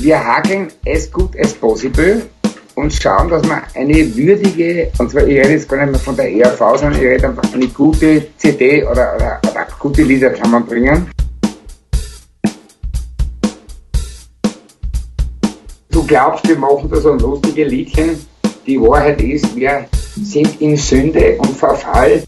Wir hakeln as good as possible und schauen, dass wir eine würdige, und zwar, ich rede jetzt gar nicht mehr von der ERV, sondern ich rede einfach eine gute CD oder, oder, oder gute Lieder zusammenbringen. Du glaubst, wir machen da so ein lustige Liedchen. Die Wahrheit ist, wir sind in Sünde und Verfall.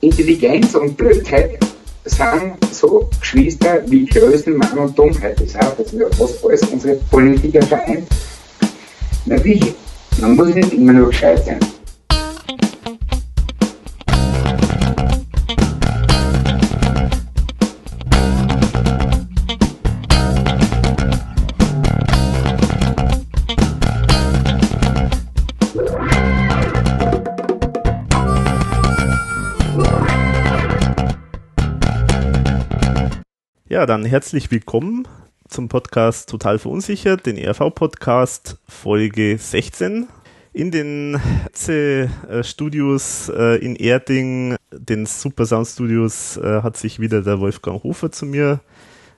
Intelligenz und Blödheit sind so Geschwister wie Größenwahn und Dummheit. Das heißt, dass wir was alles unsere Politiker vereint. Na wie? Man muss nicht immer nur gescheit sein. Dann herzlich willkommen zum Podcast Total Verunsichert, den ERV-Podcast Folge 16. In den Studios äh, in Erding, den Super Sound Studios, äh, hat sich wieder der Wolfgang Hofer zu mir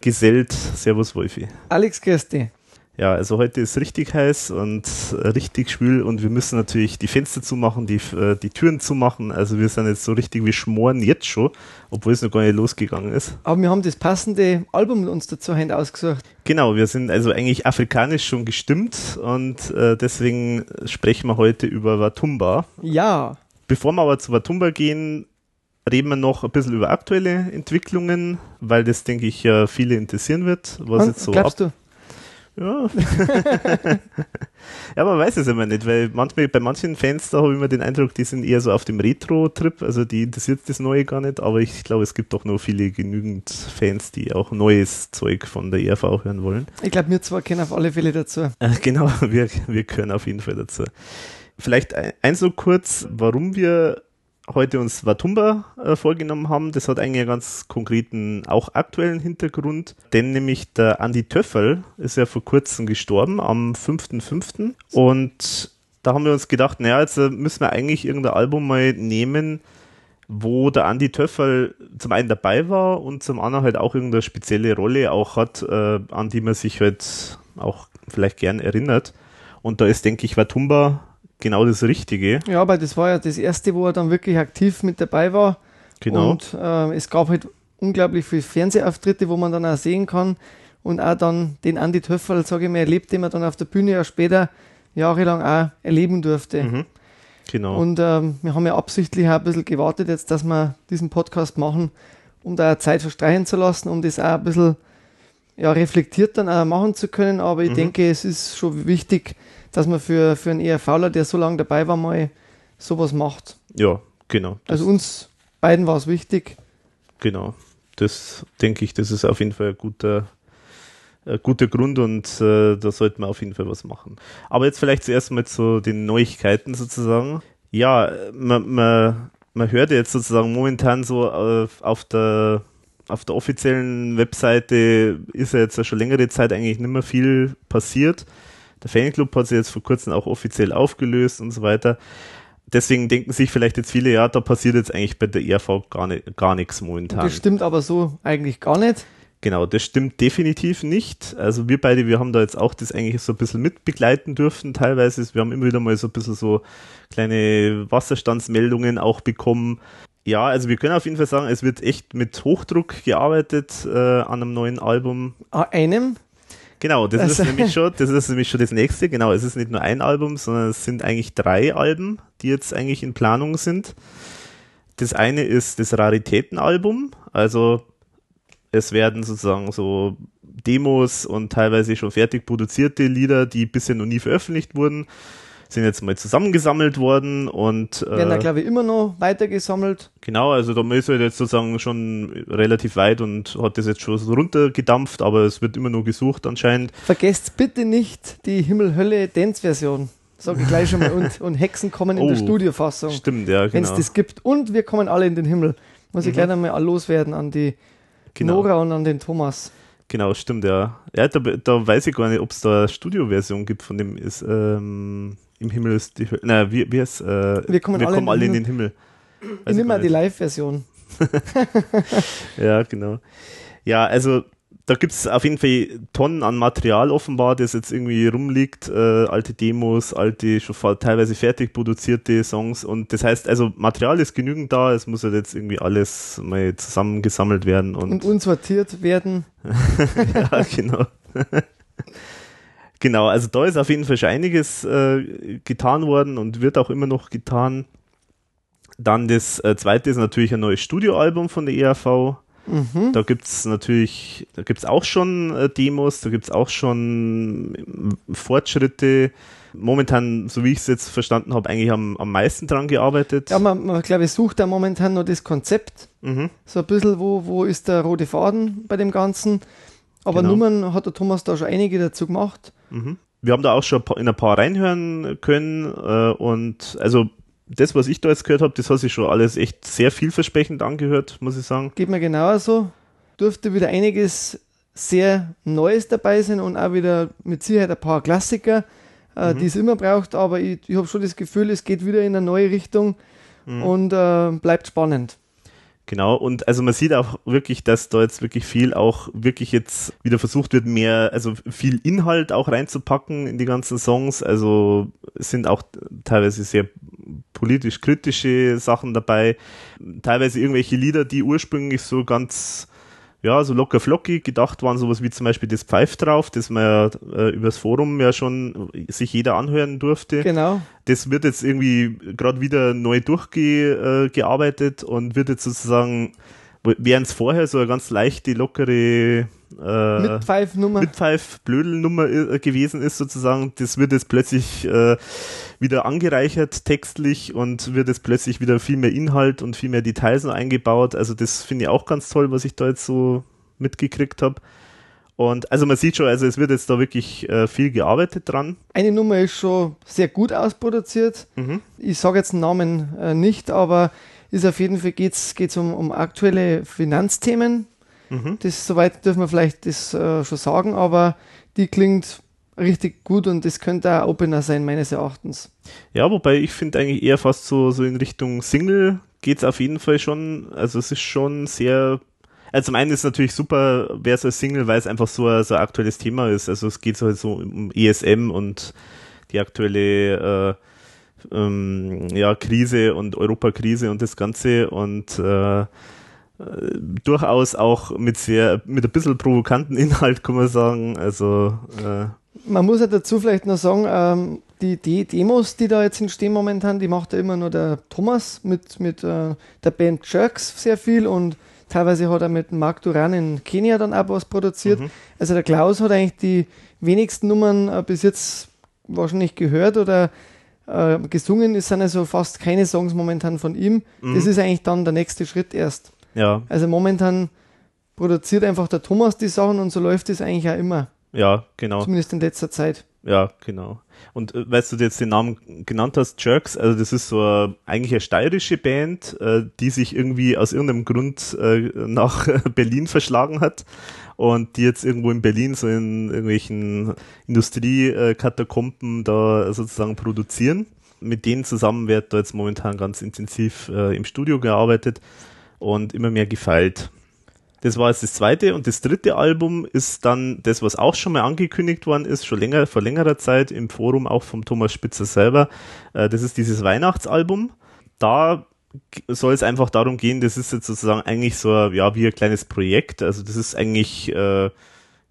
gesellt. Servus Wolfi. Alex Kirsti. Ja, also heute ist richtig heiß und richtig schwül und wir müssen natürlich die Fenster zumachen, die, äh, die Türen zumachen. Also wir sind jetzt so richtig wie schmoren jetzt schon, obwohl es noch gar nicht losgegangen ist. Aber wir haben das passende Album uns dazu ausgesucht. Genau, wir sind also eigentlich afrikanisch schon gestimmt und äh, deswegen sprechen wir heute über Watumba. Ja. Bevor wir aber zu Watumba gehen, reden wir noch ein bisschen über aktuelle Entwicklungen, weil das, denke ich, viele interessieren wird. Was und, jetzt so glaubst ab du? Ja. ja, man weiß es immer nicht, weil manchmal, bei manchen Fans, da habe ich immer den Eindruck, die sind eher so auf dem Retro-Trip, also die interessiert das Neue gar nicht, aber ich glaube, es gibt auch noch viele genügend Fans, die auch neues Zeug von der ERV hören wollen. Ich glaube, wir zwei kennen auf alle Fälle dazu. Äh, genau, wir, wir gehören auf jeden Fall dazu. Vielleicht eins so kurz, warum wir heute uns Watumba äh, vorgenommen haben, das hat eigentlich einen ganz konkreten, auch aktuellen Hintergrund, denn nämlich der Andi Töffel ist ja vor kurzem gestorben, am 5.5. Und da haben wir uns gedacht, naja, jetzt äh, müssen wir eigentlich irgendein Album mal nehmen, wo der Andi Töffel zum einen dabei war und zum anderen halt auch irgendeine spezielle Rolle auch hat, äh, an die man sich halt auch vielleicht gern erinnert. Und da ist, denke ich, Watumba genau das Richtige. Ja, aber das war ja das erste, wo er dann wirklich aktiv mit dabei war. Genau. Und äh, es gab halt unglaublich viele Fernsehauftritte, wo man dann auch sehen kann. Und auch dann den Andi Töffel, sage ich mal, erlebt, den man dann auf der Bühne ja später jahrelang auch erleben durfte. Mhm. Genau. Und ähm, wir haben ja absichtlich auch ein bisschen gewartet jetzt, dass wir diesen Podcast machen, um da Zeit verstreichen zu lassen, um das auch ein bisschen ja, reflektiert dann auch machen zu können. Aber ich mhm. denke, es ist schon wichtig, dass man für, für einen ERVler, der so lange dabei war, mal sowas macht. Ja, genau. Also uns beiden war es wichtig. Genau. Das denke ich, das ist auf jeden Fall ein guter, ein guter Grund und äh, da sollten wir auf jeden Fall was machen. Aber jetzt vielleicht zuerst mal zu den Neuigkeiten sozusagen. Ja, man, man, man hört jetzt sozusagen momentan so äh, auf der auf der offiziellen Webseite ist ja jetzt schon längere Zeit eigentlich nicht mehr viel passiert. Der Fanclub hat sich jetzt vor kurzem auch offiziell aufgelöst und so weiter. Deswegen denken sich vielleicht jetzt viele, ja, da passiert jetzt eigentlich bei der ERV gar, nicht, gar nichts momentan. Das stimmt aber so eigentlich gar nicht. Genau, das stimmt definitiv nicht. Also wir beide, wir haben da jetzt auch das eigentlich so ein bisschen mitbegleiten dürfen teilweise. Wir haben immer wieder mal so ein bisschen so kleine Wasserstandsmeldungen auch bekommen. Ja, also wir können auf jeden Fall sagen, es wird echt mit Hochdruck gearbeitet äh, an einem neuen Album. Einem? Genau, das also. ist nämlich schon, das ist nämlich schon das nächste. Genau, es ist nicht nur ein Album, sondern es sind eigentlich drei Alben, die jetzt eigentlich in Planung sind. Das eine ist das Raritätenalbum, also es werden sozusagen so Demos und teilweise schon fertig produzierte Lieder, die bisher noch nie veröffentlicht wurden, sind jetzt mal zusammengesammelt worden und äh, werden da glaube ich immer noch weiter gesammelt. Genau, also da ist halt jetzt sozusagen schon relativ weit und hat das jetzt schon so runtergedampft, aber es wird immer noch gesucht anscheinend. Vergesst bitte nicht die Himmel-Hölle-Dance-Version. Sage ich gleich schon mal. Und, und Hexen kommen in oh, der Studiofassung. Stimmt, ja, genau. Wenn es das gibt. Und wir kommen alle in den Himmel. Muss ich mhm. gleich einmal loswerden an die genau. Nora und an den Thomas. Genau, stimmt, ja. Ja, da, da weiß ich gar nicht, ob es da eine Studioversion gibt von dem ist, ähm, im Himmel ist die Hölle. Na, heißt, äh, wir kommen, wir alle, kommen in alle in den Himmel. Weiß nehme mal die Live-Version. ja, genau. Ja, also da gibt es auf jeden Fall Tonnen an Material offenbar, das jetzt irgendwie rumliegt, äh, alte Demos, alte, schon teilweise fertig produzierte Songs und das heißt, also Material ist genügend da, es muss halt jetzt irgendwie alles mal zusammengesammelt werden und, und unsortiert werden. ja, genau. genau, also da ist auf jeden Fall schon einiges äh, getan worden und wird auch immer noch getan. Dann das äh, zweite ist natürlich ein neues Studioalbum von der ERV. Mhm. Da gibt es natürlich, da gibt es auch schon äh, Demos, da gibt es auch schon äh, Fortschritte. Momentan, so wie ich es jetzt verstanden habe, eigentlich am, am meisten dran gearbeitet. Ja, man, man glaube ich, sucht da momentan noch das Konzept. Mhm. So ein bisschen, wo, wo ist der rote Faden bei dem Ganzen. Aber genau. Nummern hat der Thomas da schon einige dazu gemacht. Mhm. Wir haben da auch schon in ein paar reinhören können äh, und also das, was ich da jetzt gehört habe, das hat sich schon alles echt sehr vielversprechend angehört, muss ich sagen. Geht mir genauso. Dürfte wieder einiges sehr Neues dabei sein und auch wieder mit Sicherheit ein paar Klassiker, äh, mhm. die es immer braucht, aber ich, ich habe schon das Gefühl, es geht wieder in eine neue Richtung mhm. und äh, bleibt spannend. Genau, und also man sieht auch wirklich, dass da jetzt wirklich viel auch wirklich jetzt wieder versucht wird, mehr, also viel Inhalt auch reinzupacken in die ganzen Songs. Also sind auch teilweise sehr politisch kritische Sachen dabei, teilweise irgendwelche Lieder, die ursprünglich so ganz ja, so locker flockig gedacht waren, sowas wie zum Beispiel das Pfeif drauf, das man ja äh, übers Forum ja schon sich jeder anhören durfte. Genau. Das wird jetzt irgendwie gerade wieder neu durchgearbeitet äh, und wird jetzt sozusagen, während es vorher so eine ganz leichte, lockere äh, Mitpfeif-Nummer. Mitpfeif-Blödel-Nummer äh, gewesen ist sozusagen, das wird jetzt plötzlich äh, wieder angereichert textlich und wird jetzt plötzlich wieder viel mehr Inhalt und viel mehr Details eingebaut. Also das finde ich auch ganz toll, was ich da jetzt so mitgekriegt habe. Und also man sieht schon, also es wird jetzt da wirklich äh, viel gearbeitet dran. Eine Nummer ist schon sehr gut ausproduziert. Mhm. Ich sage jetzt den Namen äh, nicht, aber ist auf jeden Fall geht es um, um aktuelle Finanzthemen. Mhm. Das soweit dürfen wir vielleicht das äh, schon sagen, aber die klingt richtig gut und das könnte auch Opener sein, meines Erachtens. Ja, wobei ich finde eigentlich eher fast so, so in Richtung Single geht es auf jeden Fall schon. Also es ist schon sehr. Also zum einen ist es natürlich super, wer so Single, weil es einfach so ein, so ein aktuelles Thema ist. Also es geht halt so um ESM und die aktuelle äh, ähm, ja, Krise und Europakrise und das Ganze und äh, durchaus auch mit sehr, mit ein bisschen provokanten Inhalt, kann man sagen. Also äh, man muss ja dazu vielleicht noch sagen, ähm, die, die, Demos, die da jetzt entstehen momentan, die macht ja immer nur der Thomas mit, mit äh, der Band Jerks sehr viel und teilweise hat er mit Marc Duran in Kenia dann auch was produziert. Mhm. Also der Klaus hat eigentlich die wenigsten Nummern äh, bis jetzt wahrscheinlich gehört oder äh, gesungen. Es sind also fast keine Songs momentan von ihm. Mhm. Das ist eigentlich dann der nächste Schritt erst. Ja. Also momentan produziert einfach der Thomas die Sachen und so läuft es eigentlich auch immer. Ja, genau. Zumindest in letzter Zeit. Ja, genau. Und äh, weißt du jetzt den Namen genannt hast, Jerks, also das ist so eine, eigentlich eine steirische Band, äh, die sich irgendwie aus irgendeinem Grund äh, nach Berlin verschlagen hat und die jetzt irgendwo in Berlin so in irgendwelchen Industriekatakomben da sozusagen produzieren. Mit denen zusammen wird da jetzt momentan ganz intensiv äh, im Studio gearbeitet und immer mehr gefeilt. Das war jetzt das zweite und das dritte Album ist dann das, was auch schon mal angekündigt worden ist, schon länger, vor längerer Zeit im Forum auch vom Thomas Spitzer selber. Äh, das ist dieses Weihnachtsalbum. Da soll es einfach darum gehen, das ist jetzt sozusagen eigentlich so, ja, wie ein kleines Projekt. Also das ist eigentlich, äh,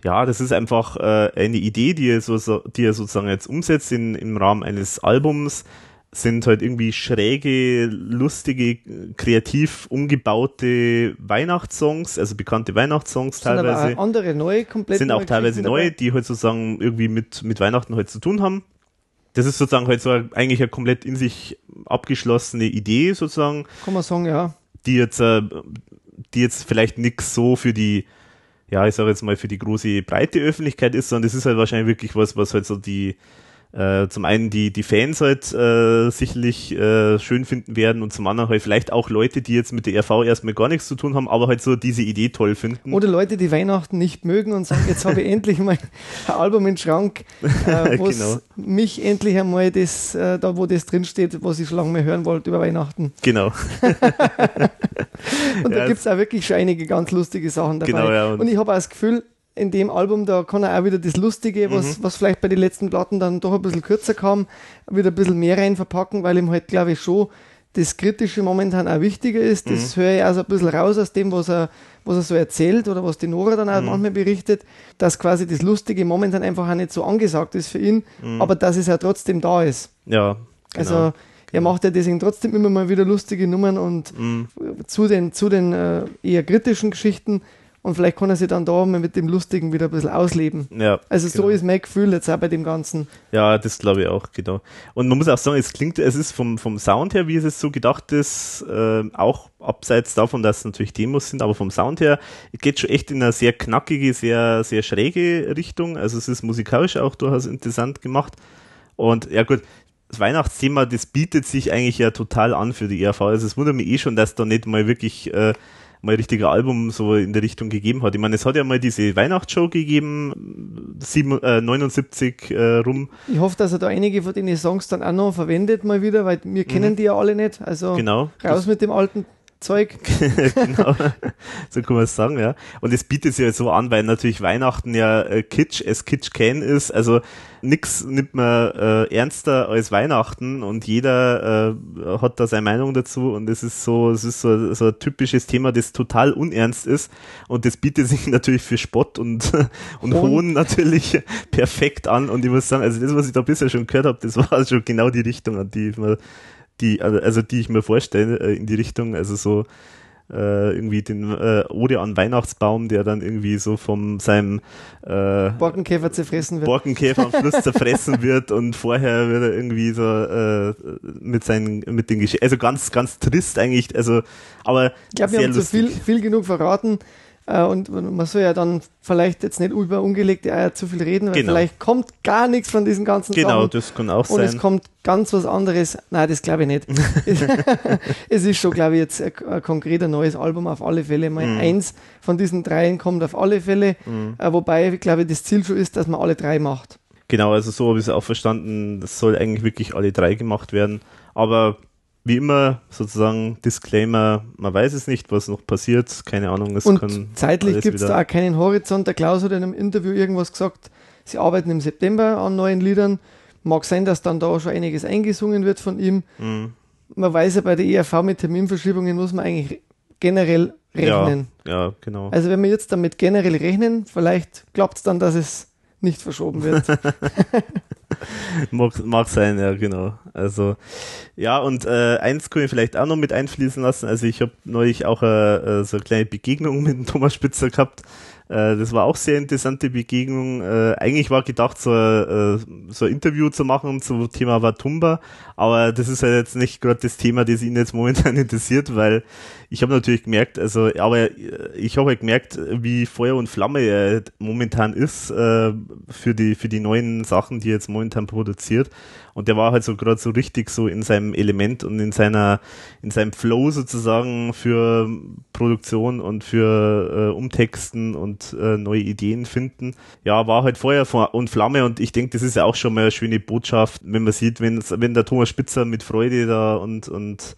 ja, das ist einfach äh, eine Idee, die er, so, die er sozusagen jetzt umsetzt in, im Rahmen eines Albums sind halt irgendwie schräge, lustige, kreativ umgebaute Weihnachtssongs, also bekannte Weihnachtssongs sind teilweise. Aber andere neue, komplett Sind auch teilweise neu, die halt sozusagen irgendwie mit, mit Weihnachten halt zu tun haben. Das ist sozusagen halt so eigentlich eine komplett in sich abgeschlossene Idee sozusagen. Kann man sagen, ja. Die jetzt, äh, die jetzt vielleicht nix so für die, ja, ich sage jetzt mal für die große breite Öffentlichkeit ist, sondern das ist halt wahrscheinlich wirklich was, was halt so die, äh, zum einen die, die Fans halt äh, sicherlich äh, schön finden werden und zum anderen halt vielleicht auch Leute, die jetzt mit der RV erstmal gar nichts zu tun haben, aber halt so diese Idee toll finden. Oder Leute, die Weihnachten nicht mögen und sagen, jetzt habe ich endlich mal ein Album im Schrank, äh, wo genau. mich endlich einmal das, äh, da wo das drinsteht, was ich schon lange mehr hören wollte über Weihnachten. Genau. und da ja, gibt es auch wirklich schon einige ganz lustige Sachen dabei. Genau, ja, und, und ich habe auch das Gefühl, in dem Album, da kann er auch wieder das Lustige, was, mhm. was vielleicht bei den letzten Platten dann doch ein bisschen kürzer kam, wieder ein bisschen mehr rein verpacken, weil ihm halt, glaube ich, schon das Kritische momentan auch wichtiger ist. Das mhm. höre ich auch so ein bisschen raus aus dem, was er, was er so erzählt oder was die Nora dann auch mhm. manchmal berichtet, dass quasi das Lustige momentan einfach auch nicht so angesagt ist für ihn, mhm. aber dass es ja trotzdem da ist. Ja. Genau. Also er macht ja deswegen trotzdem immer mal wieder lustige Nummern und mhm. zu den, zu den äh, eher kritischen Geschichten und vielleicht kann er sich dann da mal mit dem Lustigen wieder ein bisschen ausleben. Ja, also genau. so ist mein Gefühl jetzt auch bei dem Ganzen. Ja, das glaube ich auch, genau. Und man muss auch sagen, es klingt, es ist vom, vom Sound her, wie es jetzt so gedacht ist, äh, auch abseits davon, dass es natürlich Demos sind, aber vom Sound her geht schon echt in eine sehr knackige, sehr, sehr schräge Richtung. Also es ist musikalisch auch durchaus interessant gemacht. Und ja gut, das Weihnachtsthema, das bietet sich eigentlich ja total an für die ERV. Also es wundert mich eh schon, dass da nicht mal wirklich äh, mal ein richtiger Album so in der Richtung gegeben hat. Ich meine, es hat ja mal diese Weihnachtsshow gegeben, 7, äh, 79 äh, rum. Ich hoffe, dass er da einige von den Songs dann auch noch verwendet mal wieder, weil wir kennen mhm. die ja alle nicht. Also genau, raus mit dem alten Zeug. genau, so kann man es sagen, ja. Und es bietet sich ja so an, weil natürlich Weihnachten ja äh, Kitsch as Kitsch can ist. Also nix nimmt man äh, ernster als Weihnachten und jeder äh, hat da seine Meinung dazu und es ist so, es ist so, so ein typisches Thema, das total unernst ist und das bietet sich natürlich für Spott und, und Hohn. Hohn natürlich perfekt an und ich muss sagen, also das, was ich da bisher schon gehört habe, das war schon genau die Richtung, an die ich mir die, also, also die ich mir vorstelle äh, in die Richtung, also so äh, irgendwie den äh, Ode an Weihnachtsbaum, der dann irgendwie so vom seinem äh, Borkenkäfer zerfressen wird. Borkenkäfer am Schluss zerfressen wird und vorher wird er irgendwie so äh, mit seinen mit den Gesch also ganz ganz trist eigentlich, also aber ich glaube, wir haben zu viel viel genug verraten. Äh, und man soll ja dann vielleicht jetzt nicht über ungelegte Eier zu viel reden, weil genau. vielleicht kommt gar nichts von diesen ganzen genau, Sachen. Genau, das kann auch und sein. Und es kommt ganz was anderes. Nein, das glaube ich nicht. es ist schon, glaube ich, jetzt ein, ein konkreter neues Album auf alle Fälle. Mal mm. eins von diesen dreien kommt auf alle Fälle. Mm. Wobei, glaube ich, das Ziel schon ist, dass man alle drei macht. Genau, also so habe ich es auch verstanden. Das soll eigentlich wirklich alle drei gemacht werden. Aber wie immer sozusagen Disclaimer, man weiß es nicht, was noch passiert, keine Ahnung. Es und kann zeitlich gibt es da auch keinen Horizont. Der Klaus hat in einem Interview irgendwas gesagt, sie arbeiten im September an neuen Liedern. Mag sein, dass dann da schon einiges eingesungen wird von ihm. Mhm. Man weiß ja, bei der ERV mit Terminverschiebungen muss man eigentlich generell rechnen. Ja, ja genau. Also wenn wir jetzt damit generell rechnen, vielleicht klappt es dann, dass es nicht verschoben wird. mag, mag sein, ja, genau. Also, ja, und äh, eins kann ich vielleicht auch noch mit einfließen lassen. Also, ich habe neulich auch äh, äh, so eine kleine Begegnung mit dem Thomas Spitzer gehabt. Äh, das war auch sehr interessante Begegnung. Äh, eigentlich war gedacht, so, äh, so ein Interview zu machen zum Thema Watumba, aber das ist halt jetzt nicht gerade das Thema, das ihn jetzt momentan interessiert, weil ich habe natürlich gemerkt, also, aber ich habe halt gemerkt, wie Feuer und Flamme er momentan ist äh, für die für die neuen Sachen, die er jetzt momentan produziert. Und der war halt so gerade so richtig so in seinem Element und in seiner, in seinem Flow sozusagen für Produktion und für äh, Umtexten und äh, neue Ideen finden. Ja, war halt Feuer und Flamme und ich denke, das ist ja auch schon mal eine schöne Botschaft, wenn man sieht, wenn, wenn der Thomas Spitzer mit Freude da und, und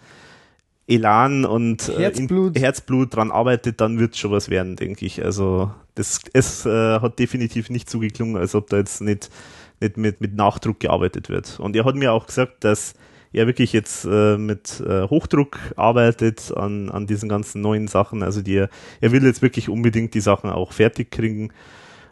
Elan und äh, Herzblut. Äh, Herzblut dran arbeitet, dann wird schon was werden, denke ich. Also das es äh, hat definitiv nicht so geklungen, als ob da jetzt nicht nicht mit, mit Nachdruck gearbeitet wird. Und er hat mir auch gesagt, dass er wirklich jetzt äh, mit äh, Hochdruck arbeitet an, an diesen ganzen neuen Sachen. Also die, er will jetzt wirklich unbedingt die Sachen auch fertig kriegen.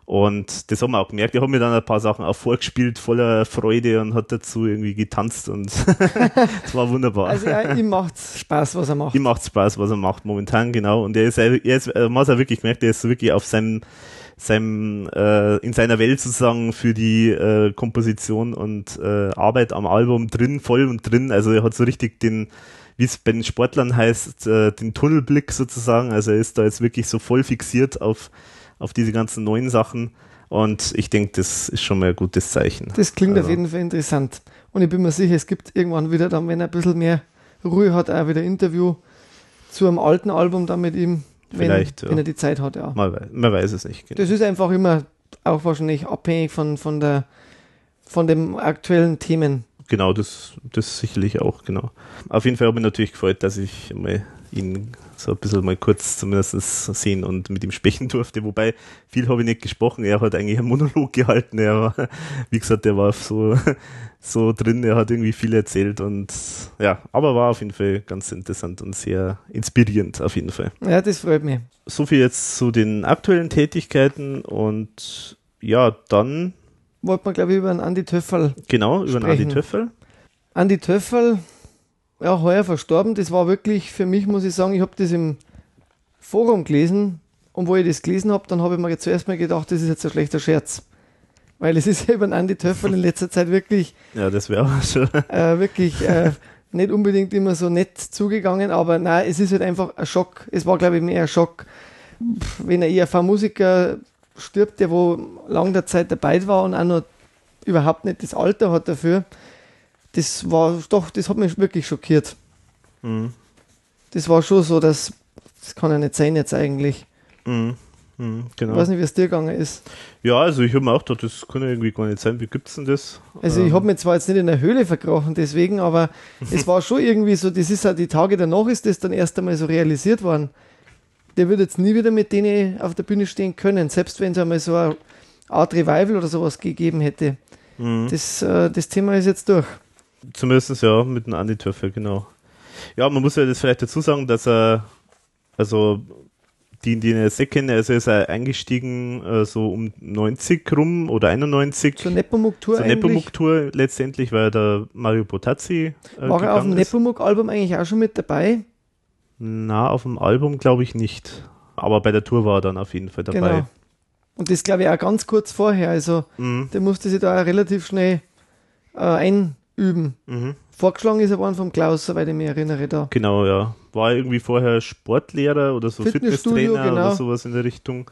Und das haben wir auch gemerkt. Er hat mir dann ein paar Sachen auch vorgespielt, voller Freude und hat dazu irgendwie getanzt und es war wunderbar. Also ja, ihm macht Spaß, was er macht. Ihm macht Spaß, was er macht, momentan, genau. Und er ist, er ist, man hat auch wirklich gemerkt, er ist wirklich auf seinem seinem, äh, in seiner Welt sozusagen für die äh, Komposition und äh, Arbeit am Album drin, voll und drin. Also er hat so richtig den, wie es bei den Sportlern heißt, äh, den Tunnelblick sozusagen. Also er ist da jetzt wirklich so voll fixiert auf, auf diese ganzen neuen Sachen. Und ich denke, das ist schon mal ein gutes Zeichen. Das klingt Also- auf jeden Fall interessant. Und ich bin mir sicher, es gibt irgendwann wieder dann, wenn er ein bisschen mehr Ruhe hat, auch wieder Interview zu einem alten Album dann mit ihm, wenn, Vielleicht, ja. wenn er die Zeit hat, ja. Man, wei- man weiß es nicht. Genau. Das ist einfach immer auch wahrscheinlich abhängig von, von der von dem aktuellen Themen. Genau, das, das sicherlich auch, genau. Auf jeden Fall habe ich natürlich gefreut, dass ich mal ihn so ein bisschen mal kurz zumindest sehen und mit ihm sprechen durfte. Wobei, viel habe ich nicht gesprochen. Er hat eigentlich einen Monolog gehalten. Er war, wie gesagt, der war so, so drin. Er hat irgendwie viel erzählt und ja, aber war auf jeden Fall ganz interessant und sehr inspirierend auf jeden Fall. Ja, das freut mich. So viel jetzt zu den aktuellen Tätigkeiten und ja, dann Wollte man, glaube ich, über einen Andi Töffel. genau über den Adi Sprechen. Töffel. Andi Töffel, ja, heuer verstorben. Das war wirklich, für mich muss ich sagen, ich habe das im Forum gelesen und wo ich das gelesen habe, dann habe ich mir zuerst mal gedacht, das ist jetzt ein schlechter Scherz. Weil es ist ja über den Andi Töffel in letzter Zeit wirklich Ja, das wäre auch schon. äh, wirklich äh, nicht unbedingt immer so nett zugegangen, aber nein, es ist halt einfach ein Schock. Es war, glaube ich, mehr ein Schock, wenn ein ERV-Musiker stirbt, der wo lang der Zeit dabei war und auch noch überhaupt nicht das Alter hat dafür. Das war doch, das hat mich wirklich schockiert. Mhm. Das war schon so, dass das kann ja nicht sein jetzt eigentlich. Mhm. Mhm, Ich genau. weiß nicht, wie es dir gegangen ist. Ja, also ich habe mir auch gedacht, das kann ja irgendwie gar nicht sein. Wie gibt's denn das? Also ich Ähm, habe mich zwar jetzt nicht in der Höhle verkrochen, deswegen, aber es war schon irgendwie so, das ist ja die Tage danach ist das dann erst einmal so realisiert worden. Der wird jetzt nie wieder mit denen auf der Bühne stehen können, selbst wenn es einmal so eine Art Revival oder sowas gegeben hätte. mhm. Das, äh, das Thema ist jetzt durch. Zumindest ja, mit dem Andi Töffel, genau. Ja, man muss ja das vielleicht dazu sagen, dass er, also die, die ihn jetzt nicht kennen, also er ist er eingestiegen äh, so um 90 rum oder 91. Zur Nepomuk-Tour Zur. Nepomuk-Tour letztendlich, weil der Mario Potazzi äh, War er auf dem. Nepomuk-Album eigentlich auch schon mit dabei? Na, auf dem Album glaube ich nicht. Aber bei der Tour war er dann auf jeden Fall dabei. Genau. Und das glaube ich auch ganz kurz vorher. Also Mhm. der musste sich da relativ schnell äh, einüben. Mhm. Vorgeschlagen ist er worden vom Klaus, soweit ich mich erinnere da. Genau, ja. War irgendwie vorher Sportlehrer oder so Fitnessstudio, Fitnesstrainer genau. oder sowas in der Richtung.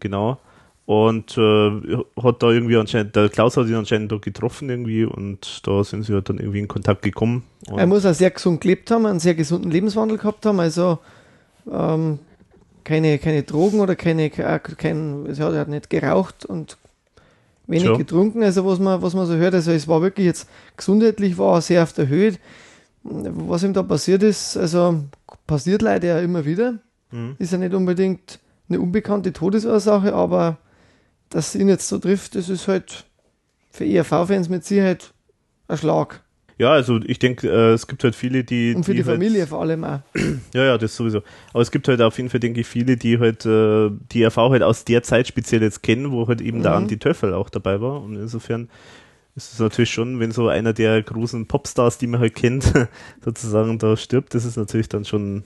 Genau. Und äh, hat da irgendwie anscheinend, der Klaus hat ihn anscheinend da getroffen irgendwie und da sind sie halt dann irgendwie in Kontakt gekommen. Er muss auch sehr gesund gelebt haben, einen sehr gesunden Lebenswandel gehabt haben, also ähm, keine, keine Drogen oder keine, äh, kein, er hat nicht geraucht und wenig Schon. getrunken, also was man, was man so hört, also es war wirklich jetzt gesundheitlich war er sehr auf der Höhe. Was ihm da passiert ist, also passiert leider ja immer wieder, Mhm. ist ja nicht unbedingt eine unbekannte Todesursache, aber dass ihn jetzt so trifft, das ist halt für ERV-Fans mit Sicherheit ein Schlag. Ja, also ich denke, äh, es gibt halt viele, die. Und für die, halt, Familie vor allem auch. Ja, ja, das sowieso. Aber es gibt halt auf jeden Fall, denke ich, viele, die halt äh, die RV halt aus der Zeit speziell jetzt kennen, wo halt eben der Mhm. Andi Töffel auch dabei war. Und insofern ist es natürlich schon, wenn so einer der großen Popstars, die man halt kennt, sozusagen da stirbt, das ist natürlich dann schon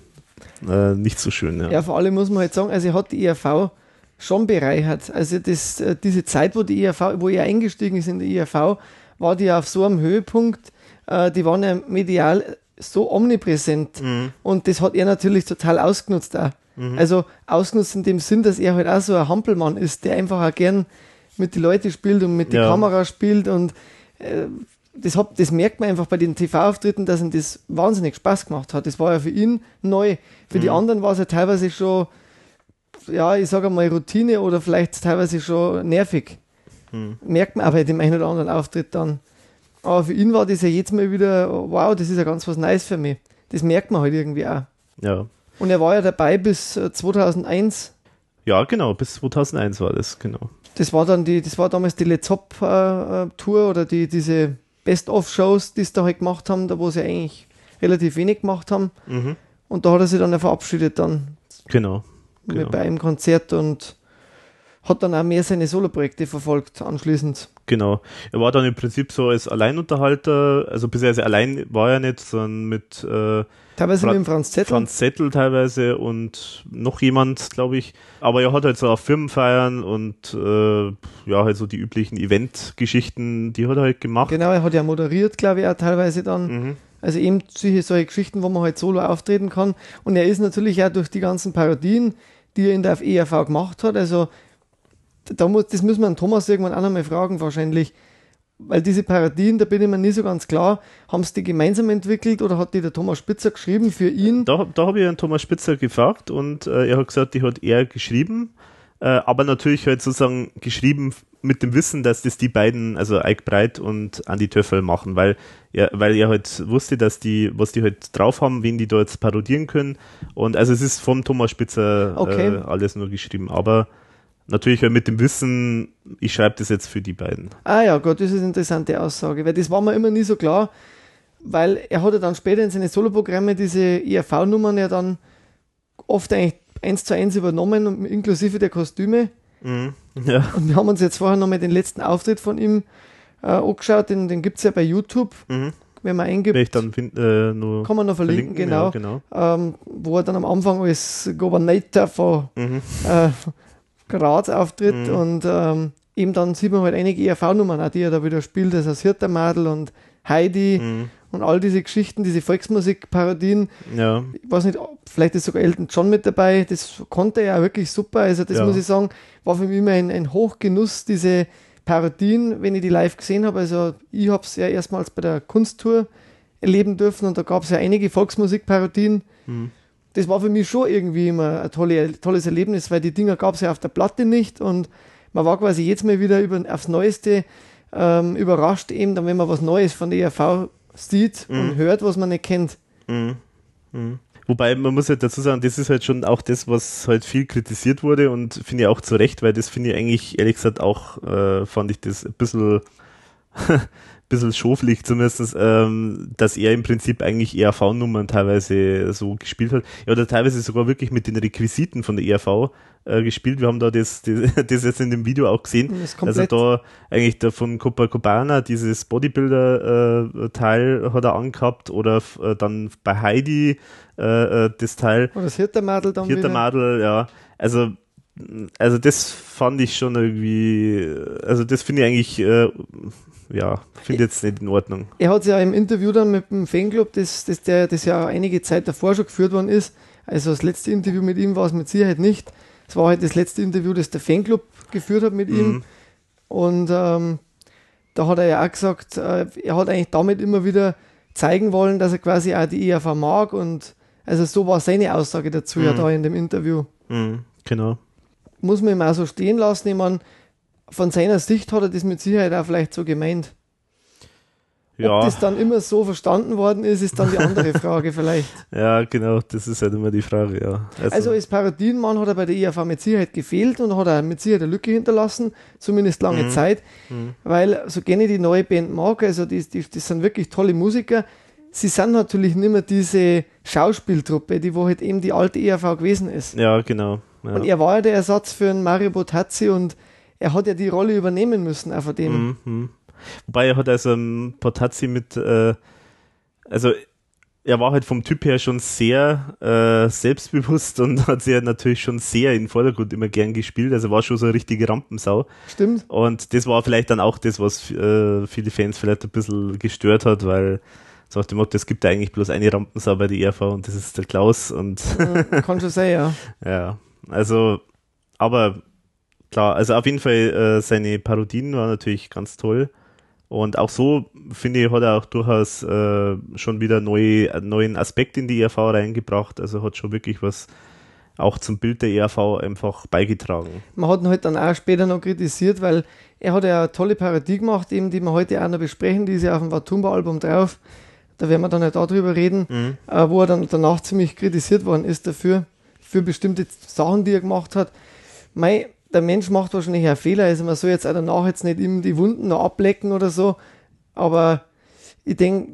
äh, nicht so schön. Ja. Ja, vor allem muss man halt sagen, also hat die ERV schon bereichert. Also das, äh, diese Zeit, wo die ERV, wo er eingestiegen ist in die ERV, war die auf so einem Höhepunkt, äh, die waren ja medial so omnipräsent. Mhm. Und das hat er natürlich total ausgenutzt auch. Mhm. Also ausgenutzt in dem Sinn, dass er halt auch so ein Hampelmann ist, der einfach auch gern mit den Leuten spielt und mit der Ja. Kamera spielt und äh, das, hat, das merkt man einfach bei den TV-Auftritten, dass ihm das wahnsinnig Spaß gemacht hat. Das war ja für ihn neu. Für die Mhm. anderen war es ja teilweise schon, ja, ich sage mal Routine oder vielleicht teilweise schon nervig. Mhm. Merkt man aber bei dem einen oder anderen Auftritt dann. Aber für ihn war das ja jetzt mal wieder, wow, das ist ja ganz was Neues für mich. Das merkt man halt irgendwie auch. ja. Und er war ja dabei bis äh, 2001. Ja, genau, bis 2001 war das, genau. Das war dann die, das war damals die Let's Hop äh, äh, Tour oder die, diese Best-of-Shows, die sie da halt gemacht haben, da wo sie eigentlich relativ wenig gemacht haben. Mhm. Und da hat er sich dann ja verabschiedet dann Genau. mit Genau. bei einem Konzert und hat dann auch mehr seine Soloprojekte verfolgt anschließend. Genau. Er war dann im Prinzip so als Alleinunterhalter, also bisher allein war er nicht, sondern mit äh, Teilweise Fra- mit dem Franz Zettel. Franz Zettel teilweise und noch jemand, glaube ich. Aber er hat halt so auf Firmenfeiern und äh, ja, halt so die üblichen Event-Geschichten, die hat er halt gemacht. Genau, er hat ja moderiert, glaube ich, auch teilweise dann. Mhm. Also eben solche, solche Geschichten, wo man halt solo auftreten kann. Und er ist natürlich auch durch die ganzen Parodien, die er in der ERV gemacht hat, also da muss, das müssen wir an Thomas irgendwann auch nochmal fragen, wahrscheinlich. Weil diese Parodien, da bin ich mir nie so ganz klar, haben sie die gemeinsam entwickelt oder hat die der Thomas Spitzer geschrieben für ihn? Da, da habe ich einen Thomas Spitzer gefragt und äh, er hat gesagt, die hat er geschrieben, äh, aber natürlich halt sozusagen geschrieben mit dem Wissen, dass das die beiden, also Ike Breit und Andy Töffel machen, weil er, weil er halt wusste, dass die, was die halt drauf haben, wen die da jetzt parodieren können. Und also es ist vom Thomas Spitzer Okay. äh, alles nur geschrieben, aber natürlich halt mit dem Wissen, ich schreibe das jetzt für die beiden. Ah ja, Gott, das ist eine interessante Aussage, weil das war mir immer nie so klar, weil er hat ja dann später in seine Soloprogramme diese ERV-Nummern ja dann oft eigentlich eins zu eins übernommen, inklusive der Kostüme. Ja. Und wir haben uns jetzt vorher nochmal den letzten Auftritt von ihm äh, angeschaut, den, den gibt es ja bei YouTube, Mhm. wenn man eingibt. Ich dann fin- äh, nur Kann man noch verlinken, genau. Ja, genau. ähm, wo er dann am Anfang als Gouverneur von Mhm. äh, Graz auftritt Mhm. und ähm, eben dann sieht man halt einige ERV-Nummern, die er da wieder spielt, also das Hirtermadel und Heidi Mhm. und all diese Geschichten, diese Volksmusik-Parodien. Ja. Ich weiß nicht, vielleicht ist sogar Elton John mit dabei, das konnte er ja wirklich super, also das Ja. muss ich sagen, war für mich immer ein, ein Hochgenuss, diese Parodien, wenn ich die live gesehen habe, also ich habe es ja erstmals bei der Kunsttour erleben dürfen und da gab es ja einige Volksmusik-Parodien, Mhm. Das war für mich schon irgendwie immer ein tolle, tolles Erlebnis, weil die Dinger gab es ja auf der Platte nicht und man war quasi jetzt mal wieder über, aufs Neueste ähm, überrascht, eben dann, wenn man was Neues von der ERV sieht und hört, was man nicht kennt. Mhm. Mhm. Wobei man muss halt dazu sagen, das ist halt schon auch das, was halt viel kritisiert wurde und finde ich auch zu Recht, weil das finde ich eigentlich, ehrlich gesagt, auch äh, fand ich das ein bisschen, bisschen schoflich zumindest, ähm, dass er im Prinzip eigentlich ERV-Nummern teilweise so gespielt hat. Ja, oder teilweise sogar wirklich mit den Requisiten von der ERV äh, gespielt. Wir haben da das, das, das jetzt in dem Video auch gesehen. Also da eigentlich der von Copacabana, dieses Bodybuilder-Teil hat er angehabt oder äh, dann bei Heidi äh, äh, das Teil, Und das Hirtermadel dann vierter wieder. Madel, ja. Also, also das fand ich schon irgendwie, also das finde ich eigentlich, äh, ja, finde jetzt nicht in Ordnung. Er hat ja im Interview dann mit dem Fanclub, das, das, der, das ja einige Zeit davor schon geführt worden ist, also das letzte Interview mit ihm war es mit Sicherheit nicht. Es war halt das letzte Interview, das der Fanclub geführt hat mit ihm. Mhm. Und ähm, da hat er ja auch gesagt, äh, er hat eigentlich damit immer wieder zeigen wollen, dass er quasi auch die ERV mag. Und also so war seine Aussage dazu ja Mhm. da in dem Interview. Mhm, genau. Muss man ihm auch so stehen lassen. Ich meine, von seiner Sicht hat er das mit Sicherheit auch vielleicht so gemeint. Ob Ja, das dann immer so verstanden worden ist, ist dann die andere Frage vielleicht. ja, genau, das ist halt immer die Frage, ja. Also als Parodienmann hat er bei der ERV mit Sicherheit gefehlt und hat er mit Sicherheit eine Lücke hinterlassen, zumindest lange Mhm. Zeit, Mhm. weil so gerne die neue Band mag, also die, die, das sind wirklich tolle Musiker. Sie sind natürlich nicht mehr diese Schauspieltruppe, die wo halt eben die alte ERV gewesen ist. ja, genau. Ja. Und er war ja der Ersatz für einen Mario Botazzi und er hat ja die Rolle übernehmen müssen, auch von dem. Mhm, mhm. Wobei er hat also ähm, Potazzi mit, äh, also er war halt vom Typ her schon sehr äh, selbstbewusst und hat sich ja natürlich schon sehr in den Vordergrund immer gern gespielt. Also war schon so eine richtige Rampensau. Stimmt? Und das war vielleicht dann auch das, was äh, viele Fans vielleicht ein bisschen gestört hat, weil so nach dem Motto, es gibt ja eigentlich bloß eine Rampensau bei der ERV und das ist der Klaus und Kann schon sein, ja. ja, also, aber klar, also auf jeden Fall äh, seine Parodien waren natürlich ganz toll. Und auch so, finde ich, hat er auch durchaus äh, schon wieder neue, einen neuen Aspekt in die ERV reingebracht. Also hat schon wirklich was auch zum Bild der ERV einfach beigetragen. Man hat ihn halt dann auch später noch kritisiert, weil er hat ja eine tolle Parodie gemacht, eben, die wir heute auch noch besprechen, die ist ja auf dem Watumba-Album drauf. Da werden wir dann ja darüber reden, Mhm. äh, wo er dann danach ziemlich kritisiert worden ist dafür, für bestimmte Sachen, die er gemacht hat. Mei, der Mensch macht wahrscheinlich einen Fehler, also man soll jetzt auch danach jetzt nicht ihm die Wunden noch ablecken oder so, aber ich denke,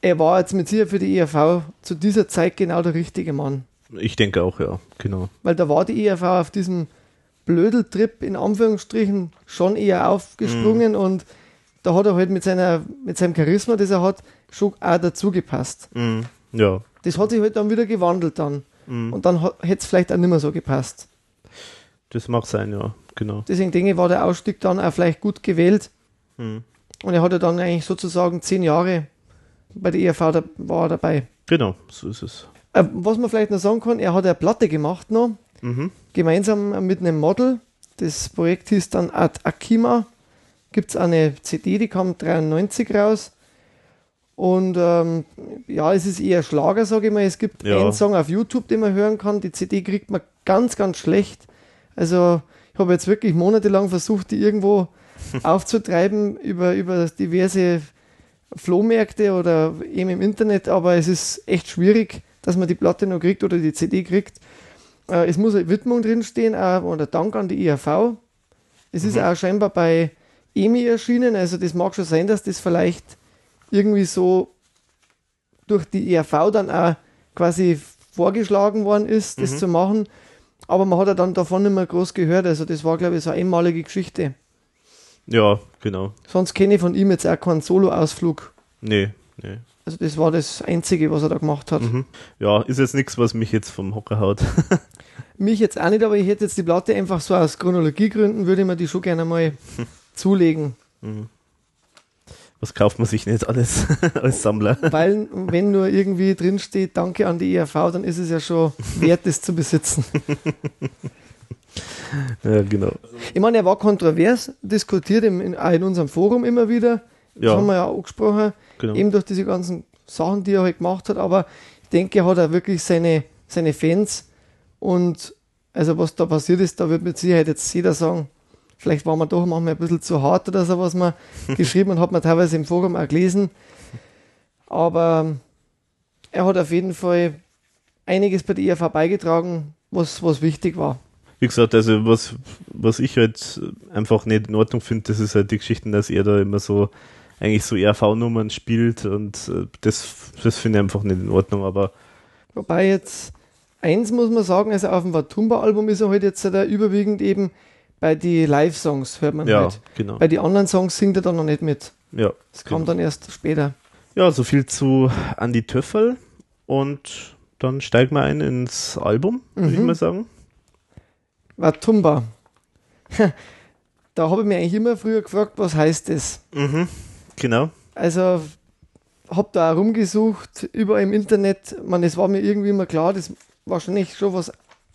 er war jetzt mit Sicherheit für die ERV zu dieser Zeit genau der richtige Mann. Ich denke auch, ja, genau. Weil da war die ERV auf diesem Blödeltrip in Anführungsstrichen schon eher aufgesprungen und da hat er halt mit, seiner, mit seinem Charisma, das er hat, schon auch dazu gepasst. Mhm. Ja. Das hat sich halt dann wieder gewandelt dann. Mhm. Und dann hätte es vielleicht auch nicht mehr so gepasst. Das mag sein, ja, genau. Deswegen denke ich, war der Ausstieg dann auch vielleicht gut gewählt. Mhm. Und er hatte dann eigentlich sozusagen zehn Jahre bei der ERV da, war er dabei. Genau, so ist es. Äh, was man vielleicht noch sagen kann, er hat eine Platte gemacht noch, Mhm. gemeinsam mit einem Model, Das Projekt hieß dann Ad Akima. Gibt es eine CD, die kam 93 raus. Und ähm, ja, es ist eher Schlager, sage ich mal. Es gibt Ja. einen Song auf YouTube, den man hören kann. Die CD kriegt man ganz, ganz schlecht. Also ich habe jetzt wirklich monatelang versucht, die irgendwo aufzutreiben über, über diverse Flohmärkte oder eben im Internet, aber es ist echt schwierig, dass man die Platte noch kriegt oder die CD kriegt. Äh, es muss eine Widmung drinstehen auch, oder Dank an die IAV. Es ist auch scheinbar bei EMI erschienen, also das mag schon sein, dass das vielleicht irgendwie so durch die IAV dann auch quasi vorgeschlagen worden ist, das zu machen. Aber man hat ja dann davon nicht mehr groß gehört. Also das war, glaube ich, so eine einmalige Geschichte. Ja, genau. Sonst kenne ich von ihm jetzt auch keinen Solo-Ausflug. Nee, nee. Also das war das Einzige, was er da gemacht hat. Mhm. Ja, ist jetzt nichts, was mich jetzt vom Hocker haut. Mich jetzt auch nicht, aber ich hätte jetzt die Platte einfach so aus Chronologiegründen, würde ich mir die schon gerne mal zulegen. Was kauft man sich nicht alles als Sammler? Weil, wenn nur irgendwie drinsteht, danke an die ERV, dann ist es ja schon wert, das zu besitzen. Ja, genau. Ich meine, er war kontrovers diskutiert im, in, in unserem Forum immer wieder. Das Ja. haben wir ja auch angesprochen. genau. Eben durch diese ganzen Sachen, die er halt gemacht hat. Aber ich denke, er hat auch wirklich seine, seine Fans. Und also was da passiert ist, da wird mit Sicherheit jetzt jeder sagen, vielleicht waren wir doch manchmal ein bisschen zu hart oder so, was man geschrieben und hat man teilweise im Forum auch gelesen. Aber er hat auf jeden Fall einiges bei der IAV beigetragen, was, was wichtig war. Wie gesagt, also was, was ich halt einfach nicht in Ordnung finde, das ist halt die Geschichten, dass er da immer so eigentlich so ERV-Nummern spielt und äh, das, das finde ich einfach nicht in Ordnung, aber Wobei jetzt eins muss man sagen, also auf dem Watumba-Album ist er halt jetzt da überwiegend eben bei die Live-Songs, hört man ja, halt. genau. Bei den anderen Songs singt er dann noch nicht mit. Ja, Das kam genau. dann erst später. ja, so viel zu Andy Töffel und dann steigen wir ein ins Album, würde ich Mhm. mal sagen. Watumba. da habe ich mir eigentlich immer früher gefragt, was heißt das? Mhm, genau. Also habe da rumgesucht, überall im Internet. Man, es war mir irgendwie immer klar, das wahrscheinlich schon was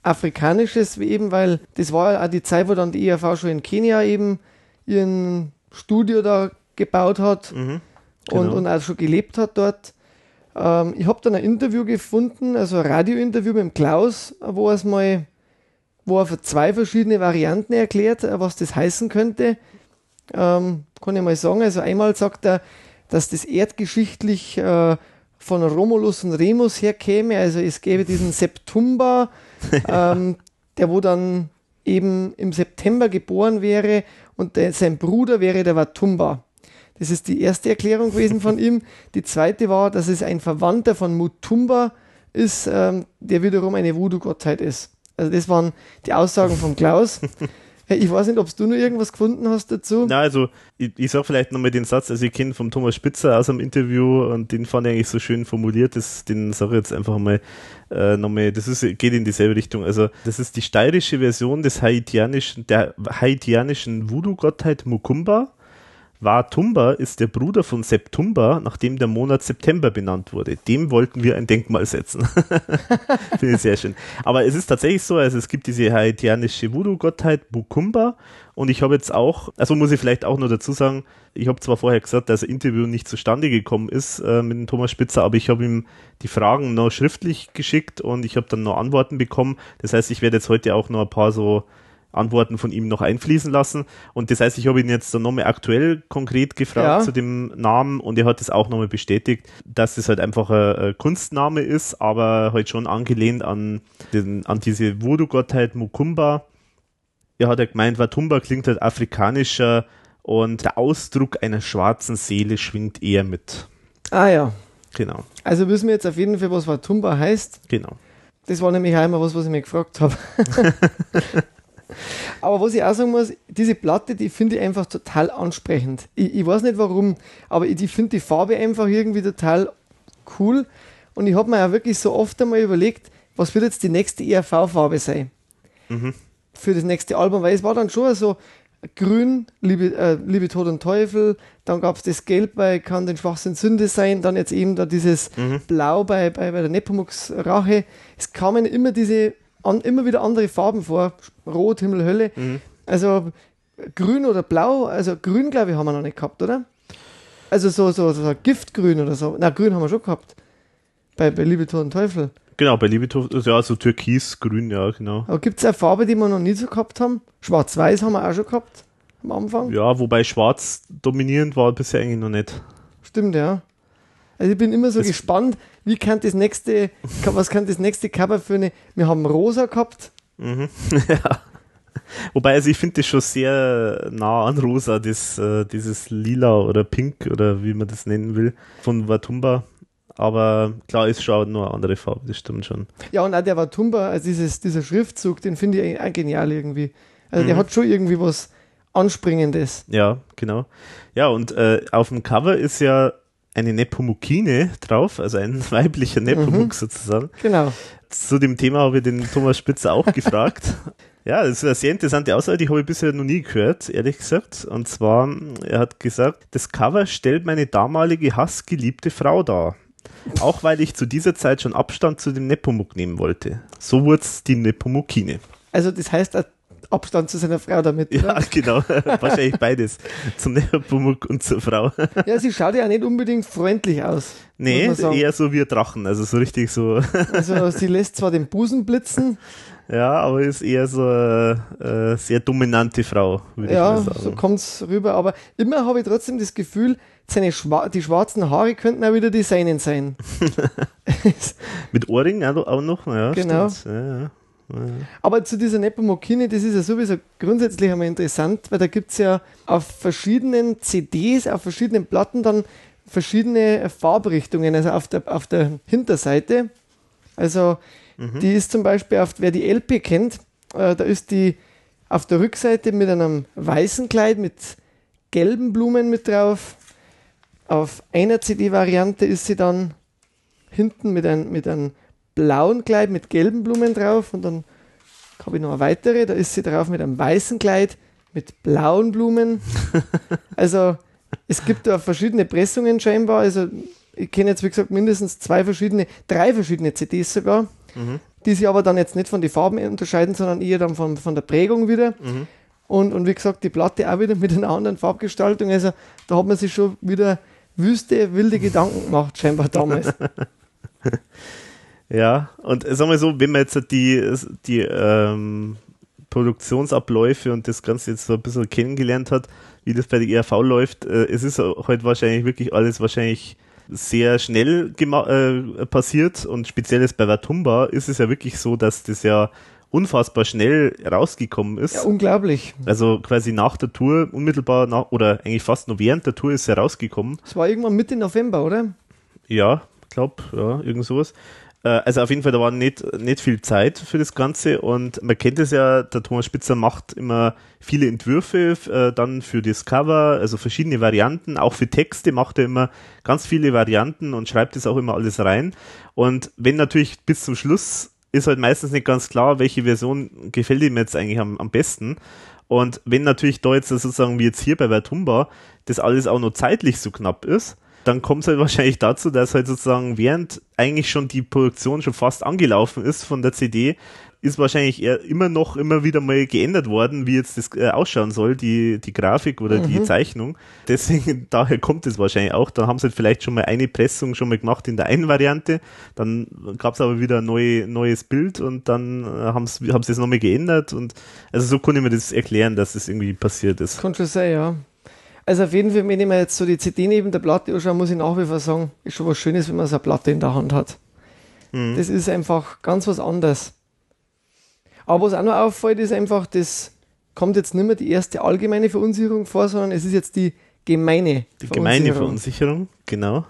Afrikanisches, eben, weil das war ja auch die Zeit, wo dann die ERV schon in Kenia eben ihren Studio da gebaut hat Mhm, und, genau. und auch schon gelebt hat dort. Ähm, ich habe dann ein Interview gefunden, also ein Radiointerview mit dem Klaus, wo er mal, wo er zwei verschiedene Varianten erklärt, äh, was das heißen könnte. Ähm, kann ich mal sagen. Also einmal sagt er, dass das erdgeschichtlich äh, von Romulus und Remus herkäme. Also es gäbe diesen Septumber, ähm, der wo dann eben im September geboren wäre und der, sein Bruder wäre der Watumba. Das ist die erste Erklärung gewesen von ihm. Die zweite war, dass es ein Verwandter von Mutumba ist, ähm, der wiederum eine Voodoo-Gottheit ist. Also das waren die Aussagen von Klaus. Ich weiß nicht, ob du noch irgendwas gefunden hast dazu. Na, also ich, ich sag vielleicht nochmal den Satz, also ich kenne vom Thomas Spitzer aus einem Interview und den fand ich eigentlich so schön formuliert, das, den sage ich jetzt einfach mal äh, nochmal, das ist, geht in dieselbe Richtung. Also das ist die steirische Version des haitianischen, der haitianischen Voodoo-Gottheit Mukumba. Watumba ist der Bruder von Septumba, nachdem der Monat September benannt wurde. Dem wollten wir ein Denkmal setzen. Finde ich sehr schön. Aber es ist tatsächlich so, also es gibt diese haitianische Voodoo-Gottheit Mukumba und ich habe jetzt auch, also muss ich vielleicht auch noch dazu sagen, ich habe zwar vorher gesagt, dass ein Interview nicht zustande gekommen ist äh, mit dem Thomas Spitzer, aber ich habe ihm die Fragen noch schriftlich geschickt und ich habe dann noch Antworten bekommen. Das heißt, ich werde jetzt heute auch noch ein paar so Antworten von ihm noch einfließen lassen. Und das heißt, ich habe ihn jetzt dann nochmal aktuell konkret gefragt Ja. zu dem Namen und er hat es auch nochmal bestätigt, dass es halt einfach ein, Kunstname ist, aber halt schon angelehnt an, den, an diese Voodoo-Gottheit Mukumba. Er hat ja gemeint, Watumba klingt halt afrikanischer und der Ausdruck einer schwarzen Seele schwingt eher mit. Ah ja. Genau, Also wissen wir jetzt auf jeden Fall, was Watumba heißt. genau. Das war nämlich immer was, was ich mir gefragt habe. aber was ich auch sagen muss, diese Platte, die finde ich einfach total ansprechend. Ich, ich weiß nicht warum, aber ich, ich finde die Farbe einfach irgendwie total cool. Und ich habe mir auch wirklich so oft einmal überlegt, was wird jetzt die nächste ERV-Farbe sein für das nächste Album, weil es war dann schon so grün, Liebe, äh, Liebe Tod und Teufel, dann gab es das Gelb bei Kann den Schwachsinn Sünde sein, dann jetzt eben da dieses Blau bei, bei, bei der Nepomuk's Rache. Es kamen immer diese, an, immer wieder andere Farben vor, Rot, Himmel, Hölle. Also grün oder blau, also grün glaube ich haben wir noch nicht gehabt, oder? Also so, so, so Giftgrün oder so. Na, grün haben wir schon gehabt. Bei, bei Liebe, Tod und Teufel. Genau, bei Liebethof, ja, so türkisgrün, ja, genau. Aber gibt es eine Farbe, die wir noch nie so gehabt haben? Schwarz-Weiß haben wir auch schon gehabt am Anfang. Ja, wobei schwarz dominierend war bisher eigentlich noch nicht. Stimmt, ja. Also ich bin immer so Das- gespannt, wie kann das nächste, was kann das nächste Cover für eine, wir haben rosa gehabt, Mhm. ja. Wobei, also ich finde das schon sehr nah an rosa, das, äh, dieses lila oder pink oder wie man das nennen will, von Watumba. Aber klar ist schon nur eine andere Farbe, das stimmt schon. Ja, und auch der Watumba, also dieses, dieser Schriftzug, den finde ich auch genial irgendwie. Also der Mhm. hat schon irgendwie was Anspringendes. Ja, genau. Ja, und äh, auf dem Cover ist ja eine Nepomukine drauf, also ein weiblicher Nepomuk sozusagen. Genau. Zu dem Thema habe ich den Thomas Spitzer auch gefragt. Ja, das ist eine sehr interessante Aussage, die habe ich bisher noch nie gehört, ehrlich gesagt. Und zwar, er hat gesagt, das Cover stellt meine damalige hassgeliebte Frau dar. Auch weil ich zu dieser Zeit schon Abstand zu dem Nepomuk nehmen wollte. So wurde es die Nepomukine. Also das heißt, Abstand zu seiner Frau damit. Ja, oder? genau. Wahrscheinlich beides. Zum Nepomuk und zur Frau. ja, sie schaut ja nicht unbedingt freundlich aus. Nee, eher so wie ein Drachen. Also so richtig so. Also sie lässt zwar den Busen blitzen, Ja, aber ist eher so eine äh, sehr dominante Frau, würde ja, ich mal so sagen. kommt's rüber, aber immer habe ich trotzdem das Gefühl, seine Schwa die schwarzen Haare könnten auch wieder die seinen sein. Mit Ohrring auch auch noch, ja. Genau. Ja, ja. Aber zu dieser Nepomukine, das ist ja sowieso grundsätzlich einmal interessant, weil da gibt es ja auf verschiedenen CDs, auf verschiedenen Platten dann verschiedene Farbrichtungen, also auf der, auf der Hinterseite. Also die ist zum Beispiel, auf, wer die LP kennt, äh, da ist die auf der Rückseite mit einem weißen Kleid mit gelben Blumen mit drauf. Auf einer CD-Variante ist sie dann hinten mit, ein, mit einem blauen Kleid mit gelben Blumen drauf und dann habe ich noch eine weitere, da ist sie drauf mit einem weißen Kleid mit blauen Blumen. also es gibt da verschiedene Pressungen scheinbar, also ich kenne jetzt wie gesagt mindestens zwei verschiedene, drei verschiedene CDs sogar, die sich aber dann jetzt nicht von den Farben unterscheiden, sondern eher dann von, von der Prägung wieder. Und, und wie gesagt, die Platte auch wieder mit einer anderen Farbgestaltung. Also da hat man sich schon wieder wüste, wilde Gedanken gemacht, scheinbar damals. Ja, und sagen wir so, wenn man jetzt die, die ähm, Produktionsabläufe und das Ganze jetzt so ein bisschen kennengelernt hat, wie das bei der ERV läuft, äh, es ist heute wahrscheinlich wirklich alles wahrscheinlich sehr schnell äh, passiert und speziell jetzt bei Watumba ist es ja wirklich so, dass das ja unfassbar schnell rausgekommen ist. Ja, unglaublich. Also quasi nach der Tour, unmittelbar nach, oder eigentlich fast nur während der Tour ist er rausgekommen. Es war irgendwann Mitte November, oder? Ja, glaub, ja, irgend sowas. Äh, Also auf jeden Fall, da war nicht, nicht viel Zeit für das Ganze und man kennt es ja, der Thomas Spitzer macht immer viele Entwürfe äh, dann für das Cover, also verschiedene Varianten, auch für Texte macht er immer ganz viele Varianten und schreibt das auch immer alles rein. Und wenn natürlich bis zum Schluss ist halt meistens nicht ganz klar, welche Version gefällt ihm jetzt eigentlich am, am besten. Und wenn natürlich da jetzt sozusagen wie jetzt hier bei Vertumba das alles auch noch zeitlich so knapp ist, dann kommt es halt wahrscheinlich dazu, dass halt sozusagen während eigentlich schon die Produktion schon fast angelaufen ist von der CD, ist wahrscheinlich eher immer noch immer wieder mal geändert worden, wie jetzt das äh, ausschauen soll, die, die Grafik oder die Zeichnung. Deswegen, daher kommt es wahrscheinlich auch. Da haben sie halt vielleicht schon mal eine Pressung schon mal gemacht in der einen Variante, dann gab es aber wieder ein neu, neues Bild und dann äh, haben sie haben es nochmal geändert und also so konnte ich mir das erklären, dass das irgendwie passiert ist. Schon sein, ja. Also auf jeden Fall, wenn ich mir jetzt so die CD neben der Platte anschaue, muss ich nach wie vor sagen, ist schon was Schönes, wenn man so eine Platte in der Hand hat. Mhm. Das ist einfach ganz was anderes. Aber was auch noch auffällt, ist einfach, das kommt jetzt nicht mehr die erste allgemeine Verunsicherung vor, sondern es ist jetzt die gemeine Die gemeine Verunsicherung, genau.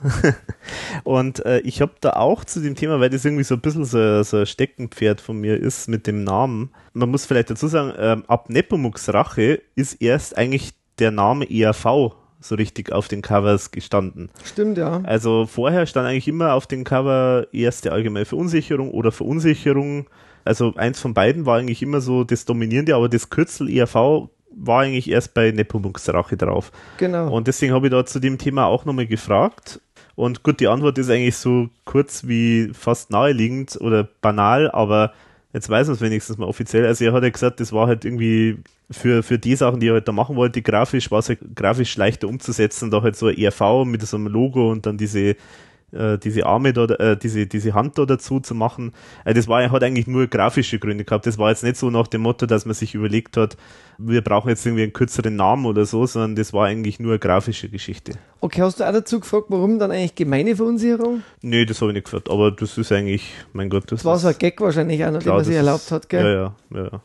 Und äh, ich habe da auch zu dem Thema, weil das irgendwie so ein bisschen so, so ein Steckenpferd von mir ist mit dem Namen. Man muss vielleicht dazu sagen, ähm, ab Nepomuks Rache ist erst eigentlich der Name ERV so richtig auf den Covers gestanden. Stimmt, ja. Also vorher stand eigentlich immer auf dem Cover erste allgemeine Verunsicherung oder Verunsicherung. Also eins von beiden war eigentlich immer so das Dominierende, aber das Kürzel ERV war eigentlich erst bei Nepomuks Rache drauf. Genau. Und deswegen habe ich da zu dem Thema auch nochmal gefragt. Und gut, die Antwort ist eigentlich so kurz wie fast naheliegend oder banal, aber Jetzt weiß man es wenigstens mal offiziell. Also er hat ja gesagt, das war halt irgendwie für, für die Sachen, die er halt da machen wollte, grafisch war es halt grafisch leichter umzusetzen, da halt so ein ERV mit so einem Logo und dann diese äh, diese Arme da, äh, diese, diese Hand da dazu zu machen. Äh, das war, hat eigentlich nur grafische Gründe gehabt. Das war jetzt nicht so nach dem Motto, dass man sich überlegt hat, wir brauchen jetzt irgendwie einen kürzeren Namen oder so, sondern das war eigentlich nur eine grafische Geschichte. Okay, hast du auch dazu gefragt, warum dann eigentlich gemeine Verunsicherung? Nee, das habe ich nicht gefragt, aber das ist eigentlich, mein Gott, das, das war so ein Gag wahrscheinlich auch noch, den man sich erlaubt hat, gell? Ja, ja, ja. ja.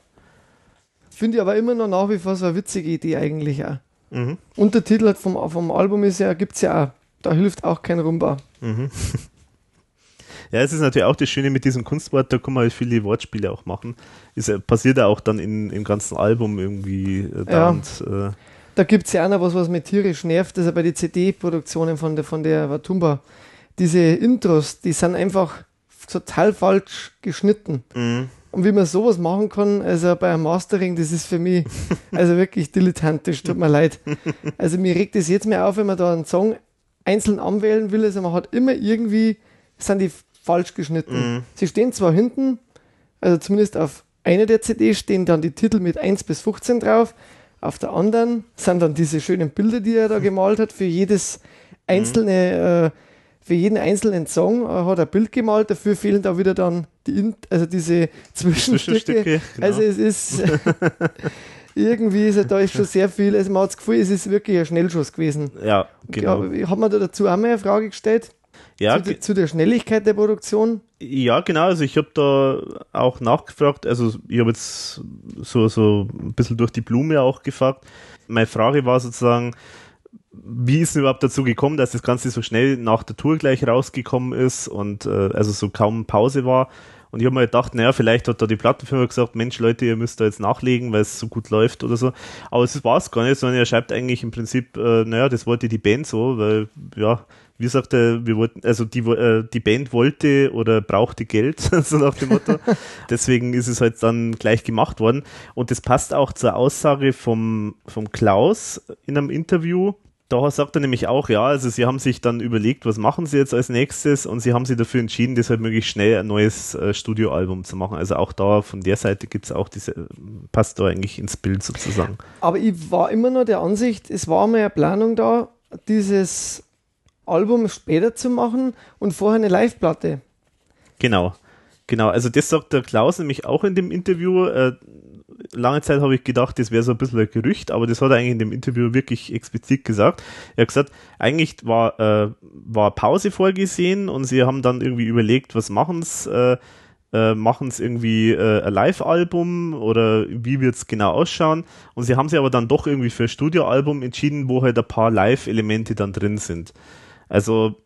Finde ich aber immer noch nach wie vor so eine witzige Idee eigentlich auch. Mhm. Untertitel vom, vom Album ist ja, gibt es ja auch da hilft auch kein Rumba. Mhm. Ja, es ist natürlich auch das Schöne mit diesem Kunstwort, da kann man halt viele Wortspiele auch machen. Ist, passiert ja auch dann in, im ganzen Album irgendwie äh, da. Ja. Und, äh, da gibt es ja auch noch was, was mich tierisch nervt, das ist ja bei den CD-Produktionen von der, von der Watumba. Diese Intros, die sind einfach total falsch geschnitten. Mhm. Und wie man sowas machen kann, also bei einem Mastering, das ist für mich also wirklich dilettantisch, tut mir leid. Also mir regt es jetzt mehr auf, wenn man da einen Song einzeln anwählen will, also man hat immer irgendwie, sind die falsch geschnitten. Mhm. Sie stehen zwar hinten, also zumindest auf einer der CDs stehen dann die Titel mit 1 bis 15 drauf, auf der anderen sind dann diese schönen Bilder, die er da gemalt hat, für jedes einzelne, mhm. äh, für jeden einzelnen Song äh, hat er ein Bild gemalt, dafür fehlen da wieder dann die, also diese Zwischenstücke. Zwischenstücke genau. Also es ist irgendwie ist da ist schon sehr viel, also man hat das Gefühl, es ist wirklich ein Schnellschuss gewesen. Ja, genau. Ja, hat man da dazu auch mal eine Frage gestellt? Ja, zu, zu, der Schnelligkeit der Produktion? Ja, genau. Also ich habe da auch nachgefragt. Also ich habe jetzt so, so ein bisschen durch die Blume auch gefragt. Meine Frage war sozusagen, wie ist es überhaupt dazu gekommen, dass das Ganze so schnell nach der Tour gleich rausgekommen ist und äh, also so kaum Pause war? Und ich habe mir gedacht, naja, vielleicht hat da die Plattenfirma gesagt, Mensch, Leute, ihr müsst da jetzt nachlegen, weil es so gut läuft oder so. Aber es war es gar nicht, sondern er schreibt eigentlich im Prinzip, äh, naja, das wollte die Band so, weil, ja, wie sagt er, wir wollten, also die, äh, die Band wollte oder brauchte Geld, so nach dem Motto. Deswegen ist es halt dann gleich gemacht worden. Und das passt auch zur Aussage vom, vom Klaus in einem Interview, da sagt er nämlich auch, ja, also sie haben sich dann überlegt, was machen sie jetzt als nächstes und sie haben sich dafür entschieden, deshalb möglichst schnell ein neues äh, Studioalbum zu machen. Also auch da von der Seite gibt es auch diese, passt da eigentlich ins Bild sozusagen. Aber ich war immer noch der Ansicht, es war mal eine Planung da, dieses Album später zu machen und vorher eine Live-Platte. Genau. Genau, also das sagt der Klaus nämlich auch in dem Interview. Äh, lange Zeit habe ich gedacht, das wäre so ein bisschen ein Gerücht, aber das hat er eigentlich in dem Interview wirklich explizit gesagt. Er hat gesagt, eigentlich war, äh, war Pause vorgesehen und sie haben dann irgendwie überlegt, was machen es, äh, äh, machen es irgendwie äh, ein Live-Album oder wie wird es genau ausschauen. Und sie haben sich aber dann doch irgendwie für ein Studioalbum entschieden, wo halt ein paar Live-Elemente dann drin sind. Also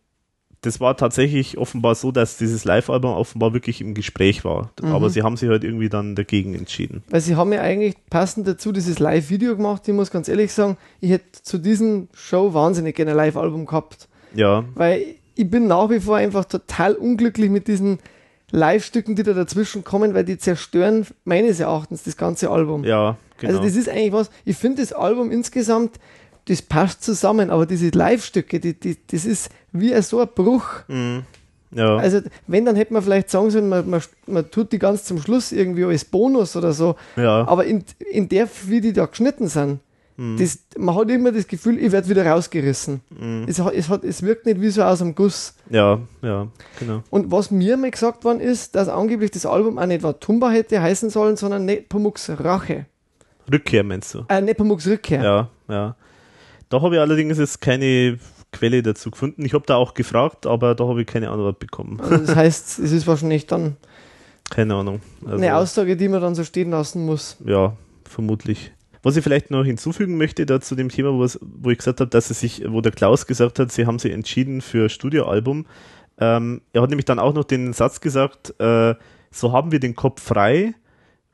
das war tatsächlich offenbar so, dass dieses Live-Album offenbar wirklich im Gespräch war. Mhm. Aber sie haben sich halt irgendwie dann dagegen entschieden. Weil sie haben ja eigentlich passend dazu dieses Live-Video gemacht. Ich muss ganz ehrlich sagen, ich hätte zu diesem Show wahnsinnig gerne ein Live-Album gehabt. Ja. Weil ich bin nach wie vor einfach total unglücklich mit diesen Live-Stücken, die da dazwischen kommen, weil die zerstören meines Erachtens das ganze Album. Ja, genau. Also das ist eigentlich was, ich finde das Album insgesamt das passt zusammen, aber diese Live-Stücke, die, die, das ist wie so ein Bruch. Mhm. Ja. Also, wenn, dann hätte man vielleicht sagen sollen, man, man, man tut die ganz zum Schluss irgendwie als Bonus oder so. Ja. Aber in, in der, wie die da geschnitten sind, mhm. das, man hat immer das Gefühl, ich werde wieder rausgerissen. Mhm. Es, es, hat, es wirkt nicht wie so aus dem Guss. Ja, ja, genau. Und was mir mal gesagt worden ist, dass angeblich das Album auch nicht Tumba hätte heißen sollen, sondern Nepomuks Rache. Rückkehr meinst du? Äh, Nepomuks Rückkehr. Ja, ja. Da habe ich allerdings jetzt keine Quelle dazu gefunden. Ich habe da auch gefragt, aber da habe ich keine Antwort bekommen. Also das heißt, es ist wahrscheinlich dann keine Ahnung. Also, eine Aussage, die man dann so stehen lassen muss. Ja, vermutlich. Was ich vielleicht noch hinzufügen möchte da zu dem Thema, wo ich gesagt habe, dass es sich, wo der Klaus gesagt hat, sie haben sich entschieden für Studioalbum. Ähm, er hat nämlich dann auch noch den Satz gesagt, äh, so haben wir den Kopf frei,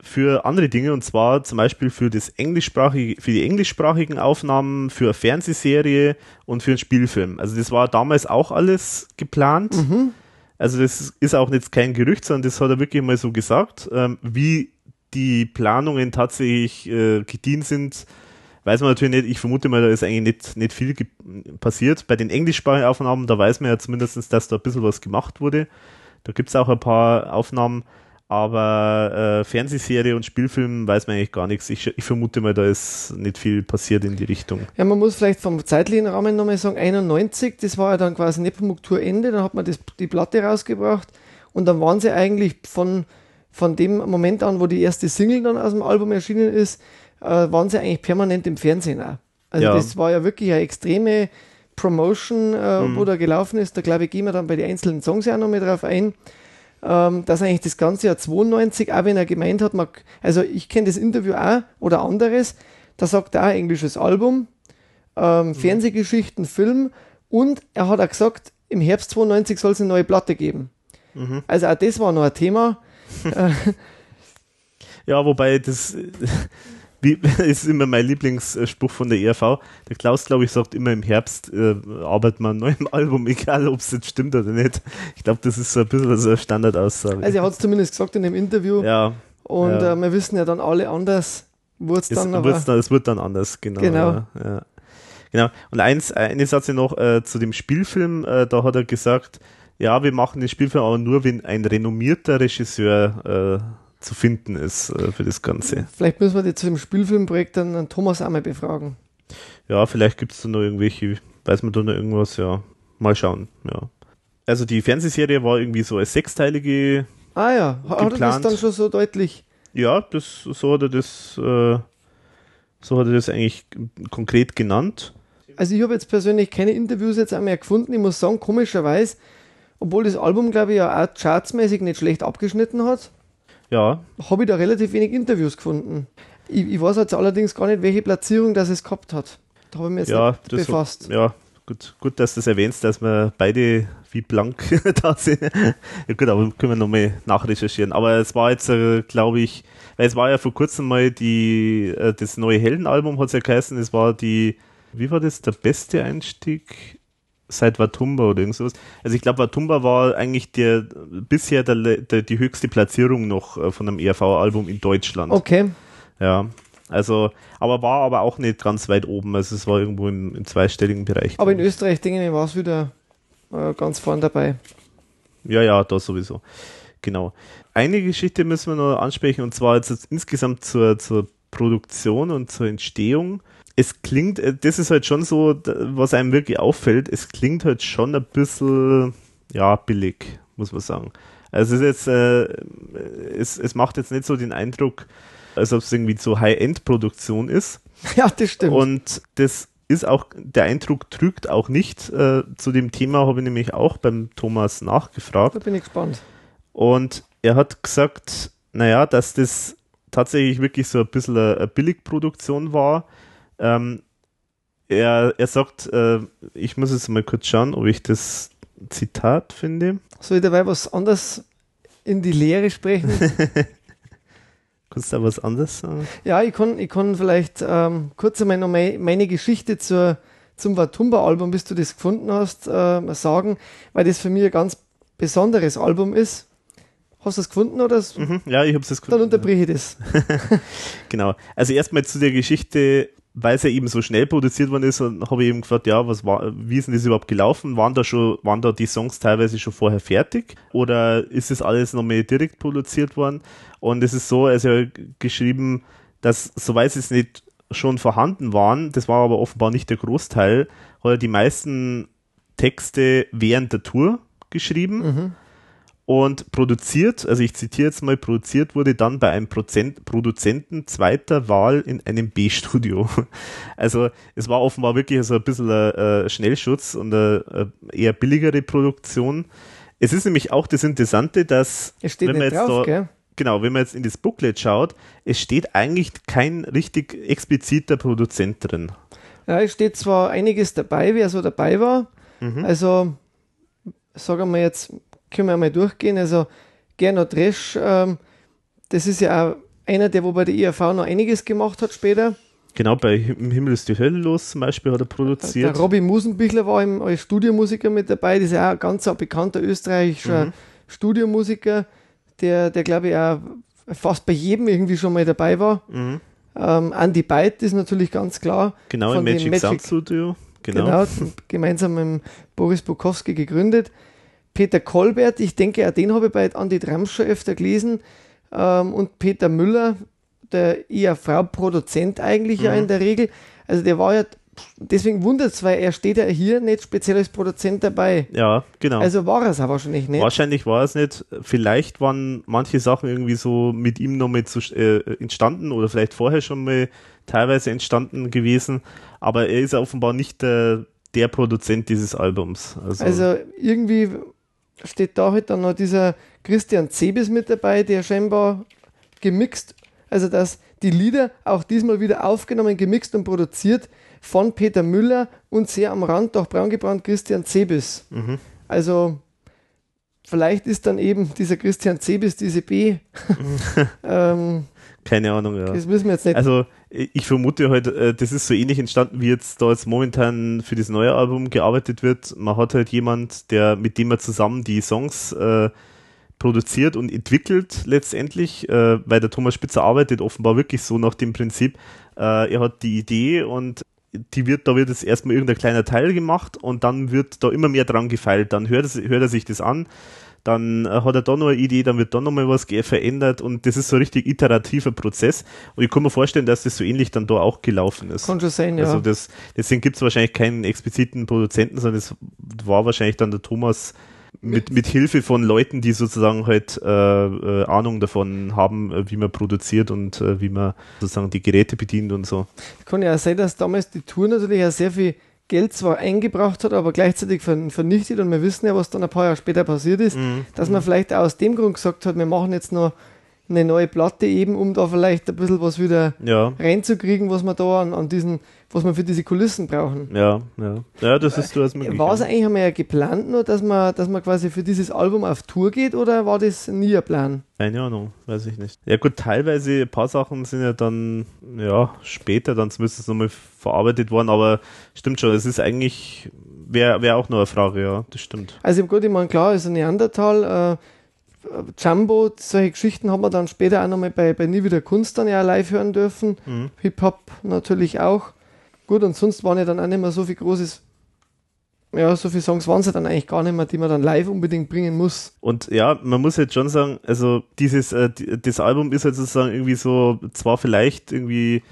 für andere Dinge und zwar zum Beispiel für das englischsprachige, für die englischsprachigen Aufnahmen, für eine Fernsehserie und für einen Spielfilm. Also das war damals auch alles geplant. Mhm. Also das ist auch jetzt kein Gerücht, sondern das hat er wirklich mal so gesagt. Ähm, wie die Planungen tatsächlich äh, gedient sind, weiß man natürlich nicht. Ich vermute mal, da ist eigentlich nicht, nicht viel passiert. Bei den englischsprachigen Aufnahmen, da weiß man ja zumindest, dass da ein bisschen was gemacht wurde. Da gibt es auch ein paar Aufnahmen Aber äh, Fernsehserie und Spielfilm weiß man eigentlich gar nichts. Ich, ich, vermute mal, da ist nicht viel passiert in die Richtung. Ja, man muss vielleicht vom zeitlichen Rahmen nochmal sagen, 91, das war ja dann quasi Nepomuk-Tour-Ende, dann hat man das, die Platte rausgebracht und dann waren sie eigentlich von, von dem Moment an, wo die erste Single dann aus dem Album erschienen ist, äh, waren sie eigentlich permanent im Fernsehen auch. Also ja. das war ja wirklich eine extreme Promotion, äh, mhm. wo da gelaufen ist. Da glaube ich, gehen wir dann bei den einzelnen Songs ja noch mal drauf ein ähm, dass eigentlich das ganze Jahr 92, auch wenn er gemeint hat, man, also ich kenne das Interview auch oder anderes, da sagt er auch englisches Album, ähm, mhm. Fernsehgeschichten, Film und er hat auch gesagt, im Herbst 92 soll es eine neue Platte geben. Mhm. Also auch das war noch ein Thema. ja, wobei das wie ist immer mein Lieblingsspruch von der ERV. Der Klaus, glaube ich, sagt immer im Herbst äh, arbeitet man an einem neuen Album, egal ob es jetzt stimmt oder nicht. Ich glaube, das ist so ein bisschen so eine Standardaussage. Also er hat es zumindest gesagt in dem Interview. Ja. Und ja. Äh, wir wissen ja dann alle anders, wurde es dann aber. Dann, es wird dann anders, genau. Genau. Ja, ja. Genau. Und eins, eine Satz noch äh, zu dem Spielfilm, äh, da hat er gesagt, ja, wir machen den Spielfilm aber nur, wenn ein renommierter Regisseur äh, zu finden ist äh, für das Ganze. Vielleicht müssen wir jetzt zu dem Spielfilmprojekt dann einen Thomas einmal befragen. Ja, vielleicht gibt es da noch irgendwelche, weiß man da noch irgendwas, ja. Mal schauen, ja. Also die Fernsehserie war irgendwie so als sechsteilige. Ah ja, hat er das dann schon so deutlich? Ja, das, so hat er das, äh, so hat er das eigentlich konkret genannt. Also ich habe jetzt persönlich keine Interviews jetzt einmal gefunden. Ich muss sagen, komischerweise, obwohl das Album, glaube ich, ja auch chartsmäßig nicht schlecht abgeschnitten hat, ja. Habe ich da relativ wenig Interviews gefunden. Ich, ich, weiß jetzt allerdings gar nicht, welche Platzierung das es gehabt hat. Da habe ich mich jetzt ja, nicht befasst. So, ja, gut, gut, dass du das erwähnst, dass wir beide wie blank da sind. ja gut, aber können wir nochmal nachrecherchieren. Aber es war jetzt, äh, glaube ich, weil es war ja vor kurzem mal die, äh, das neue Heldenalbum hat es ja geheißen, es war die, wie war das, der beste Einstieg? Seit Watumba oder irgend sowas. Also ich glaube, Watumba war eigentlich der bisher der, der, die höchste Platzierung noch äh, von einem ERV-Album in Deutschland. Okay. Ja. Also, aber war aber auch nicht ganz weit oben. Also es war irgendwo im, im zweistelligen Bereich. Aber in Österreich, denke ich, war es wieder äh, ganz vorn dabei. Ja, ja, da sowieso. Genau. Eine Geschichte müssen wir noch ansprechen und zwar jetzt insgesamt zur, zur Produktion und zur Entstehung es klingt, äh, das ist halt schon so, was einem wirklich auffällt, es klingt halt schon ein bisschen, ja, billig, muss man sagen. Also es ist jetzt, äh, es, es macht jetzt nicht so den Eindruck, als ob es irgendwie so High-End-Produktion ist. Ja, das stimmt. Und das ist auch, der Eindruck trügt auch nicht. Äh, zu dem Thema habe ich nämlich auch beim Thomas nachgefragt. Da bin ich gespannt. Und er hat gesagt, naja, dass das tatsächlich wirklich so ein bisschen eine, eine Billigproduktion war ähm, er, er sagt, äh, ich muss jetzt mal kurz schauen, ob ich das Zitat finde. Soll ich dabei was anderes in die Lehre sprechen? Kannst du da was anderes sagen? Ja, ich kann, ich kann vielleicht ähm, kurz einmal noch meine, meine Geschichte zur, zum Watumba-Album, bis du das gefunden hast, äh, sagen, weil das für mich ein ganz besonderes Album ist. Hast du es gefunden oder? Mhm, ja, ich habe es gefunden. Dann unterbreche ich das. genau. Also erstmal zu der Geschichte weil es ja eben so schnell produziert worden ist, habe ich eben gefragt, ja, was war, wie ist denn das überhaupt gelaufen? Waren da schon, waren da die Songs teilweise schon vorher fertig? Oder ist das alles nochmal direkt produziert worden? Und es ist so, er also geschrieben, dass, soweit es nicht schon vorhanden waren, das war aber offenbar nicht der Großteil, hat er die meisten Texte während der Tour geschrieben. Mhm und produziert, also ich zitiere jetzt mal, produziert wurde dann bei einem Prozent, Produzenten zweiter Wahl in einem B-Studio. Also es war offenbar wirklich so ein bisschen ein, Schnellschutz und eine, eher billigere Produktion. Es ist nämlich auch das Interessante, dass es steht wenn man jetzt drauf, da, genau, wenn man jetzt in das Booklet schaut, es steht eigentlich kein richtig expliziter Produzent drin. Ja, es steht zwar einiges dabei, wer so dabei war. Mhm. Also sagen wir jetzt können wir mal durchgehen. Also Gernot Resch, ähm, das ist ja auch einer, der wo bei der IAV noch einiges gemacht hat später. Genau, bei Im Himmel ist die Hölle los zum Beispiel hat er produziert. Der Robby Musenbichler war im, als Studiomusiker mit dabei, das ist ja auch ein ganz bekannter österreichischer mhm. Studiomusiker, der, der glaube ich auch fast bei jedem irgendwie schon mal dabei war. Mhm. Ähm, Andy Byte ist natürlich ganz klar. Genau, im Magic, Magic Sound Studio. Genau. genau gemeinsam mit Boris Bukowski gegründet Peter Kolbert, ich denke, auch den habe ich bei Andi Drams schon öfter gelesen. Ähm, und Peter Müller, der IAV-Produzent eigentlich mhm. ja in der Regel. Also der war ja, deswegen wundert es, weil er steht ja hier nicht speziell als Produzent dabei. Ja, genau. Also war er es aber wahrscheinlich nicht. Wahrscheinlich war es nicht. Vielleicht waren manche Sachen irgendwie so mit ihm noch zu, äh, entstanden oder vielleicht vorher schon mal teilweise entstanden gewesen. Aber er ist ja offenbar nicht der, der Produzent dieses Albums. Also, also irgendwie steht da halt dann noch dieser Christian Zebis mit dabei, der scheinbar gemixt, also dass die Lieder auch diesmal wieder aufgenommen, gemixt und produziert von Peter Müller und sehr am Rand, doch braungebrannt Christian Zebis. Mhm. Also vielleicht ist dann eben dieser Christian Zebis, diese B. ähm, Keine Ahnung, ja. Das wissen wir jetzt nicht. Also ich vermute halt, äh, das ist so ähnlich entstanden, wie jetzt da jetzt momentan für das neue Album gearbeitet wird. Man hat halt jemand, der mit dem man zusammen die Songs äh, produziert und entwickelt letztendlich, äh, weil der Thomas Spitzer arbeitet offenbar wirklich so nach dem Prinzip, äh, er hat die Idee und die wird, da wird jetzt erstmal irgendein kleiner Teil gemacht und dann wird da immer mehr dran gefeilt. Dann hört, hört er sich das an, dann äh, hat er da noch eine Idee, dann wird da nochmal was verändert und das ist so ein richtig iterativer Prozess. Und ich kann mir vorstellen, dass das so ähnlich dann da auch gelaufen ist. Kann schon sein, ja. Also das, deswegen gibt es wahrscheinlich keinen expliziten Produzenten, sondern es war wahrscheinlich dann der Thomas mit, mit Hilfe von Leuten, die sozusagen halt äh, äh, Ahnung davon haben, äh, wie man produziert und äh, wie man sozusagen die Geräte bedient und so. Kann ja auch sein, dass damals die Tour natürlich auch sehr viel Geld zwar eingebracht hat, aber gleichzeitig vernichtet und wir wissen ja, was dann ein paar Jahre später passiert ist, mhm. dass man vielleicht auch aus dem Grund gesagt hat, wir machen jetzt noch eine neue Platte eben, um da vielleicht ein bisschen was wieder ja. reinzukriegen, was man da an, an diesen, was wir für diese Kulissen brauchen. Ja, ja. Ja, das ist durchaus möglich. War es eigentlich einmal ja geplant nur, dass man, dass man quasi für dieses Album auf Tour geht oder war das nie ein Plan? Keine Ahnung, weiß ich nicht. Ja gut, teilweise ein paar Sachen sind ja dann, ja, später dann zumindest nochmal verarbeitet worden, aber stimmt schon, es ist eigentlich, wäre wär auch noch eine Frage, ja, das stimmt. Also im Grunde, ich meine, klar, ist ein Neandertal, äh, Jumbo, solche Geschichten haben wir dann später auch nochmal bei, bei Nie wieder Kunst dann ja live hören dürfen. Mhm. Hip-Hop natürlich auch. Gut, und sonst waren ja dann auch nicht mehr so viel großes, ja, so viele Songs waren es ja dann eigentlich gar nicht mehr, die man dann live unbedingt bringen muss. Und ja, man muss jetzt schon sagen, also dieses, äh, das Album ist halt sozusagen irgendwie so, zwar vielleicht irgendwie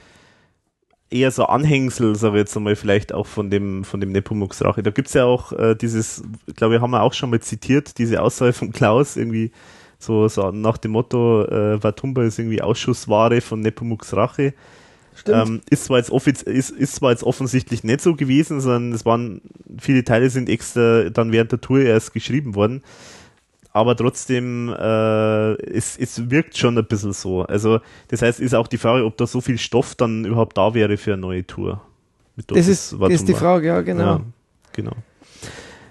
eher so Anhängsel, sage ich jetzt einmal, vielleicht auch von dem, von dem Nepomuk's Rache. Da gibt's ja auch äh, dieses, glaube ich, haben wir auch schon mal zitiert, diese Aussage von Klaus, irgendwie so, so nach dem Motto, äh, Watumba ist irgendwie Ausschussware von Nepomuk's Rache. Ähm, ist, zwar jetzt ist, ist zwar jetzt offensichtlich nicht so gewesen, sondern es waren, viele Teile sind extra dann während der Tour erst geschrieben worden aber trotzdem, äh, es, es wirkt schon ein bisschen so. Also, das heißt, ist auch die Frage, ob da so viel Stoff dann überhaupt da wäre für eine neue Tour. Das ist, das ist die Frage, ja, genau. Ja, genau.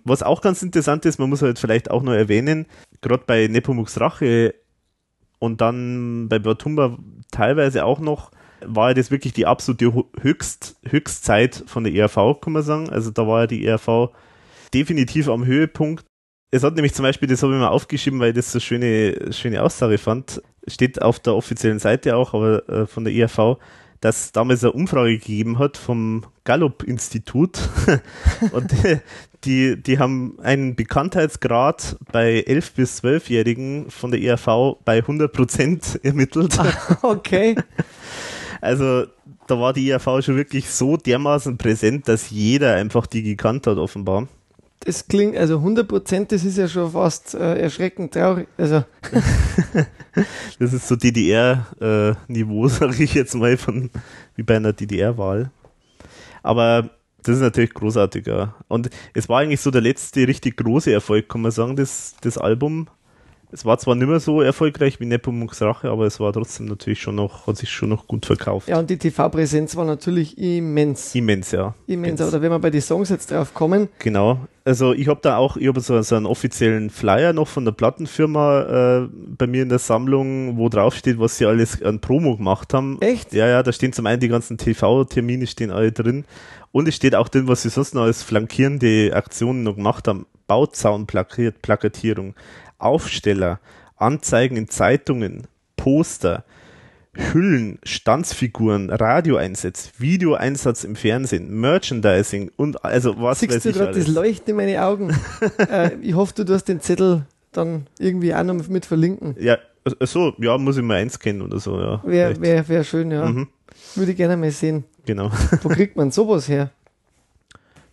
Was auch ganz interessant ist, man muss halt vielleicht auch noch erwähnen, gerade bei Nepomuks Rache und dann bei Batumba teilweise auch noch, war ja das wirklich die absolute Höchst, Höchstzeit von der ERV, kann man sagen. Also da war ja die ERV definitiv am Höhepunkt es hat nämlich zum Beispiel, das habe ich mal aufgeschrieben, weil ich das so schöne, schöne Aussage fand, steht auf der offiziellen Seite auch, aber äh, von der IHV, dass damals eine Umfrage gegeben hat vom Gallup-Institut und die, die haben einen Bekanntheitsgrad bei 11- bis 12-Jährigen von der IHV bei 100 Prozent ermittelt. Ah, okay. Also da war die IHV schon wirklich so dermaßen präsent, dass jeder einfach die gekannt hat, offenbar das klingt, also 100 Prozent, das ist ja schon fast äh, erschreckend traurig. Also. das ist so DDR-Niveau, äh, sage ich jetzt mal, von, wie bei einer DDR-Wahl. Aber das ist natürlich großartiger. Und es war eigentlich so der letzte richtig große Erfolg, kann man sagen, das, das Album es war zwar nicht mehr so erfolgreich wie Nepomuks Rache, aber es war trotzdem natürlich schon noch, hat sich schon noch gut verkauft. Ja, und die TV-Präsenz war natürlich immens. Immens, ja. Immens, oder wenn wir bei den Songs jetzt drauf kommen. Genau. Also ich habe da auch, ich habe so, so einen offiziellen Flyer noch von der Plattenfirma äh, bei mir in der Sammlung, wo drauf steht, was sie alles an Promo gemacht haben. Echt? Ja, ja, da stehen zum einen die ganzen TV-Termine stehen alle drin. Und es steht auch drin, was sie sonst noch als flankierende Aktionen noch gemacht haben. Bauzaun-Plakatierung, Aufsteller, Anzeigen in Zeitungen, Poster, Hüllen, Stanzfiguren, Radioeinsatz, Videoeinsatz im Fernsehen, Merchandising und also was Siehst weiß du gerade das Leuchten in meine Augen? äh, ich hoffe, du wirst den Zettel dann irgendwie auch noch mit verlinken. Ja, äh, so, ja, muss ich mal einscannen oder so, ja. Wäre wär, wär schön, ja. Mhm. Würde ich gerne mal sehen. Genau. Wo kriegt man sowas her?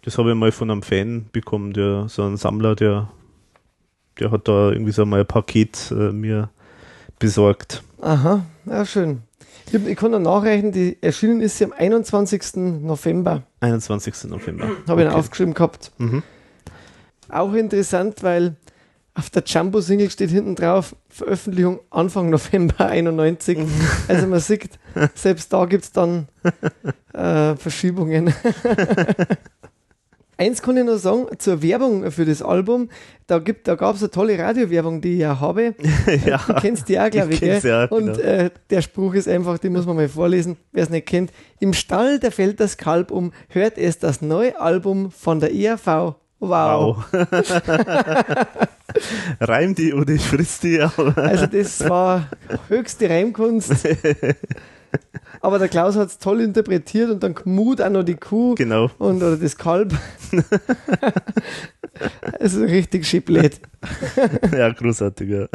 Das habe ich mal von einem Fan bekommen, der so ein Sammler, der, der hat da irgendwie so mal ein Paket äh, mir besorgt. Aha, ja, schön. Ich, ich kann noch nachreichen, die erschienen ist sie am 21. November. 21. November. Habe ich Okay. aufgeschrieben gehabt. Mhm. Auch interessant, weil auf der Jumbo-Single steht hinten drauf, Veröffentlichung Anfang November 91. Also man sieht, selbst da gibt es dann äh, Verschiebungen. Eins kann ich noch sagen, zur Werbung für das Album, da, gibt- da gab es eine tolle Radiowerbung, die ich ja habe. ja. Du kennst die auch, glaube ich. Ich ja, Und genau. äh, der Spruch ist einfach, den muss man mal vorlesen, wer es nicht kennt. Im Stall, da fällt das Kalb um, hört es das neue Album von der ERV. Wow. Wow. Reim die oder ich friss die. Also das war höchste Reimkunst. Aber der Klaus hat es toll interpretiert und dann Mut auch noch die Kuh genau. und oder das Kalb. also richtig schiblät. Ja, großartig, ja.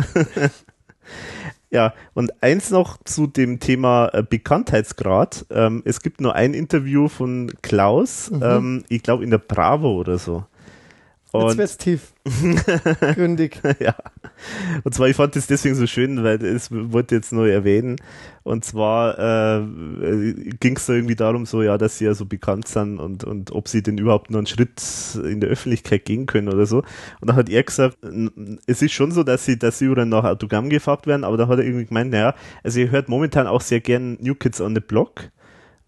Ja, und eins noch zu dem Thema äh, Bekanntheitsgrad. Ähm, es gibt nur ein Interview von Klaus, Mhm. ähm, ich glaube in der Bravo oder so. Jetzt Und, wird's tief. Gründig. ja. und zwar, ich fand das deswegen so schön, weil es wollte jetzt neu erwähnen. Und zwar äh, ging es da irgendwie darum, so ja, dass sie ja so bekannt sind und, und ob sie denn überhaupt noch einen Schritt in der Öffentlichkeit gehen können oder so. Und dann hat er gesagt, es ist schon so, dass sie, dass sie überall nach Autogramm gefragt werden, aber da hat er irgendwie gemeint, naja, also ihr hört momentan auch sehr gern New Kids on the Block.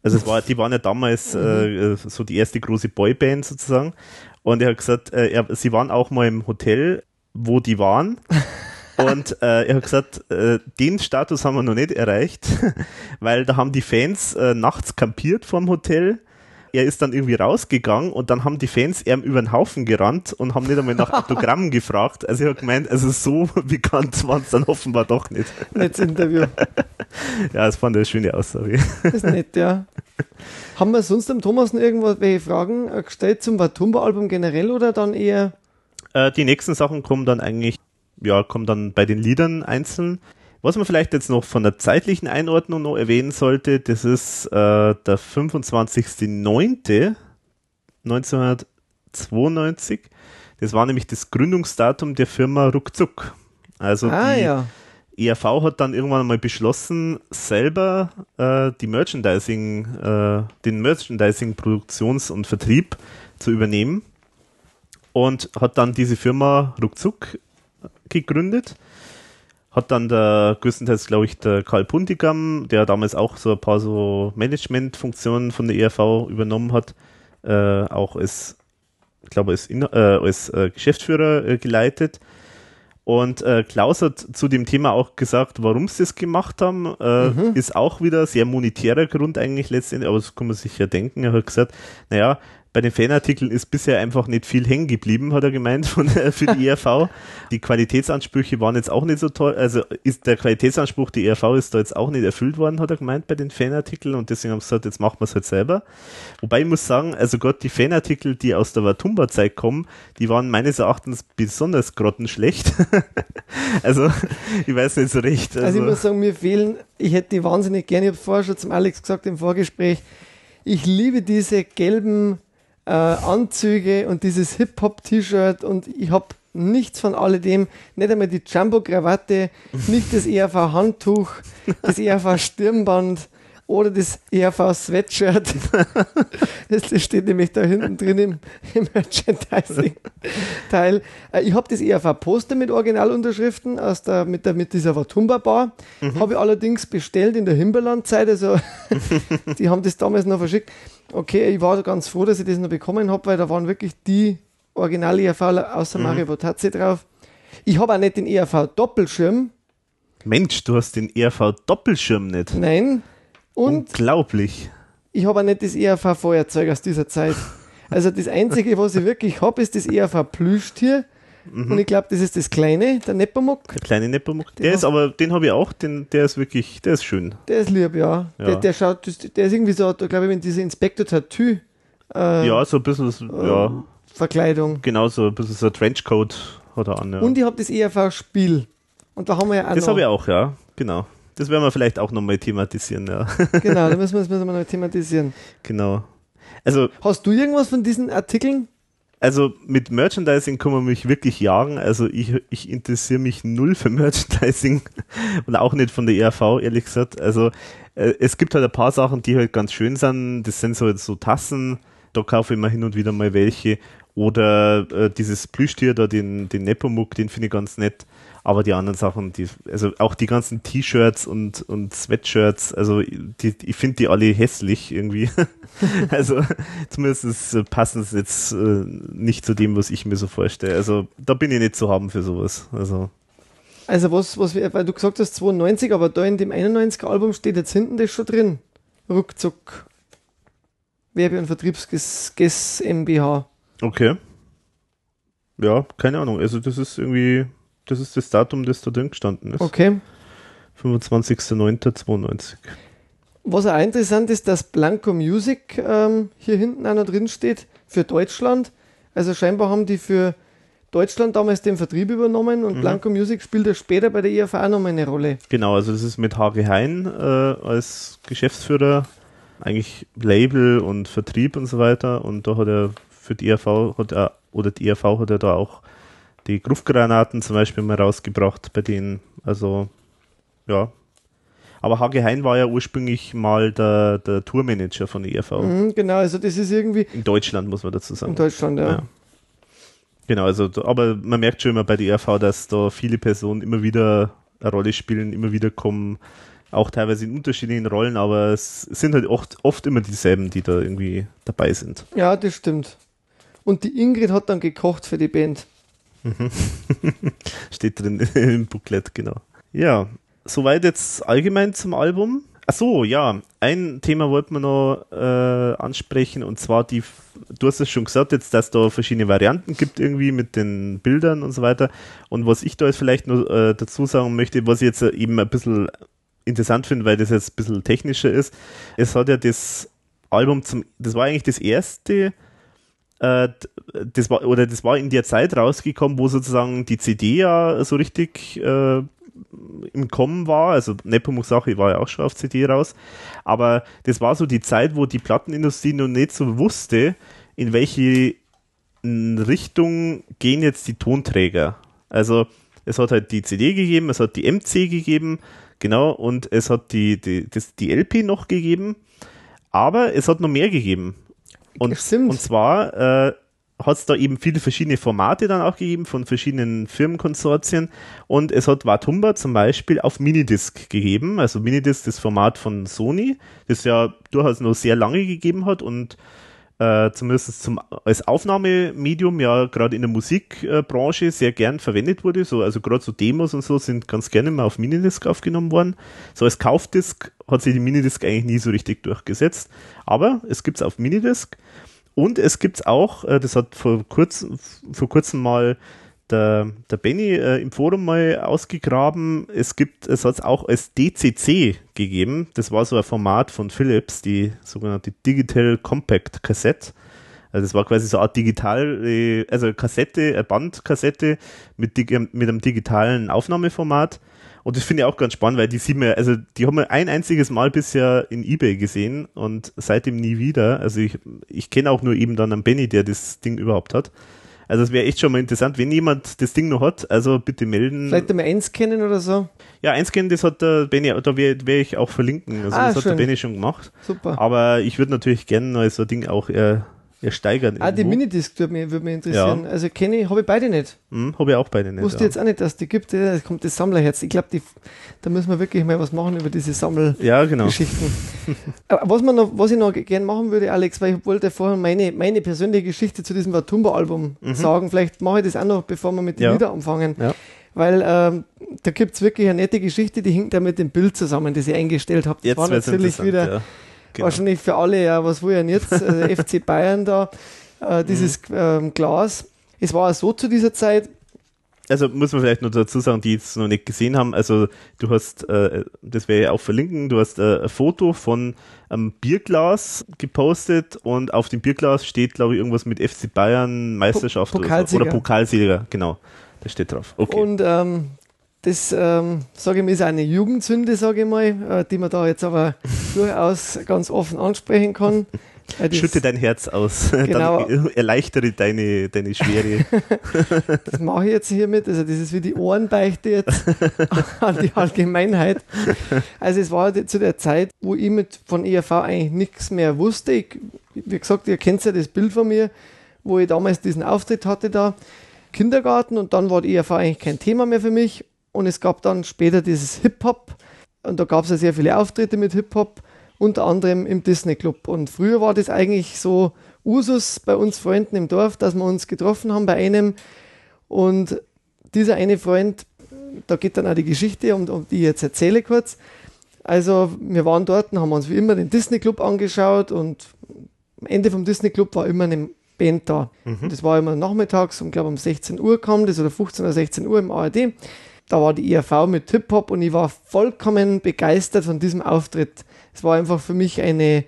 Also es war, die waren ja damals äh, so die erste große Boyband sozusagen. Und er hat gesagt, äh, er, sie waren auch mal im Hotel, wo die waren. Und äh, er hat gesagt, äh, den Status haben wir noch nicht erreicht, weil da haben die Fans äh, nachts kampiert vorm Hotel. Er ist dann irgendwie rausgegangen und dann haben die Fans ihm über den Haufen gerannt und haben nicht einmal nach Autogrammen gefragt. Also er hat gemeint, also so bekannt waren es dann offenbar doch nicht. Nettes Interview. Ja, das fand ich eine schöne Aussage. Das ist nett, ja. Haben wir sonst dem Thomas noch irgendwelche Fragen gestellt zum Watumba-Album generell oder dann eher Äh, die nächsten Sachen kommen dann eigentlich, ja, kommen dann bei den Liedern einzeln. Was man vielleicht jetzt noch von der zeitlichen Einordnung noch erwähnen sollte, das ist äh, der 25.09.1992. Das war nämlich das Gründungsdatum der Firma Ruckzuck. Also Ah die ja. ERV hat dann irgendwann mal beschlossen, selber äh, die Merchandising, äh, den Merchandising Produktions- und Vertrieb zu übernehmen und hat dann diese Firma Ruckzuck gegründet. Hat dann der größtenteils, glaube ich, der Karl Puntigam, der damals auch so ein paar so Managementfunktionen von der ERV übernommen hat, äh, auch als, glaube, als, Inner- äh, als äh, Geschäftsführer äh, geleitet. Und äh, Klaus hat zu dem Thema auch gesagt, warum sie es gemacht haben, äh, ist auch wieder sehr monetärer Grund eigentlich letztendlich, aber das kann man sich ja denken. Er hat gesagt, naja, bei den Fanartikeln ist bisher einfach nicht viel hängen geblieben, hat er gemeint, von, äh, für die ERV. Die Qualitätsansprüche waren jetzt auch nicht so toll, also ist der Qualitätsanspruch, die ERV ist da jetzt auch nicht erfüllt worden, hat er gemeint, bei den Fanartikeln und deswegen haben sie gesagt, jetzt machen wir es halt selber. Wobei ich muss sagen, also Gott, die Fanartikel, die aus der Watumba-Zeit kommen, die waren meines Erachtens besonders grottenschlecht. also, ich weiß nicht so recht. Also, Also, ich muss sagen, mir fehlen, ich hätte die wahnsinnig gerne, ich habe vorher schon zum Alex gesagt im Vorgespräch, ich liebe diese gelben äh, Anzüge und dieses Hip-Hop-T-Shirt und ich habe nichts von alledem, nicht einmal die Jumbo-Krawatte, nicht das ERV-Handtuch, das ERV-Stirnband oder das ERV-Sweatshirt. Das steht nämlich da hinten drin im, im Merchandising-Teil. Äh, Ich habe das ERV-Poster mit Originalunterschriften aus der, mit, der, mit dieser Watumba-Bar. Habe ich allerdings bestellt in der Himberland-Zeit. Also, die haben das damals noch verschickt. Okay, ich war ganz froh, dass ich das noch bekommen habe, weil da waren wirklich die Original-ERV außer Mario Botazzi drauf. Ich habe auch nicht den ERV-Doppelschirm. Mensch, du hast den ERV-Doppelschirm nicht. Nein. Und Unglaublich. ich habe auch nicht das ERV-Feuerzeug aus dieser Zeit. Also das Einzige, was ich wirklich habe, ist das ERV-Plüschtier. Und ich glaube, das ist das kleine, der Nepomuk. Der kleine Nepomuk. Der hab- ist aber, den habe ich auch, den, der ist wirklich, der ist schön. Der ist lieb, ja. Ja. Der, der schaut, der ist irgendwie so, glaube ich, wenn diese Inspector Tattoo äh, Ja, so ein bisschen, so- ja, Verkleidung. genau so ein bisschen so ein Trenchcoat hat er an. Ja. Und ich habe das ERV-Spiel. Und da haben wir ja auch das habe ich auch, ja, genau. Das werden wir vielleicht auch nochmal thematisieren, ja. Genau, da müssen wir das müssen wir noch thematisieren. genau. Also, Hast du irgendwas von diesen Artikeln? also mit Merchandising kann man mich wirklich jagen. Also ich, ich interessiere mich null für Merchandising und auch nicht von der ERV, ehrlich gesagt. Also äh, es gibt halt ein paar Sachen, die halt ganz schön sind. Das sind so, so Tassen, da kaufe ich mal hin und wieder mal welche. Oder äh, dieses Plüschtier da, den, den Nepomuk, den finde ich ganz nett. Aber die anderen Sachen, die, also auch die ganzen T-Shirts und, und Sweatshirts, also die, ich finde die alle hässlich irgendwie. also zumindest äh, passen sie jetzt äh, nicht zu dem, was ich mir so vorstelle. Also da bin ich nicht zu haben für sowas. Also Also was, was wir, weil du gesagt hast 92, aber da in dem 91er Album steht jetzt hinten das schon drin. Ruckzuck. Werbe- und Vertriebsges MBH. okay. Ja, keine Ahnung. Also das ist irgendwie, das ist das Datum, das da drin gestanden ist. Okay. 25.09.92. Was auch interessant ist, dass Blanco Music ähm, hier hinten auch noch drin steht für Deutschland. Also scheinbar haben die für Deutschland damals den Vertrieb übernommen Mhm. und Blanco Music spielt ja später bei der IFA auch nochmal eine Rolle. Genau, also das ist mit Hage Hein äh, als Geschäftsführer, eigentlich Label und Vertrieb und so weiter. Und da hat er für die ERV hat er, oder die ERV hat er da auch die Gruftgranaten zum Beispiel mal rausgebracht bei denen. Also ja. Aber Hage Hein war ja ursprünglich mal der, der Tourmanager von der ERV. Mhm, genau, also das ist irgendwie In Deutschland muss man dazu sagen. in Deutschland, ja. Ja. Genau, also, aber man merkt schon immer bei der ERV, dass da viele Personen immer wieder eine Rolle spielen, immer wieder kommen, auch teilweise in unterschiedlichen Rollen, aber es sind halt oft, oft immer dieselben, die da irgendwie dabei sind. Ja, das stimmt. Und die Ingrid hat dann gekocht für die Band. Steht drin im Booklet, genau. Ja, soweit jetzt allgemein zum Album. Ach so, ja, ein Thema wollten wir noch äh, ansprechen und zwar die, du hast es schon gesagt jetzt, dass da verschiedene Varianten gibt irgendwie mit den Bildern und so weiter. Und was ich da jetzt vielleicht noch äh, dazu sagen möchte, was ich jetzt äh, eben ein bisschen interessant finde, weil das jetzt ein bisschen technischer ist, es hat ja das Album zum, das war eigentlich das erste, äh, das war, oder das war in der Zeit rausgekommen, wo sozusagen die CD ja so richtig äh, im Kommen war. Also Nepomuk Sache war ja auch schon auf CD raus. Aber das war so die Zeit, wo die Plattenindustrie noch nicht so wusste, in welche Richtung gehen jetzt die Tonträger. Also es hat halt die CD gegeben, es hat die MC gegeben, genau, und es hat die, die, das, die LP noch gegeben, aber es hat noch mehr gegeben. Und, Stimmt. und zwar äh, hat es da eben viele verschiedene Formate dann auch gegeben von verschiedenen Firmenkonsortien und es hat Watumba zum Beispiel auf Minidisc gegeben, also Minidisc das Format von Sony, das ja durchaus noch sehr lange gegeben hat und äh, zumindest zum, als Aufnahmemedium ja gerade in der Musikbranche sehr gern verwendet wurde. So, also gerade so Demos und so sind ganz gerne mal auf Minidisc aufgenommen worden. So als Kaufdisc hat sich die Minidisc eigentlich nie so richtig durchgesetzt. Aber es gibt es auf Minidisc und es gibt es auch, äh, das hat vor, kurz, vor kurzem mal der, der Benny äh, im Forum mal ausgegraben. Es gibt, es hat es auch als DCC gegeben. Das war so ein Format von Philips, die sogenannte Digital Compact Cassette. Also das war quasi so eine Art digital, also Kassette, eine Bandkassette mit, mit einem digitalen Aufnahmeformat. Und das finde ich auch ganz spannend, weil die sieht man, also die haben wir ein einziges Mal bisher in Ebay gesehen und seitdem nie wieder. Also ich, ich kenne auch nur eben dann einen Benny, der das Ding überhaupt hat. Also es wäre echt schon mal interessant, wenn jemand das Ding noch hat, also bitte melden. Vielleicht einmal einscannen oder so. Ja, einscannen, das hat der Benny, da werde werd ich auch verlinken. Also Ah, das hat schön. der Benny schon gemacht. Super. Aber ich würde natürlich gerne so ein Ding auch äh, ersteigern. Ah, die irgendwo. Minidisc würde mich, würde mich interessieren. Also kenne ich, habe ich beide nicht. Hm, Habe ich auch beide nicht. Wusste ja. jetzt auch nicht, dass die gibt. Ja, Da kommt das Sammlerherz. Ich glaube, da müssen wir wirklich mal was machen über diese Sammelgeschichten. ja, genau. Was, man noch, was ich noch gerne machen würde, Alex, weil ich wollte vorher meine, meine persönliche Geschichte zu diesem Watumba-Album sagen. Vielleicht mache ich das auch noch, bevor wir mit den Mhm. Ja. Liedern anfangen. Ja. Weil ähm, da gibt es wirklich eine nette Geschichte, die hängt ja mit dem Bild zusammen, das ihr eingestellt habt. Das Jetzt war natürlich wieder ja. Genau. wahrscheinlich für alle, ja, was wollen jetzt? Also FC Bayern da, äh, dieses Mhm. ähm, Glas. Es war so zu dieser Zeit, also muss man vielleicht noch dazu sagen, die es noch nicht gesehen haben, also du hast, äh, das werde ich auch verlinken, du hast äh, ein Foto von einem Bierglas gepostet und auf dem Bierglas steht, glaube ich, irgendwas mit FC Bayern Meisterschaft Pokalsieger. oder, oder Pokalsieger, genau. Das steht drauf. Okay. Und ähm, das, ähm, sage ich mal, ist eine Jugendsünde, sage ich mal, äh, die man da jetzt aber durchaus ganz offen ansprechen kann. Äh, das- Schütte dein Herz aus, Genau. dann erleichtere deine, deine Schwere. Das mache ich jetzt hiermit. Also, das ist wie die Ohrenbeichte jetzt an die Allgemeinheit. Also, es war zu der Zeit, wo ich mit von ERV eigentlich nichts mehr wusste. Ich, wie gesagt, ihr kennt ja das Bild von mir, wo ich damals diesen Auftritt hatte da. Kindergarten und dann war die ERV eigentlich kein Thema mehr für mich. Und es gab dann später dieses Hip-Hop. Und da gab es ja sehr viele Auftritte mit Hip-Hop, unter anderem im Disney Club. Und früher war das eigentlich so Usus bei uns Freunden im Dorf, dass wir uns getroffen haben bei einem. Und dieser eine Freund, da geht dann auch die Geschichte, um, um die ich jetzt erzähle kurz. Also wir waren dort und haben uns wie immer den Disney Club angeschaut und am Ende vom Disney Club war immer eine Band da. Und das war immer nachmittags, um glaube um 16 Uhr kam das oder 15 oder 16 Uhr im ARD. Da war die ERV mit Hip-Hop und ich war vollkommen begeistert von diesem Auftritt. Es war einfach für mich eine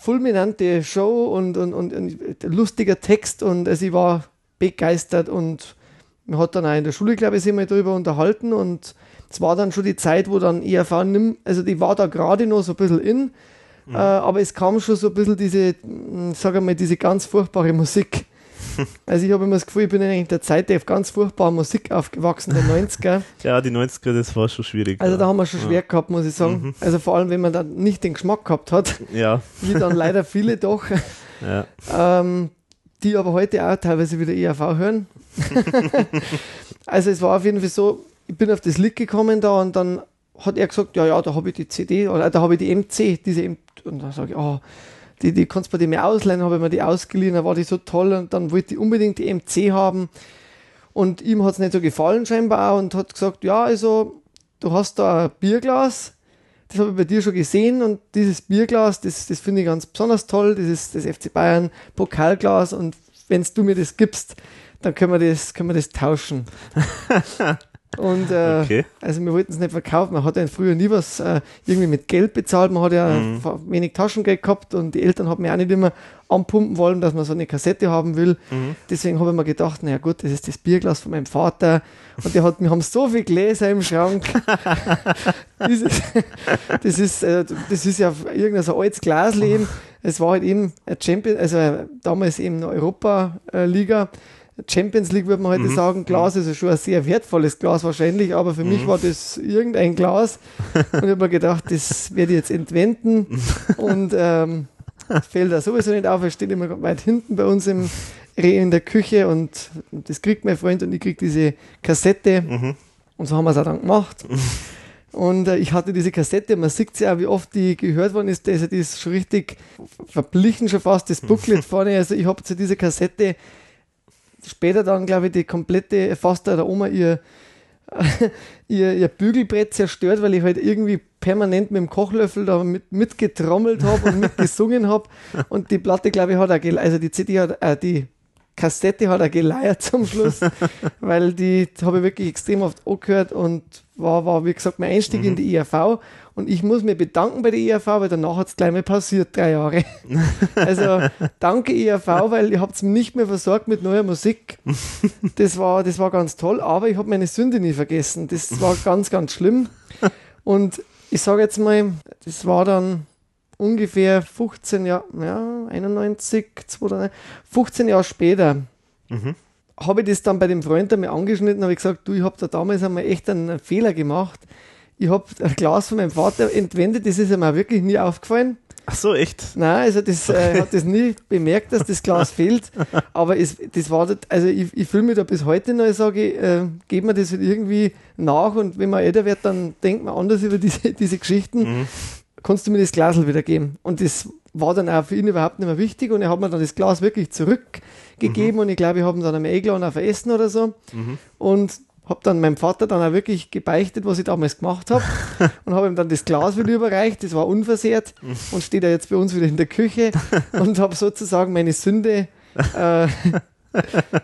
fulminante Show und, und, und, und lustiger Text und also ich war begeistert und man hat dann auch in der Schule, glaube ich, sich mal drüber unterhalten und es war dann schon die Zeit, wo dann ERV nimm, also die war da gerade noch so ein bisschen in, äh, aber es kam schon so ein bisschen diese, mh, sag ich mal, diese ganz furchtbare Musik. Also ich habe immer das Gefühl, ich bin eigentlich in der Zeit der ganz furchtbaren Musik aufgewachsen, der 90er. ja, die 90er, das war schon schwierig. Also ja. da haben wir schon schwer gehabt, muss ich sagen. Also vor allem, wenn man dann nicht den Geschmack gehabt hat, Ja, wie dann leider viele doch, ja. ähm, die aber heute auch teilweise wieder ERV hören. also es war auf jeden Fall so, ich bin auf das Lied gekommen da und dann hat er gesagt, ja, ja, da habe ich die CD oder da habe ich die MC, diese M und dann sage ich, oh, die, die kannst du bei mir ausleihen, habe ich mir die ausgeliehen, dann war die so toll und dann wollte ich unbedingt die MC haben. Und ihm hat es nicht so gefallen scheinbar und hat gesagt, ja, also du hast da ein Bierglas, das habe ich bei dir schon gesehen und dieses Bierglas, das, das finde ich ganz besonders toll, das ist das FC Bayern Pokalglas und wenn du mir das gibst, dann können wir das, können wir das tauschen. Und äh, Okay. also wir wollten es nicht verkaufen. Man hat ja früher nie was äh, irgendwie mit Geld bezahlt. Man hat ja Mhm. wenig Taschengeld gehabt und die Eltern haben mir auch nicht immer anpumpen wollen, dass man so eine Kassette haben will. Mhm. Deswegen habe ich mir gedacht, naja gut, das ist das Bierglas von meinem Vater und der hat, wir haben so viele Gläser im Schrank. Dieses, das, ist, äh, das ist ja irgendein so altes Glasleben. Es war halt eben ein Champion, also äh, damals eben eine Europa-Liga. Champions League würde man heute Mhm. sagen, Glas ist ja schon ein sehr wertvolles Glas wahrscheinlich, aber für Mhm. mich war das irgendein Glas und ich habe mir gedacht, das werde ich jetzt entwenden und ähm, fällt da sowieso nicht auf, es steht immer weit hinten bei uns im Reh in der Küche und das kriegt mein Freund und ich krieg diese Kassette Mhm. und so haben wir es auch dann gemacht. Und äh, ich hatte diese Kassette, man sieht ja auch, wie oft die gehört worden ist. Also die ist schon richtig verblichen, schon fast das Booklet vorne. Also ich habe zu dieser Kassette später dann, glaube ich, die komplette, fast der Oma ihr, ihr, ihr Bügelbrett zerstört, weil ich halt irgendwie permanent mit dem Kochlöffel da mit, mitgetrommelt habe und mitgesungen habe. Und die Platte, glaube ich, hat auch, also die CD hat, äh, die Kassette hat er geleiert zum Schluss, weil die habe ich wirklich extrem oft angehört und war, war, wie gesagt, mein Einstieg in die IAV. Und ich muss mich bedanken bei der IAV, weil danach hat es gleich mal passiert, drei Jahre. Also danke IAV, weil ihr habt es nicht mehr versorgt mit neuer Musik. Das war, das war ganz toll, aber ich habe meine Sünde nie vergessen. Das war ganz, ganz schlimm. Und ich sage jetzt mal, das war dann ungefähr 15 Jahre, ja, 91, 2009, 15 Jahre später, Mhm. habe ich das dann bei dem Freund einmal angeschnitten, habe ich gesagt, du, ich habe da damals einmal echt einen Fehler gemacht. Ich habe ein Glas von meinem Vater entwendet, das ist ihm auch wirklich nie aufgefallen. Ach so, echt? Nein, also das äh, hat das nie bemerkt, dass das Glas fehlt. Aber es, das war, also ich, ich fühle mich da bis heute noch, ich sage, äh, geht mir das halt irgendwie nach und wenn man älter wird, dann denkt man anders über diese, diese Geschichten. Mhm. Kannst du mir das Glasel wieder geben? Und das war dann auch für ihn überhaupt nicht mehr wichtig und er hat mir dann das Glas wirklich zurückgegeben und ich glaube, ich habe ihn dann einmal eingeladen auf Essen oder so und habe dann meinem Vater dann auch wirklich gebeichtet, was ich damals gemacht habe und habe ihm dann das Glas wieder überreicht, das war unversehrt und steht ja jetzt bei uns wieder in der Küche und habe sozusagen meine Sünde äh,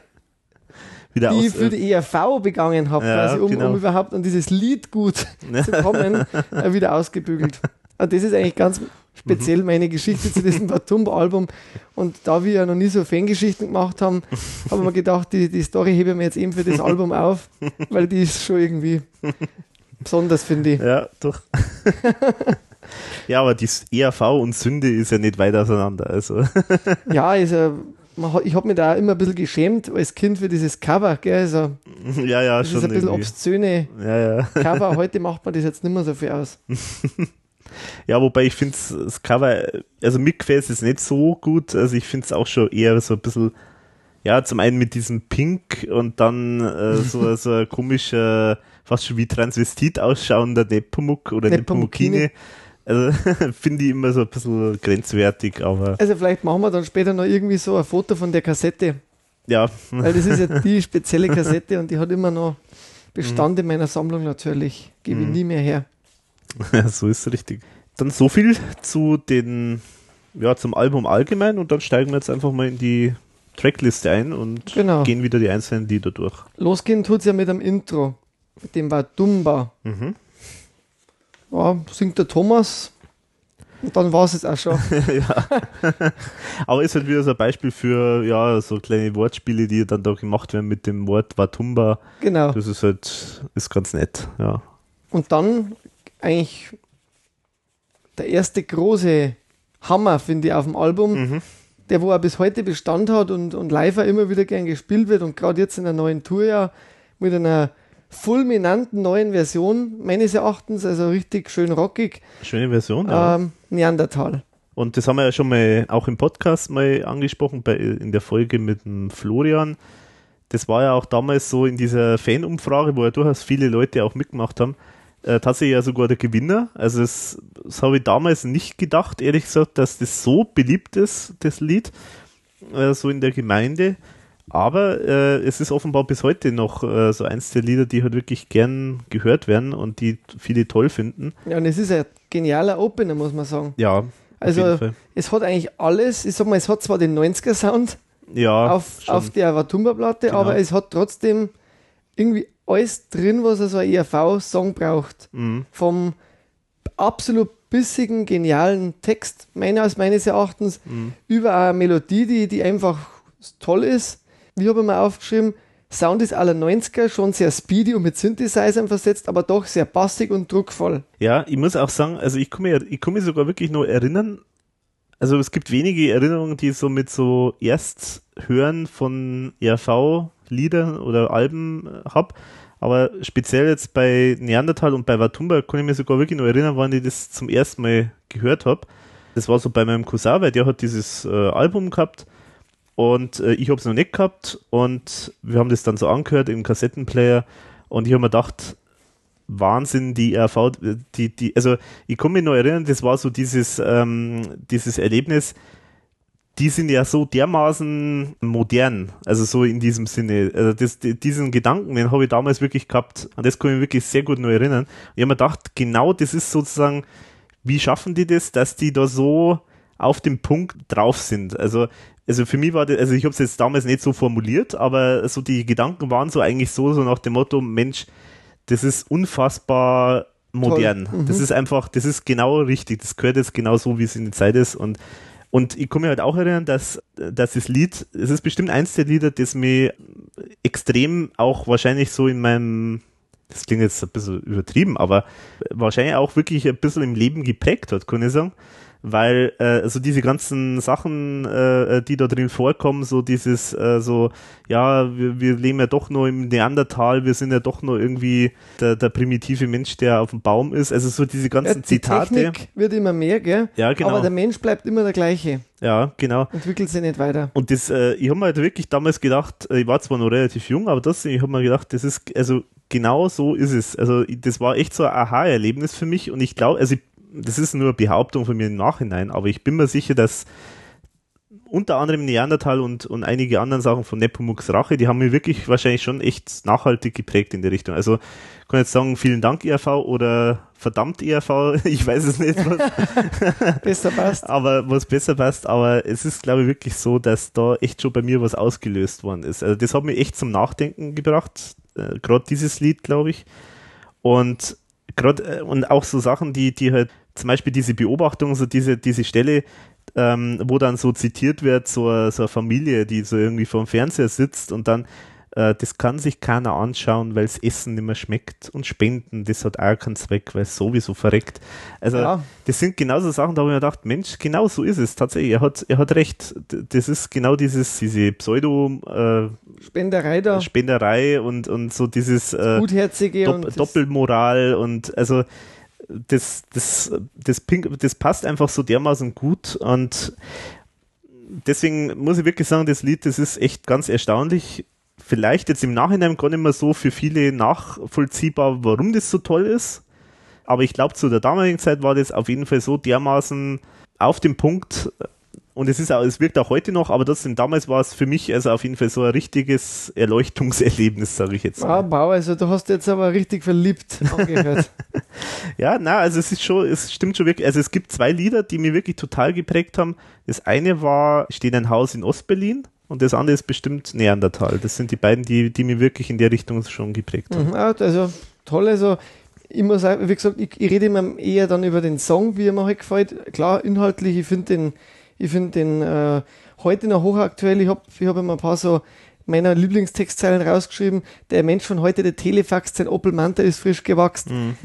wieder die ich für die ERV begangen habe, Ja, quasi, um, genau. um überhaupt an dieses Lied gut zu kommen, äh, wieder ausgebügelt. Und das ist eigentlich ganz speziell meine Geschichte zu diesem Batumba-Album. Und da wir ja noch nie so Fangeschichten gemacht haben, haben wir gedacht, die, die Story hebe ich mir jetzt eben für das Album auf, weil die ist schon irgendwie besonders, finde ich. Ja, doch. ja, aber die ERV und Sünde ist ja nicht weit auseinander. Also. Ja, ist ja, ich habe mich da immer ein bisschen geschämt als Kind für dieses Cover, gell? Also, ja, ja, das schon ist ein bisschen irgendwie. obszöne Ja, ja. Cover. Heute macht man das jetzt nicht mehr so viel aus. Ja, wobei ich finde das Cover, also mir gefällt es nicht so gut. Also ich finde es auch schon eher so ein bisschen, ja, zum einen mit diesem Pink und dann äh, so, so ein komischer, fast schon wie Transvestit ausschauender Nepomuk oder Nepomukine. Also finde ich immer so ein bisschen grenzwertig, aber Also vielleicht machen wir dann später noch irgendwie so ein Foto von der Kassette, ja, weil das ist ja die spezielle Kassette und die hat immer noch Bestand in meiner Sammlung natürlich. Gebe ich Mhm. nie mehr her. so ist es richtig. Dann so viel zu den, ja, zum Album allgemein und dann steigen wir jetzt einfach mal in die Trackliste ein und Genau. gehen wieder die einzelnen Lieder durch. Losgehen tut es ja mit einem Intro. Mit dem war Dumba. Mhm. Ja, singt der Thomas. Und dann war es jetzt auch schon. ja. Aber ist halt wieder so ein Beispiel für, ja, so kleine Wortspiele, die dann da gemacht werden mit dem Wort Watumba. genau. Das ist halt, ist ganz nett, ja. Und dann eigentlich der erste große Hammer, finde ich, auf dem Album, Mhm. der wo er bis heute Bestand hat und, und live auch immer wieder gern gespielt wird und gerade jetzt in der neuen Tour ja mit einer fulminanten neuen Version, meines Erachtens, also richtig schön rockig, Schöne Version, ja. ähm, Neandertal. Und das haben wir ja schon mal auch im Podcast mal angesprochen, bei, in der Folge mit dem Florian. Das war ja auch damals so in dieser Fanumfrage, wo ja durchaus viele Leute auch mitgemacht haben. Äh, tatsächlich ja sogar der Gewinner. Also das, das habe ich damals nicht gedacht, ehrlich gesagt, dass das so beliebt ist, das Lied, äh, so in der Gemeinde. Aber äh, es ist offenbar bis heute noch äh, so eins der Lieder, die halt wirklich gern gehört werden und die viele toll finden. Ja, und es ist ein genialer Opener, muss man sagen. Ja, Also es hat eigentlich alles, ich sag mal, es hat zwar den 90er-Sound Ja, auf, schon. auf der Watumba-Platte, Genau. aber es hat trotzdem irgendwie alles drin, was so ein ERV-Song braucht. Mhm. Vom absolut bissigen, genialen Text, meines, meines Erachtens, Mhm. über eine Melodie, die, die einfach toll ist. Wie habe ich mir aufgeschrieben? Sound ist aller 90er, schon sehr speedy und mit Synthesizern versetzt, aber doch sehr bassig und druckvoll. Ja, ich muss auch sagen, also ich kann mich, ich kann mich sogar wirklich nur erinnern, also es gibt wenige Erinnerungen, die ich so mit so Ersthören von ERV-Liedern oder Alben äh, hab, aber speziell jetzt bei Neandertal und bei Watumba kann ich mir sogar wirklich nur erinnern, wann ich das zum ersten Mal gehört habe. Das war so bei meinem Cousin, weil der hat dieses äh, Album gehabt und äh, ich habe es noch nicht gehabt und wir haben das dann so angehört im Kassettenplayer und ich habe mir gedacht, Wahnsinn, die RV, die, die, also ich kann mich noch erinnern, das war so dieses, ähm, dieses Erlebnis, die sind ja so dermaßen modern, also so in diesem Sinne. Also das, die- diesen Gedanken, den habe ich damals wirklich gehabt, an das kann ich mich wirklich sehr gut noch erinnern. Ich habe mir gedacht, genau das ist sozusagen, wie schaffen die das, dass die da so auf dem Punkt drauf sind? Also, also für mich war das, also ich habe es jetzt damals nicht so formuliert, aber so die Gedanken waren so eigentlich so, so nach dem Motto, Mensch, das ist unfassbar modern. Mhm. Das ist einfach, das ist genau richtig. Das gehört jetzt genau so, wie es in der Zeit ist. Und, und ich kann mich halt auch erinnern, dass, dass das Lied, es ist bestimmt eins der Lieder, das mir extrem auch wahrscheinlich so in meinem, das klingt jetzt ein bisschen übertrieben, aber wahrscheinlich auch wirklich ein bisschen im Leben geprägt hat, kann ich sagen. Weil äh, so diese ganzen Sachen, äh, die da drin vorkommen, so dieses, äh, so, ja, wir, wir leben ja doch nur im Neandertal, wir sind ja doch nur irgendwie der, der primitive Mensch, der auf dem Baum ist. Also so diese ganzen Ja, die Zitate. Technik wird immer mehr, gell? Ja, genau. Aber der Mensch bleibt immer der gleiche, Ja, genau. entwickelt sich nicht weiter. Und das, äh, ich habe mir halt wirklich damals gedacht, äh, ich war zwar noch relativ jung, aber das, ich habe mir gedacht, das ist, also genau so ist es. Also das war echt so ein Aha-Erlebnis für mich und ich glaube, also ich, das ist nur eine Behauptung von mir im Nachhinein, aber ich bin mir sicher, dass unter anderem Neandertal und, und einige anderen Sachen von Nepomuk's Rache, die haben mir wirklich wahrscheinlich schon echt nachhaltig geprägt in die Richtung. Also kann jetzt sagen, vielen Dank ERV oder verdammt ERV, ich weiß es nicht, was besser passt. Aber was besser passt, aber es ist glaube ich wirklich so, dass da echt schon bei mir was ausgelöst worden ist. Also das hat mich echt zum Nachdenken gebracht, äh, gerade dieses Lied, glaube ich. Und gerade äh, und auch so Sachen, die die halt zum Beispiel diese Beobachtung, so diese diese Stelle, ähm, wo dann so zitiert wird, so, so eine Familie, die so irgendwie vor dem Fernseher sitzt und dann, äh, das kann sich keiner anschauen, weil das Essen nicht mehr schmeckt und Spenden, das hat auch keinen Zweck, weil es sowieso verreckt. Also, Ja. das sind genauso Sachen, da habe ich mir gedacht, Mensch, genau so ist es tatsächlich. Er hat, er hat recht. Das ist genau dieses, diese Pseudo, äh, Spenderei da, Spenderei und, und so dieses, äh, Gutherzige Dopp und Doppelmoral und also das, das, das, das passt einfach so dermaßen gut und deswegen muss ich wirklich sagen, das Lied, das ist echt ganz erstaunlich. Vielleicht jetzt im Nachhinein gar nicht mehr so für viele nachvollziehbar, warum das so toll ist. Aber ich glaube, zu der damaligen Zeit war das auf jeden Fall so dermaßen auf dem Punkt. Und es ist auch, es wirkt auch heute noch, aber trotzdem damals war es für mich also auf jeden Fall so ein richtiges Erleuchtungserlebnis, sage ich jetzt. Wow, wow, also du hast jetzt aber richtig verliebt angehört. Ja, na, also es ist schon, es stimmt schon wirklich. Also es gibt zwei Lieder, die mir wirklich total geprägt haben. Das eine war Steht ein Haus in Ostberlin und das andere ist bestimmt Neandertal. Das sind die beiden, die, die mir wirklich in der Richtung schon geprägt haben. Mhm, ja, also toll, also ich muss auch, wie gesagt, ich, ich rede immer eher dann über den Song, wie er mir halt gefällt. Klar, inhaltlich, ich finde den, ich finde den äh, heute noch hochaktuell. Ich habe ich hab immer ein paar so meiner Lieblingstextzeilen rausgeschrieben. Der Mensch von heute, der Telefax, sein Opel Manta ist frisch gewachsen.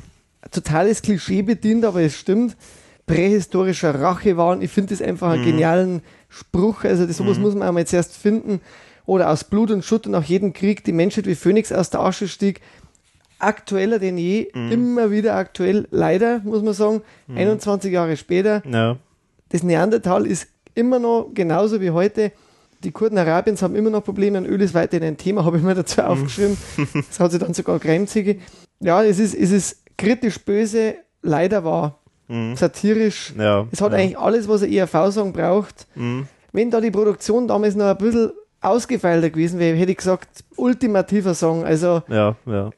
Totales Klischee bedient, aber es stimmt. Prähistorischer Rachewahn. Ich finde das einfach einen genialen Spruch. Also das, sowas muss man einmal zuerst finden. Oder aus Blut und Schutt und nach jedem Krieg die Menschheit wie Phönix aus der Asche stieg. Aktueller denn je, immer wieder aktuell, leider, muss man sagen, 21 Jahre später. Ja, Das Neandertal ist immer noch genauso wie heute. Die Kurden Arabiens haben immer noch Probleme und Öl ist weiterhin ein Thema, habe ich mir dazu aufgeschrieben. Das hat sich dann sogar Kremzige. Ja, es ist, es ist kritisch böse, leider wahr. Satirisch. ja. Es hat ja. eigentlich alles, was ein ERV-Song braucht. Mhm. Wenn da die Produktion damals noch ein bisschen ausgefeilter gewesen wäre, hätte ich gesagt, ultimativer Song, also Ja, ja.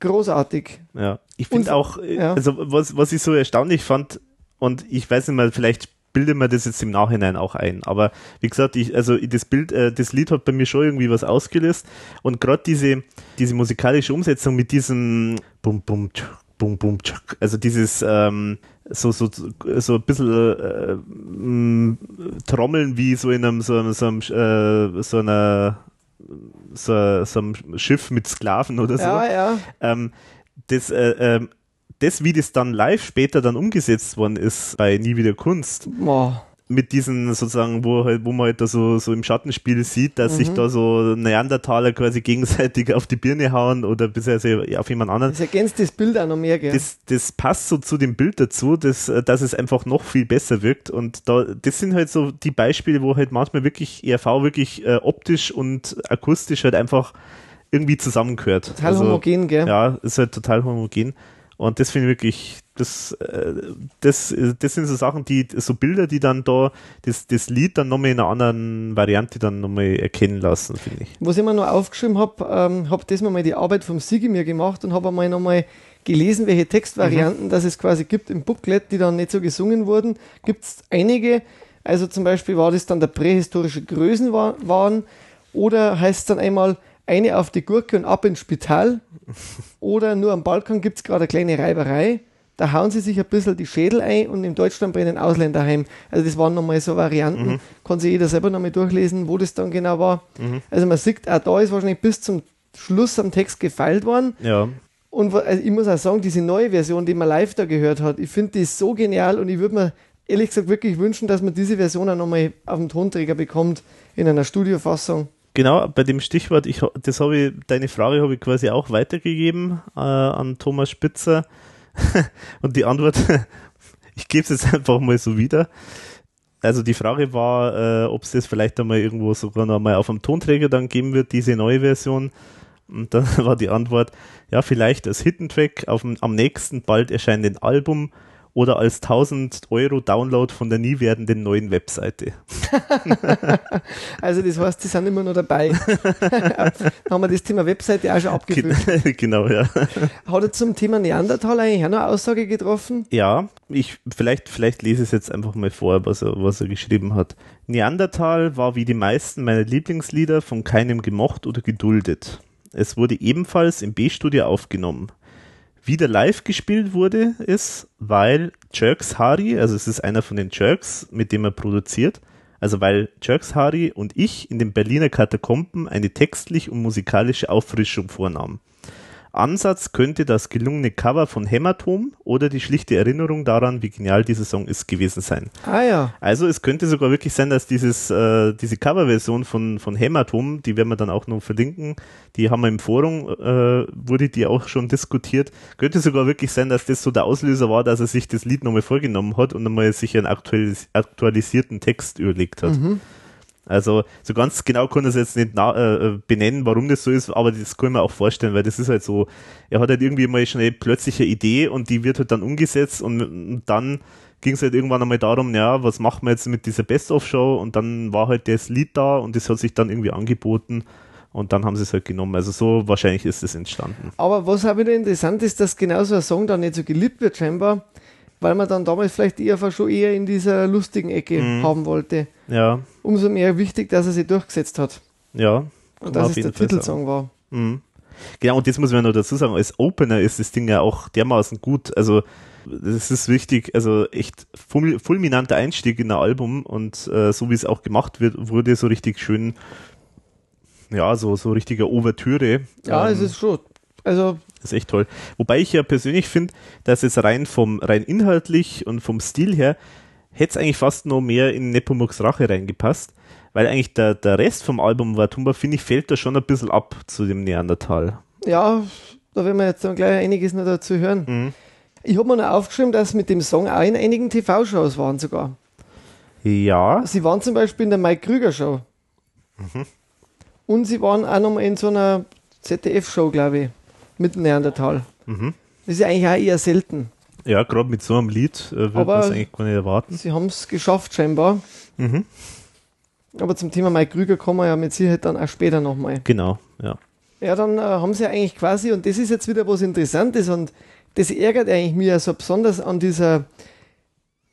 großartig. Ja, ich finde auch, äh, also was, was ich so erstaunlich fand, und ich weiß nicht mal, vielleicht bilde mir das jetzt im Nachhinein auch ein, aber wie gesagt, ich, also das Bild, äh, das Lied hat bei mir schon irgendwie was ausgelöst und gerade diese, diese musikalische Umsetzung mit diesem Bum Bum tsch, Bum Bum tsch, also dieses ähm, so, so, so ein bisschen äh, m, Trommeln wie so in einem, so, einem- so, einem, äh, so einer so, so einem Schiff mit Sklaven oder so Ja, ja. ähm, das, äh, ähm, das, wie das dann live später dann umgesetzt worden ist bei Nie wieder Kunst, Boah. Mit diesen sozusagen, wo halt, wo man halt da so, so im Schattenspiel sieht, dass sich da so Neandertaler quasi gegenseitig auf die Birne hauen oder beziehungsweise auf jemand anderen. Das ergänzt das Bild auch noch mehr, gell? Das, das passt so zu dem Bild dazu, dass, dass es einfach noch viel besser wirkt. Und da, das sind halt so die Beispiele, wo halt manchmal wirklich ERV wirklich äh, optisch und akustisch halt einfach irgendwie zusammengehört. Total homogen, gell? Ja, ist halt total homogen. Und das finde ich wirklich, das, äh, das, äh, das sind so Sachen, die, so Bilder, die dann da das, das Lied dann nochmal in einer anderen Variante dann nochmal erkennen lassen, finde ich. Was ich mir noch aufgeschrieben habe, ähm, habe das mal die Arbeit vom Sigi mir gemacht und habe einmal nochmal gelesen, welche Textvarianten Mhm. das es quasi gibt im Booklet, die dann nicht so gesungen wurden. Gibt es einige. Also zum Beispiel war das dann der prähistorische Größenwahn oder heißt es dann einmal eine auf die Gurke und ab ins Spital oder nur am Balkon gibt es gerade eine kleine Reiberei. Da hauen sie sich ein bisschen die Schädel ein und in Deutschland brennen Ausländer heim. Also das waren nochmal so Varianten. Kann sich jeder selber nochmal durchlesen, wo das dann genau war. Also man sieht, auch da ist wahrscheinlich bis zum Schluss am Text gefeilt worden. Ja, Und also ich muss auch sagen, diese neue Version, die man live da gehört hat, ich finde die so genial und ich würde mir ehrlich gesagt wirklich wünschen, dass man diese Version auch nochmal auf dem Tonträger bekommt, in einer Studiofassung. Genau, bei dem Stichwort, ich, das habe ich, deine Frage habe ich quasi auch weitergegeben äh, an Thomas Spitzer. Und die Antwort, ich gebe es jetzt einfach mal so wieder. Also die Frage war, äh, ob es das vielleicht einmal irgendwo sogar noch mal auf dem Tonträger dann geben wird, diese neue Version. Und dann war die Antwort, ja, vielleicht als Hidden Track auf dem, am nächsten bald erscheinenden Album oder als 1000 Euro Download von der nie werdenden neuen Webseite. also das heißt, die sind immer noch dabei. da haben wir das Thema Webseite auch schon abgefüllt. genau, ja. Hat er zum Thema Neandertal eigentlich auch noch Aussage getroffen? Ja, ich vielleicht, vielleicht lese es jetzt einfach mal vor, was er, was er geschrieben hat. Neandertal war wie die meisten meiner Lieblingslieder von keinem gemocht oder geduldet. Es wurde ebenfalls im B-Studio aufgenommen wieder live gespielt wurde, ist, weil Jerks Hari, also es ist einer von den Jerks, mit dem er produziert, also weil Jerks Hari und ich in den Berliner Katakomben eine textlich und musikalische Auffrischung vornahmen. Ansatz könnte das gelungene Cover von Hämatom oder die schlichte Erinnerung daran, wie genial dieser Song ist, gewesen sein. Ah ja. Also es könnte sogar wirklich sein, dass dieses, äh, diese Coverversion von, von Hämatom, die werden wir dann auch noch verlinken, die haben wir im Forum, äh, wurde die auch schon diskutiert, könnte sogar wirklich sein, dass das so der Auslöser war, dass er sich das Lied nochmal vorgenommen hat und nochmal sich einen aktualis aktualisierten Text überlegt hat. Mhm. Also so ganz genau kann er es jetzt nicht äh, benennen, warum das so ist, aber das kann man auch vorstellen, weil das ist halt so, er hat halt irgendwie mal eine Idee und die wird halt dann umgesetzt und, und dann ging es halt irgendwann einmal darum, ja, was machen wir jetzt mit dieser Best-of-Show und dann war halt das Lied da und das hat sich dann irgendwie angeboten und dann haben sie es halt genommen. Also so wahrscheinlich ist es entstanden. Aber was auch wieder interessant ist, dass genau so ein Song dann nicht so geliebt wird scheinbar, weil man dann damals vielleicht eher schon eher in dieser lustigen Ecke mhm. haben wollte. Ja. Umso mehr wichtig, dass er sich durchgesetzt hat. Ja. Und dass es der Titelsong war. Mhm. Genau, und jetzt muss man noch dazu sagen, als Opener ist das Ding ja auch dermaßen gut. Also, das ist wichtig, also echt fulminanter Einstieg in ein Album und äh, so wie es auch gemacht wird, wurde so richtig schön, ja, so, so richtige Ouvertüre. Ja, ähm, es ist schon. Also. Das ist echt toll. Wobei ich ja persönlich finde, dass es rein vom, rein inhaltlich und vom Stil her hätte es eigentlich fast noch mehr in Nepomuk's Rache reingepasst, weil eigentlich der, der Rest vom Album Watumba, finde ich, fällt da schon ein bisschen ab zu dem Neandertal. Ja, da werden wir jetzt dann gleich einiges noch dazu hören. Mhm. Ich habe mir noch aufgeschrieben, dass mit dem Song auch in einigen TV-Shows waren sogar. Ja. Sie waren zum Beispiel in der Mike Krüger Show. Mhm. Und sie waren auch noch mal in so einer ZDF-Show, glaube ich, mit Neandertal. Mhm. Das ist ja eigentlich auch eher selten. Ja, gerade mit so einem Lied äh, wird man es eigentlich gar nicht erwarten. Sie haben es geschafft, scheinbar. Mhm. Aber zum Thema Mike Krüger kommen wir ja mit Sicherheit dann auch später nochmal. Genau, ja. Ja, dann äh, haben sie eigentlich quasi, und das ist jetzt wieder was Interessantes und das ärgert eigentlich mir so besonders an dieser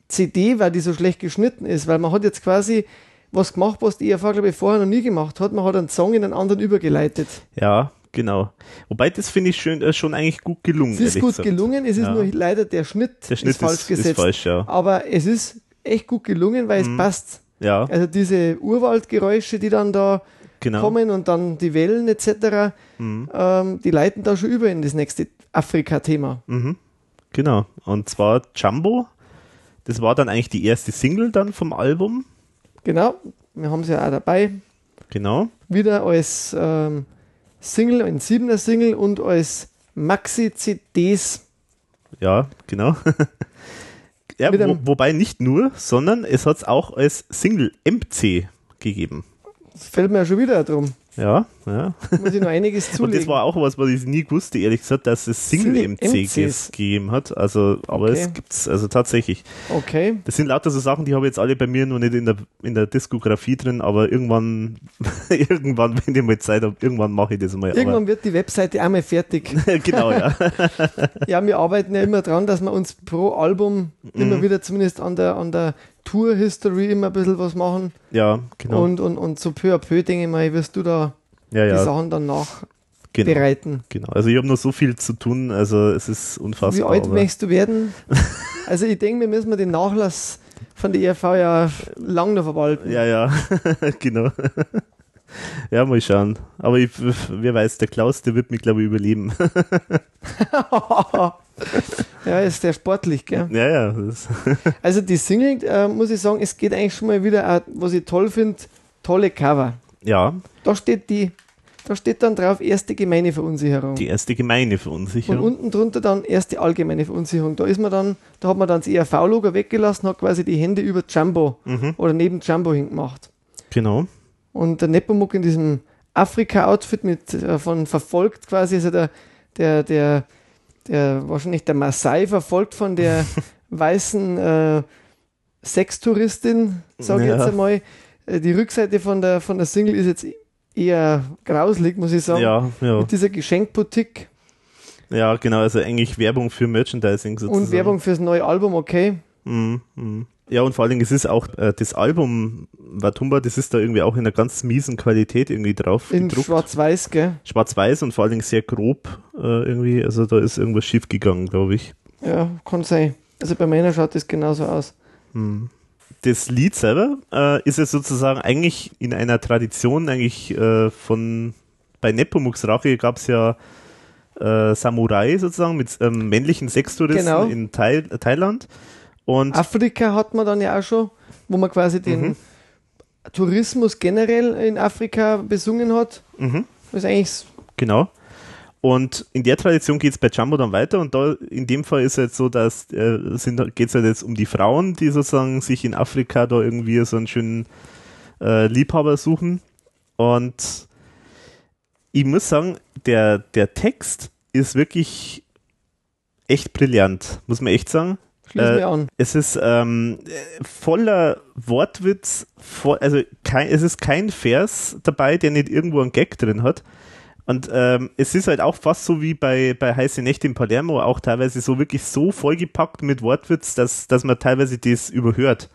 CD, weil die so schlecht geschnitten ist, weil man hat jetzt quasi was gemacht, was die ERV, glaube ich, vorher noch nie gemacht hat. Man hat einen Song in einen anderen übergeleitet. Ja, Genau. Wobei das finde ich schön, äh, schon eigentlich gut gelungen. Es ist gut gesagt. gelungen, es ist ja. nur leider der Schnitt, der Schnitt ist, falsch ist, gesetzt. Ist falsch, ja. Aber es ist echt gut gelungen, weil mhm. es passt. Ja. Also diese Urwaldgeräusche, die dann da genau. kommen und dann die Wellen etc., mhm. ähm, die leiten da schon über in das nächste Afrika-Thema. Mhm. Genau. Und zwar Jumbo. Das war dann eigentlich die erste Single dann vom Album. Genau. Wir haben sie ja auch dabei. Genau. Wieder als ähm, Single, ein siebener Single und als Maxi-CDs. Ja, genau. ja, wo, wobei nicht nur, sondern es hat es auch als Single MC gegeben. Das fällt mir ja schon wieder drum. Ja, ja. Muss ich noch einiges zulegen. Und das war auch was, was ich nie wusste, ehrlich gesagt, dass es Single-MCs gegeben hat. Also, aber okay. es gibt's, also tatsächlich. Okay. Das sind lauter so Sachen, die habe ich jetzt alle bei mir noch nicht in der, in der Diskografie drin, aber irgendwann, irgendwann, wenn ich mal Zeit habe, irgendwann mache ich das mal. Irgendwann aber wird die Webseite einmal fertig. genau, ja. ja, wir arbeiten ja immer dran, dass wir uns pro Album mhm. immer wieder zumindest an der, an der Tour-History immer ein bisschen was machen. Ja, genau. Und, und, und so peu à peu, denke ich mal, wirst du da ja, ja. die Sachen dann nachbereiten. Genau, genau. Also ich habe noch so viel zu tun, also es ist unfassbar. Wie alt möchtest du werden? also ich denke, wir müssen den Nachlass von der ERV ja lang noch verwalten. Ja, ja, genau. Ja, mal schauen. Aber ich, wer weiß, der Klaus, der wird mich, glaube ich, überleben. Ja, ist sehr sportlich, gell? Ja, ja. also die Single, äh, muss ich sagen, es geht eigentlich schon mal wieder, auch, was ich toll finde, tolle Cover. Ja. Da steht die, da steht dann drauf erste gemeine Verunsicherung. Die erste gemeine Verunsicherung. Und unten drunter dann erste allgemeine Verunsicherung. Da ist man dann, da hat man dann das ERV-Logo weggelassen, hat quasi die Hände über Jumbo mhm. oder neben Jumbo hingemacht. Genau. Und der Nepomuk in diesem Afrika-Outfit mit äh, von verfolgt quasi, also der, der, der, der wahrscheinlich der Maasai verfolgt von der weißen äh, Sextouristin, sage ich Ja. jetzt einmal. Äh, Die Rückseite von der, von der Single ist jetzt eher grauslig, muss ich sagen. Ja, ja. Mit dieser Geschenkboutique Ja, genau, also eigentlich Werbung für Merchandising sozusagen. und Werbung fürs neue Album, okay. Mhm, mhm. Ja, und vor allen Dingen, es ist auch äh, das Album Watumba, das ist da irgendwie auch in einer ganz miesen Qualität irgendwie drauf In schwarz-weiß, gell? Schwarz-Weiß und vor allen Dingen sehr grob äh, irgendwie. Also da ist irgendwas schief gegangen, glaube ich. Ja, kann sein. Also bei meiner schaut das genauso aus. Das Lied selber äh, ist ja sozusagen eigentlich in einer Tradition eigentlich äh, von bei Nepomuks Rache gab es ja äh, Samurai sozusagen mit ähm, männlichen Sextouristen Genau. in Thai Thailand. Und Afrika hat man dann ja auch schon, wo man quasi den Mhm. Tourismus generell in Afrika besungen hat. Mhm. Das ist eigentlich Genau. Und in der Tradition geht es bei Jumbo dann weiter und da in dem Fall ist es jetzt so, dass äh, geht es halt jetzt um die Frauen, die sozusagen sich in Afrika da irgendwie so einen schönen äh, Liebhaber suchen. Und ich muss sagen, der, der Text ist wirklich echt brillant, muss man echt sagen. Schließ Äh, an. Es ist ähm, äh, voller Wortwitz, voll, also kein, es ist kein Vers dabei, der nicht irgendwo einen Gag drin hat. Und ähm, es ist halt auch fast so wie bei, bei Heiße Nächte in Palermo, auch teilweise so wirklich so vollgepackt mit Wortwitz, dass, dass man teilweise das überhört.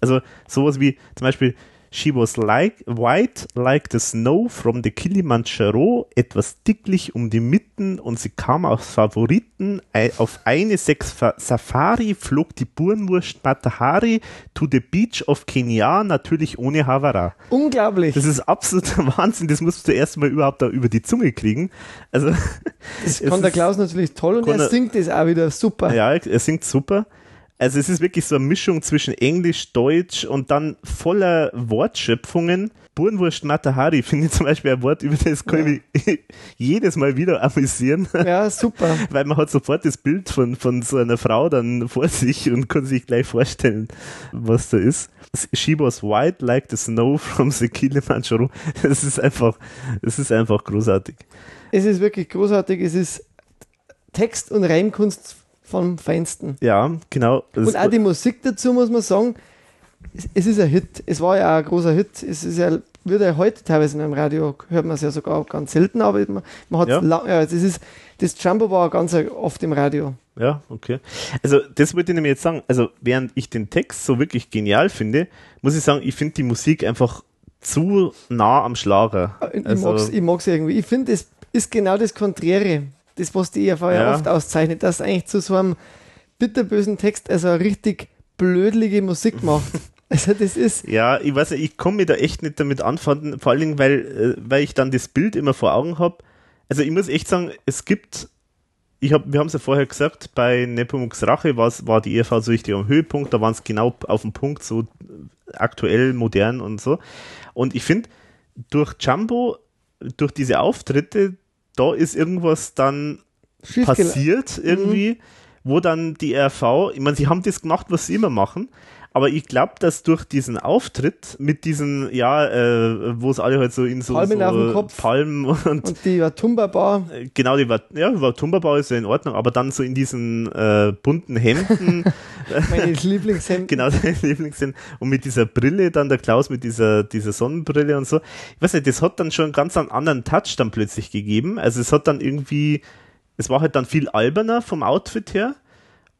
Also sowas wie zum Beispiel She was like white like the snow from the Kilimanjaro, etwas dicklich um die Mitten und sie kam aus Favoriten. Auf eine sechs Fa- Safari flog die Burnwurst Matahari to the beach of Kenya, natürlich ohne Havara. Unglaublich. Das ist absoluter Wahnsinn, das musst du erst mal überhaupt da über die Zunge kriegen. Also, Das kann der Klaus natürlich toll und er er- singt das auch wieder super. ja, er singt super. Also es ist wirklich so eine Mischung zwischen Englisch, Deutsch und dann voller Wortschöpfungen. Burnwurst Matahari finde ich zum Beispiel ein Wort, über das kann ich mich jedes Mal wieder amüsieren, Ja, super. weil man hat sofort das Bild von, von so einer Frau dann vor sich und kann sich gleich vorstellen, was da ist. She was white like the snow from the Kilimanjaro. Das ist einfach, das ist einfach großartig. Es ist wirklich großartig. Es ist Text- und Reimkunst vom Feinsten. Ja, genau. Das Und auch die Musik dazu muss man sagen, es, es ist ein Hit. Es war ja auch ein großer Hit. Es ist ja, wird ja heute teilweise in einem Radio, hört man es ja sogar ganz selten, aber man, man hat Ja. lang, ja, das ist, das Jumbo war ganz oft im Radio. Ja, okay. Also das wollte ich nämlich jetzt sagen. Also während ich den Text so wirklich genial finde, muss ich sagen, ich finde die Musik einfach zu nah am Schlager. Ich Also, mag's, ich mag's irgendwie. Ich finde, das ist genau das Konträre. Das, was die ERV ja, Ja. oft auszeichnet, dass eigentlich zu so einem bitterbösen Text also eine richtig blödliche Musik macht. Also das ist, ja, ich weiß nicht, ich komme mir da echt nicht damit anfangen, vor allen Dingen, weil, äh, weil ich dann das Bild immer vor Augen habe. Also ich muss echt sagen, es gibt, ich hab, wir haben es ja vorher gesagt, bei Nepomuks Rache war die ERV so richtig am Höhepunkt, da waren es genau auf dem Punkt, so aktuell, modern und so. Und ich finde, durch Jumbo, durch diese Auftritte, da ist irgendwas dann schief passiert Mhm. irgendwie, wo dann die RV, ich meine, sie haben das gemacht, was sie immer machen, aber ich glaube, dass durch diesen Auftritt mit diesen, ja, äh, wo es alle halt so in so, Palmen so auf dem Kopf. Palmen und, Und die Watumba Bar, äh, genau, die war, ja, war Tumberbau ist ja in Ordnung, aber dann so in diesen äh, bunten Hemden, meine Lieblingshemden. genau, dein Lieblingssinn, und mit dieser Brille dann der Klaus mit dieser, dieser Sonnenbrille und so. Ich weiß nicht, das hat dann schon einen ganz einen anderen Touch dann plötzlich gegeben. Also es hat dann irgendwie, es war halt dann viel alberner vom Outfit her.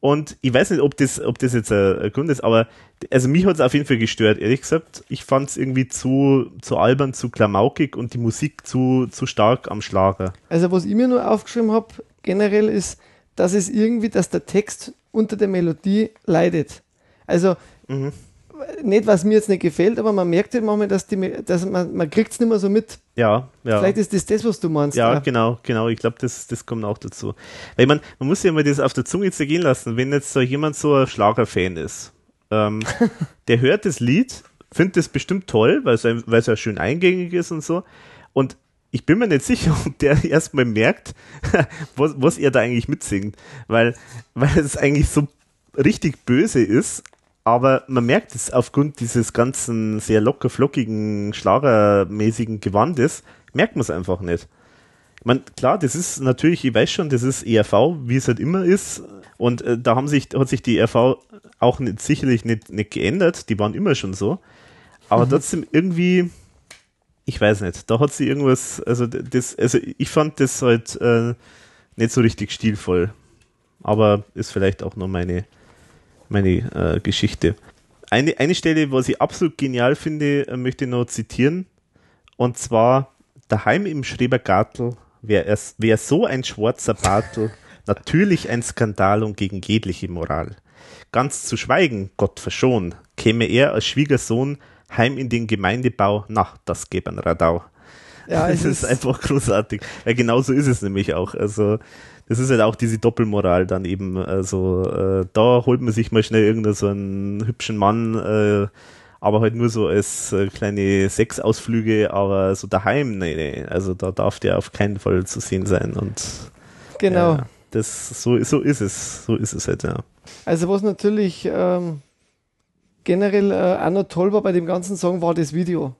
Und ich weiß nicht, ob das, ob das jetzt ein, Grund ist, aber also mich hat es auf jeden Fall gestört, ehrlich gesagt. Ich fand es irgendwie zu, zu albern, zu klamaukig und die Musik zu, zu stark am Schlager. Also was ich mir nur aufgeschrieben habe, generell ist, dass es irgendwie, dass der Text unter der Melodie leidet. Also Mhm. Nicht, was mir jetzt nicht gefällt, aber man merkt halt manchmal, dass, die, dass man, man kriegt es nicht mehr so mit. Ja, ja. Vielleicht ist das das, was du meinst. Ja, ja. genau, genau. Ich glaube, das, das kommt auch dazu. Weil man, man muss ja mal das auf der Zunge zergehen lassen, wenn jetzt so jemand so ein Schlagerfan ist. Ähm, der hört das Lied, findet es bestimmt toll, weil es, weil es ja schön eingängig ist und so. Und ich bin mir nicht sicher, ob der erstmal merkt, was, was er da eigentlich mitsingt. Weil, weil es eigentlich so richtig böse ist, aber man merkt es aufgrund dieses ganzen sehr locker flockigen, schlagermäßigen Gewandes, merkt man es einfach nicht. man, klar, das ist natürlich, ich weiß schon, das ist ERV, wie es halt immer ist. Und äh, da haben sich, hat sich die ERV auch nicht, sicherlich nicht, nicht geändert, die waren immer schon so. Aber mhm. trotzdem irgendwie, ich weiß nicht, da hat sie irgendwas, also das, also ich fand das halt äh, nicht so richtig stilvoll. Aber ist vielleicht auch nur meine, meine äh, Geschichte. Eine, eine Stelle, was ich absolut genial finde, äh, möchte ich noch zitieren. Und zwar, daheim im Schrebergartel wäre wär so ein schwarzer Bartel natürlich ein Skandal und gegen jegliche Moral. Ganz zu schweigen, Gott verschon, käme er als Schwiegersohn heim in den Gemeindebau, na, das gäbe ein Radau. Ja, es ist, ist einfach großartig. Ja, genau so ist es nämlich auch. Also, das ist halt auch diese Doppelmoral dann eben. Also, äh, da holt man sich mal schnell irgendeinen so einen hübschen Mann, äh, aber halt nur so als äh, kleine Sexausflüge, aber so daheim, nee, nee. Also, da darf der auf keinen Fall zu sehen sein und. Genau. Ja, das, so, so ist es. So ist es halt, ja. Also, was natürlich, ähm generell äh, auch noch toll war bei dem ganzen Song, war das Video.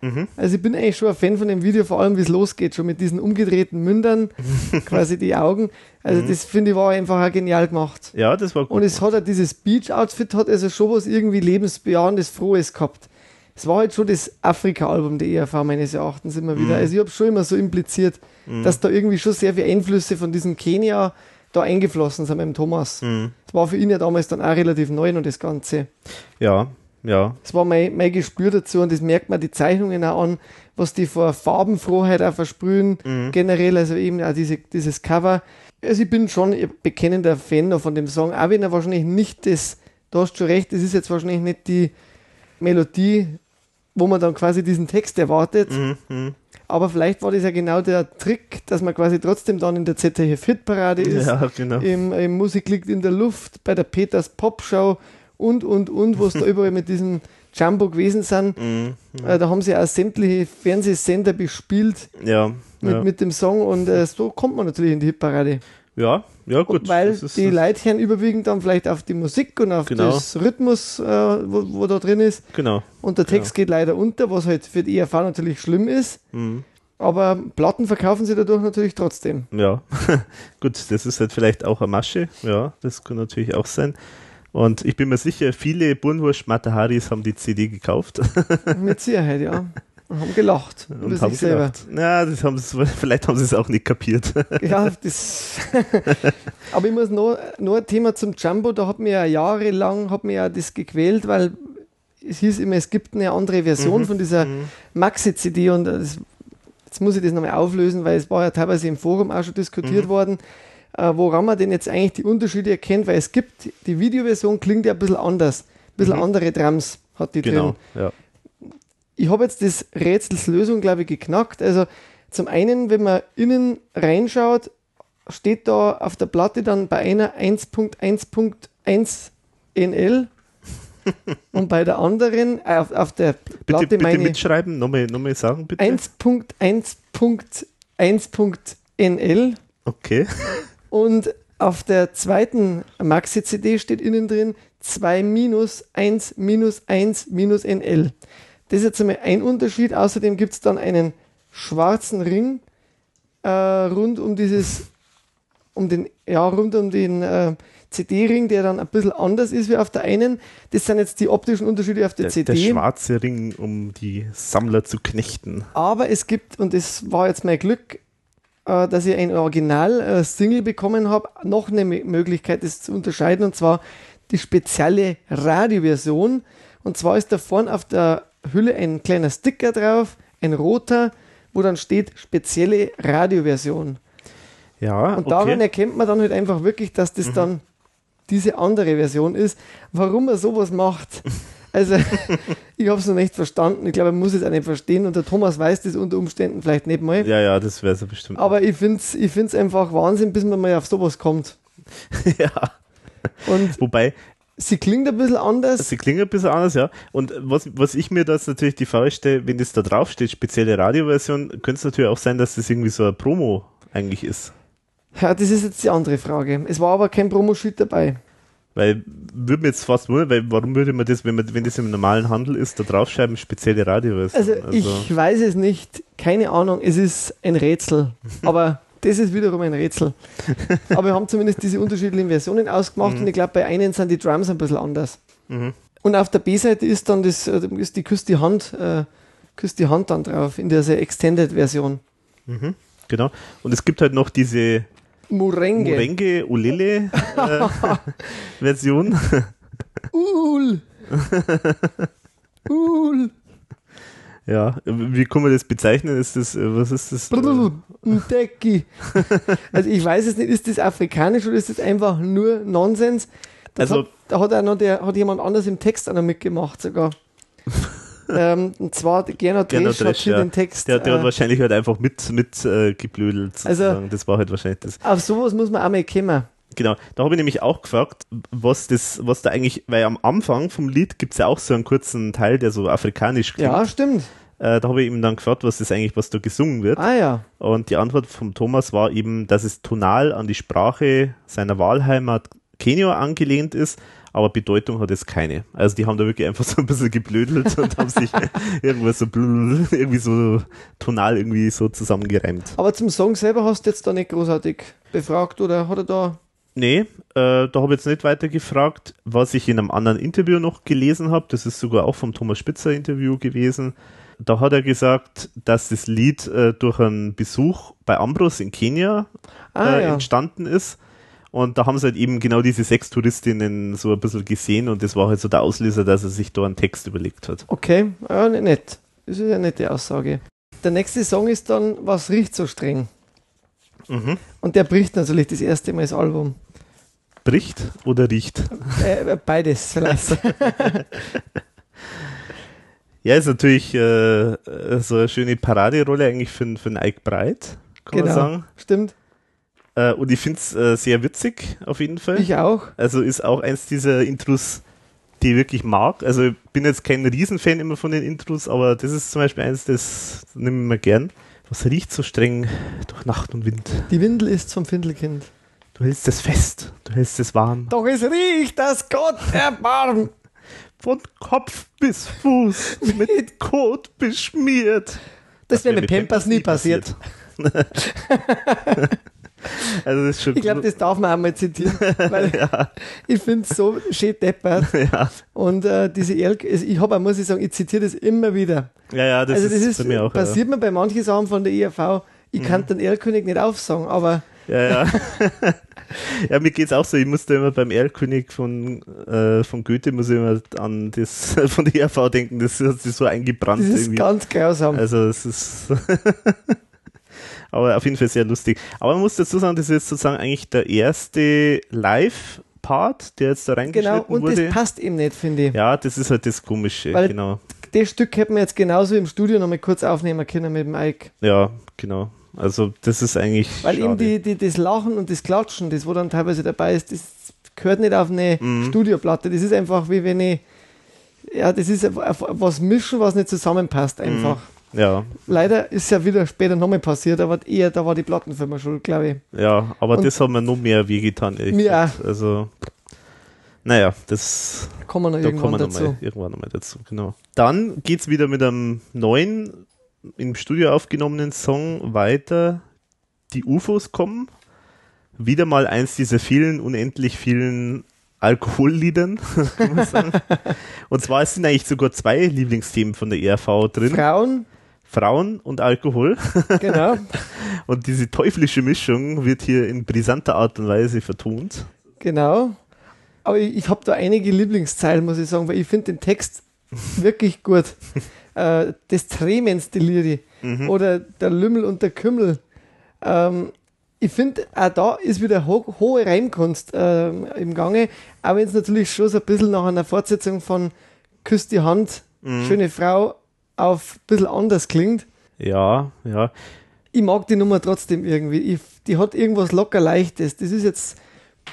Mhm. Also ich bin eigentlich schon ein Fan von dem Video, vor allem wie es losgeht, schon mit diesen umgedrehten Mündern, quasi die Augen. Also mhm. das finde ich war einfach auch genial gemacht. Ja, das war gut. Und es hat ja dieses Beach-Outfit, hat also schon was irgendwie lebensbejahendes, frohes gehabt. Es war halt schon das Afrika-Album der ERV meines Erachtens immer wieder. Mhm. Also ich habe schon immer so impliziert, mhm. dass da irgendwie schon sehr viele Einflüsse von diesem Kenia da eingeflossen sind beim Thomas. Mhm. Das war für ihn ja damals dann auch relativ neu und das Ganze. Ja, ja. Das war mein, mein Gespür dazu und das merkt man die Zeichnungen auch an, was die vor Farbenfroheit auch versprühen, mhm. generell, also eben auch diese, dieses Cover. Also ich bin schon ein bekennender Fan von dem Song, auch wenn er wahrscheinlich nicht das, du hast schon recht, das ist jetzt wahrscheinlich nicht die Melodie, wo man dann quasi diesen Text erwartet. Mhm. mhm. Aber vielleicht war das ja genau der Trick, dass man quasi trotzdem dann in der ZDF Hitparade ist. Ja, genau. Im, Im, Musik liegt in der Luft, bei der Peters Popshow und, und, und, wo es da überall mit diesem Jumbo gewesen sind. Mhm, äh, da haben sie auch sämtliche Fernsehsender bespielt ja, mit, ja. mit dem Song und äh, so kommt man natürlich in die Hitparade. Ja, ja, gut. Weil die Leute hören überwiegend dann vielleicht auf die Musik und auf genau. das Rhythmus, äh, wo, wo, da drin ist. Genau. Und der Text genau. geht leider unter, was halt für die ERV natürlich schlimm ist. Mhm. Aber Platten verkaufen sie dadurch natürlich trotzdem. Ja, gut, das ist halt vielleicht auch eine Masche. Ja, das kann natürlich auch sein. Und ich bin mir sicher, viele Burnwurst Mataharis haben die CD gekauft. Mit Sicherheit, ja. Und haben gelacht. Und haben gelacht. Ja, das haben vielleicht haben sie es auch nicht kapiert. Ja, das. Aber ich muss noch, noch ein Thema zum Jumbo. Da hat mir ja jahrelang hat mir ja das gequält, weil es hieß immer, es gibt eine andere Version mhm. von dieser mhm. Maxi-CD und das, jetzt muss ich das nochmal auflösen, weil es war ja teilweise im Forum auch schon diskutiert mhm. worden, woran man denn jetzt eigentlich die Unterschiede erkennt, weil es gibt, die Videoversion klingt ja ein bisschen anders, ein bisschen mhm. andere Drums hat die genau, drin. Ja ich habe jetzt das Rätsels Lösung, glaube ich, geknackt. Also zum einen, wenn man innen reinschaut, steht da auf der Platte dann bei einer 1.1.1 NL und bei der anderen, äh, auf, auf der Platte bitte, bitte meine... mitschreiben, nochmal, nochmal sagen, bitte. 1.1.1.NL Okay. Und auf der zweiten Maxi-CD steht innen drin 2 minus 1 minus 1 minus NL. Das ist jetzt einmal ein Unterschied. Außerdem gibt es dann einen schwarzen Ring äh, rund um dieses, um den, ja, rund um den äh, CD-Ring, der dann ein bisschen anders ist wie auf der einen. Das sind jetzt die optischen Unterschiede auf der, der CD. Der schwarze Ring, um die Sammler zu knechten. Aber es gibt, und das war jetzt mein Glück, dass ich ein Original-Single äh, bekommen habe, noch eine Möglichkeit, das zu unterscheiden, und zwar die spezielle Radioversion. Und zwar ist da vorne auf der Hülle ein kleiner Sticker drauf, ein roter, wo dann steht spezielle Radioversion. Ja, und daran okay. erkennt man dann halt einfach wirklich, dass das mhm. dann diese andere Version ist. Warum er sowas macht, also ich habe es noch nicht verstanden. Ich glaube, man muss es auch nicht verstehen und der Thomas weiß das unter Umständen vielleicht nicht mal. Ja, ja, das wäre so bestimmt. Aber ich finde es ich find's einfach Wahnsinn, bis man mal auf sowas kommt. ja. Und Wobei, Sie klingt ein bisschen anders. Sie klingt ein bisschen anders, ja. Und was, was ich mir das natürlich die Frage stelle, wenn das da drauf steht, spezielle Radioversion, könnte es natürlich auch sein, dass das irgendwie so ein Promo eigentlich ist. Ja, das ist jetzt die andere Frage. Es war aber kein Promo-Sheet dabei. Weil, würde mir jetzt fast wundern, weil warum würde man das, wenn, man, wenn das im normalen Handel ist, da draufschreiben, spezielle Radioversion? Also, also, ich weiß es nicht. Keine Ahnung, es ist ein Rätsel. Aber das ist wiederum ein Rätsel. Aber wir haben zumindest diese unterschiedlichen Versionen ausgemacht Mhm. und ich glaube, bei einen sind die Drums ein bisschen anders. Mhm. Und auf der B-Seite ist dann das, äh, ist die Küss die Hand, äh, Küss die Hand dann drauf, in dieser Extended-Version. Mhm. Genau. Und es gibt halt noch diese Murenge. Murenge Ulele äh, Version. Ul. Ul. Ja, wie kann man das bezeichnen? Ist das, äh, was ist das? Brrr, Ndeki. Also ich weiß es nicht, ist das afrikanisch oder ist das einfach nur Nonsens? Das Also- hat, da hat, auch noch der, hat jemand anders im Text auch noch mitgemacht sogar. Ähm, und zwar Gernot Dresch hat Dresch, hier ja. den Text. Der, der hat äh, wahrscheinlich halt einfach mit, mit äh, geblödelt. Also- das war halt wahrscheinlich das. auf sowas muss man auch mal kommen. Genau, da habe ich nämlich auch gefragt, was das, was da eigentlich, weil am Anfang vom Lied gibt es ja auch so einen kurzen Teil, der so afrikanisch klingt. Ja, stimmt. Äh, da habe ich ihm dann gefragt, was das eigentlich, was da gesungen wird. Ah ja. Und die Antwort vom Thomas war eben, dass es tonal an die Sprache seiner Wahlheimat Kenia angelehnt ist, aber Bedeutung hat es keine. Also die haben da wirklich einfach so ein bisschen geblödelt und haben sich irgendwas so irgendwie so tonal irgendwie so zusammengereimt. Aber zum Song selber hast du jetzt da nicht großartig befragt oder hat er da. Nee, äh, da habe ich jetzt nicht weiter gefragt. Was ich in einem anderen Interview noch gelesen habe, das ist sogar auch vom Thomas Spitzer Interview gewesen, da hat er gesagt, dass das Lied äh, durch einen Besuch bei Ambros in Kenia Ah äh, ja. entstanden ist. Und da haben sie halt eben genau diese sechs Touristinnen so ein bisschen gesehen und das war halt so der Auslöser, dass er sich da einen Text überlegt hat. Okay, ja, nicht nett. Das ist eine nette Aussage. Der nächste Song ist dann Was riecht so streng? Mhm. Und der bricht natürlich das erste Mal das Album. Bricht oder riecht? Äh, beides vielleicht. Ja, ist natürlich äh, so eine schöne Paraderolle eigentlich für, für einen Ike Breit, kann man genau. sagen. Stimmt. Äh, und ich finde es äh, sehr witzig, auf jeden Fall. Ich auch. Also ist auch eins dieser Intros, die ich wirklich mag. Also ich bin jetzt kein Riesenfan immer von den Intros, aber das ist zum Beispiel eins, das nehme ich mir gern. Was riecht so streng durch Nacht und Wind? Die Windel ist vom Findelkind. Du hältst es fest, du hältst es warm. Doch es riecht, dass Gott erbarmt. Von Kopf bis Fuß mit Kot beschmiert. Das wäre mit Pampers nie passiert. also das ist schon Ich glaube, das darf man auch mal zitieren, weil ich finde es so schön deppert. ja. Und äh, diese also ich habe, muss ich sagen, ich zitiere das immer wieder. ja, ja, das also das ist, ist, bei mir auch. passiert mir bei manchen Sachen von der ERV, ich kann den Erlkönig nicht aufsagen, aber Ja, ja. ja, mir geht's auch so. Ich musste immer beim Erlkönig von, äh, von Goethe muss ich immer an das von der ERV denken, das hat sich so eingebrannt das ist irgendwie. ganz grausam. Also es ist aber auf jeden Fall sehr lustig. Aber man muss dazu sagen, das ist jetzt sozusagen eigentlich der erste Live-Part, der jetzt da genau, reingeschnitten und wurde. das passt eben nicht, finde ich. ja, das ist halt das Komische, Weil- genau. Das Stück hätten wir jetzt genauso im Studio noch mal kurz aufnehmen können mit dem Ike. Ja, genau. Also das ist eigentlich Weil schade. eben die, die, das Lachen und das Klatschen, das wo dann teilweise dabei ist, das gehört nicht auf eine Mhm. Studioplatte. Das ist einfach wie wenn ich, ja, das ist was mischen, was nicht Mhm. zusammenpasst einfach. Ja, Leider ist ja wieder später nochmal passiert, aber eher, da war die Plattenfirma schuld, glaube ich. ja, aber Und- das hat mir noch mehr wehgetan, ehrlich Mir gesagt. Also naja, das Kommen wir noch Da irgendwann kommen wir dazu. nochmal irgendwann nochmal dazu, genau. Dann geht's wieder mit einem neuen, im Studio aufgenommenen Song weiter. Die UFOs kommen. Wieder mal eins dieser vielen, unendlich vielen Alkoholliedern, kann man sagen. Und zwar es sind eigentlich sogar zwei Lieblingsthemen von der ERV drin. Frauen, Frauen und Alkohol. genau. Und diese teuflische Mischung wird hier in brisanter Art und Weise vertont. Genau. Aber ich, ich habe da einige Lieblingszeilen, muss ich sagen, weil ich finde den Text wirklich gut. äh, des Tremens Deliri Mhm. oder der Lümmel und der Kümmel. Ähm, ich finde, auch da ist wieder ho hohe Reimkunst ähm, im Gange, auch wenn es natürlich schon so ein bisschen nach einer Fortsetzung von Küss die Hand, Mhm. schöne Frau, auf ein bisschen anders klingt. Ja, ja. Ich mag die Nummer trotzdem irgendwie. Ich, die hat irgendwas locker Leichtes. Das ist jetzt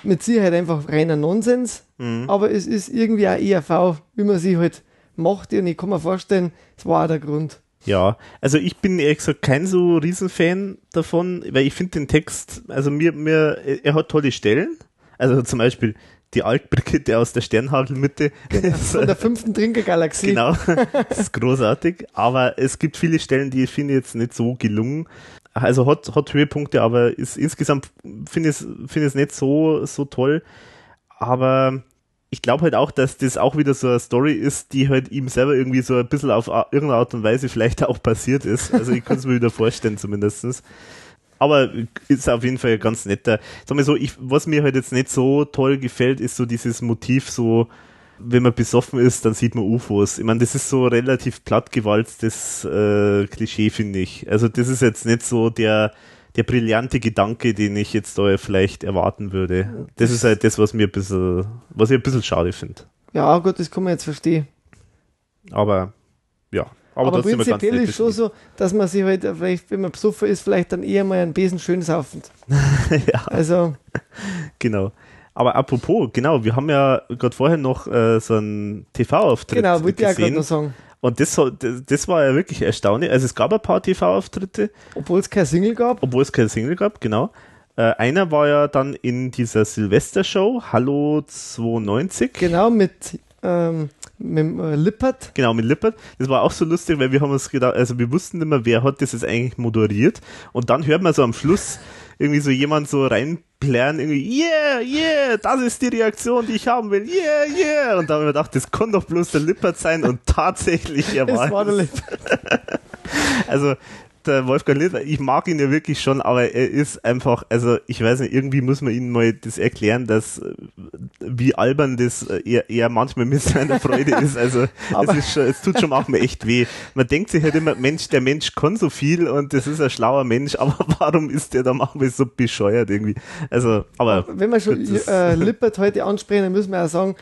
mit Sicherheit einfach reiner Nonsens, Mhm. aber es ist irgendwie auch ERV, wie man sie halt macht. Und ich kann mir vorstellen, das war auch der Grund. Ja, also ich bin ehrlich gesagt kein so Riesenfan davon, weil ich finde den Text, also mir, mir, er hat tolle Stellen. Also zum Beispiel die Altbrigitte aus der Sternhagelmitte. Von der fünften Trinkergalaxie. Genau, das ist großartig. Aber es gibt viele Stellen, die ich finde jetzt nicht so gelungen. Also hat, hat Höhepunkte, aber ist insgesamt finde ich es nicht so, so toll. Aber ich glaube halt auch, dass das auch wieder so eine Story ist, die halt ihm selber irgendwie so ein bisschen auf irgendeine Art und Weise vielleicht auch passiert ist. Also ich kann es mir wieder vorstellen zumindestens. Aber ist auf jeden Fall ganz netter. Sag mal so, ich, was mir halt jetzt nicht so toll gefällt, ist so dieses Motiv so, wenn man besoffen ist, dann sieht man UFOs. Ich meine, das ist so relativ plattgewalztes äh, Klischee, finde ich. Also das ist jetzt nicht so der, der brillante Gedanke, den ich jetzt da vielleicht erwarten würde. Das ist halt das, was mir ein bisschen, was ich ein bisschen schade finde. Ja, gut, das kann man jetzt verstehen. Aber ja. Aber, aber prinzipiell ist schon so, dass man sich halt, vielleicht, wenn man besoffen ist, vielleicht dann eher mal einen Besen schön saufend. ja. Also. Genau. Aber apropos, genau, wir haben ja gerade vorher noch äh, so einen TV-Auftritt Genau, wollte ich auch gerade noch sagen. Und das, das war ja wirklich erstaunlich. Also es gab ein paar TV-Auftritte. Obwohl es kein Single gab. Obwohl es kein Single gab, genau. Äh, einer war ja dann in dieser Silvester-Show, Hallo 92. Genau, mit ähm, mit äh, Lippert. Genau, mit Lippert. Das war auch so lustig, weil wir haben uns gedacht, also wir wussten immer, wer hat das jetzt eigentlich moderiert. Und dann hört man so am Schluss irgendwie so jemand so reinplären, irgendwie, yeah, yeah, das ist die Reaktion, die ich haben will, yeah, yeah. Und da haben wir gedacht, das kann doch bloß der Lippert sein und tatsächlich, er war, es war der Lippert. also, der Wolfgang Litter, ich mag ihn ja wirklich schon, aber er ist einfach, also ich weiß nicht, irgendwie muss man ihm mal das erklären, dass wie albern das er, er manchmal mit seiner Freude ist. Also es ist schon, es tut schon manchmal echt weh. Man denkt sich halt immer, Mensch, der Mensch kann so viel und das ist ein schlauer Mensch, aber warum ist der da manchmal so bescheuert irgendwie? Also, aber. Wenn wir schon äh, Lippert heute ansprechen, dann müssen wir auch sagen,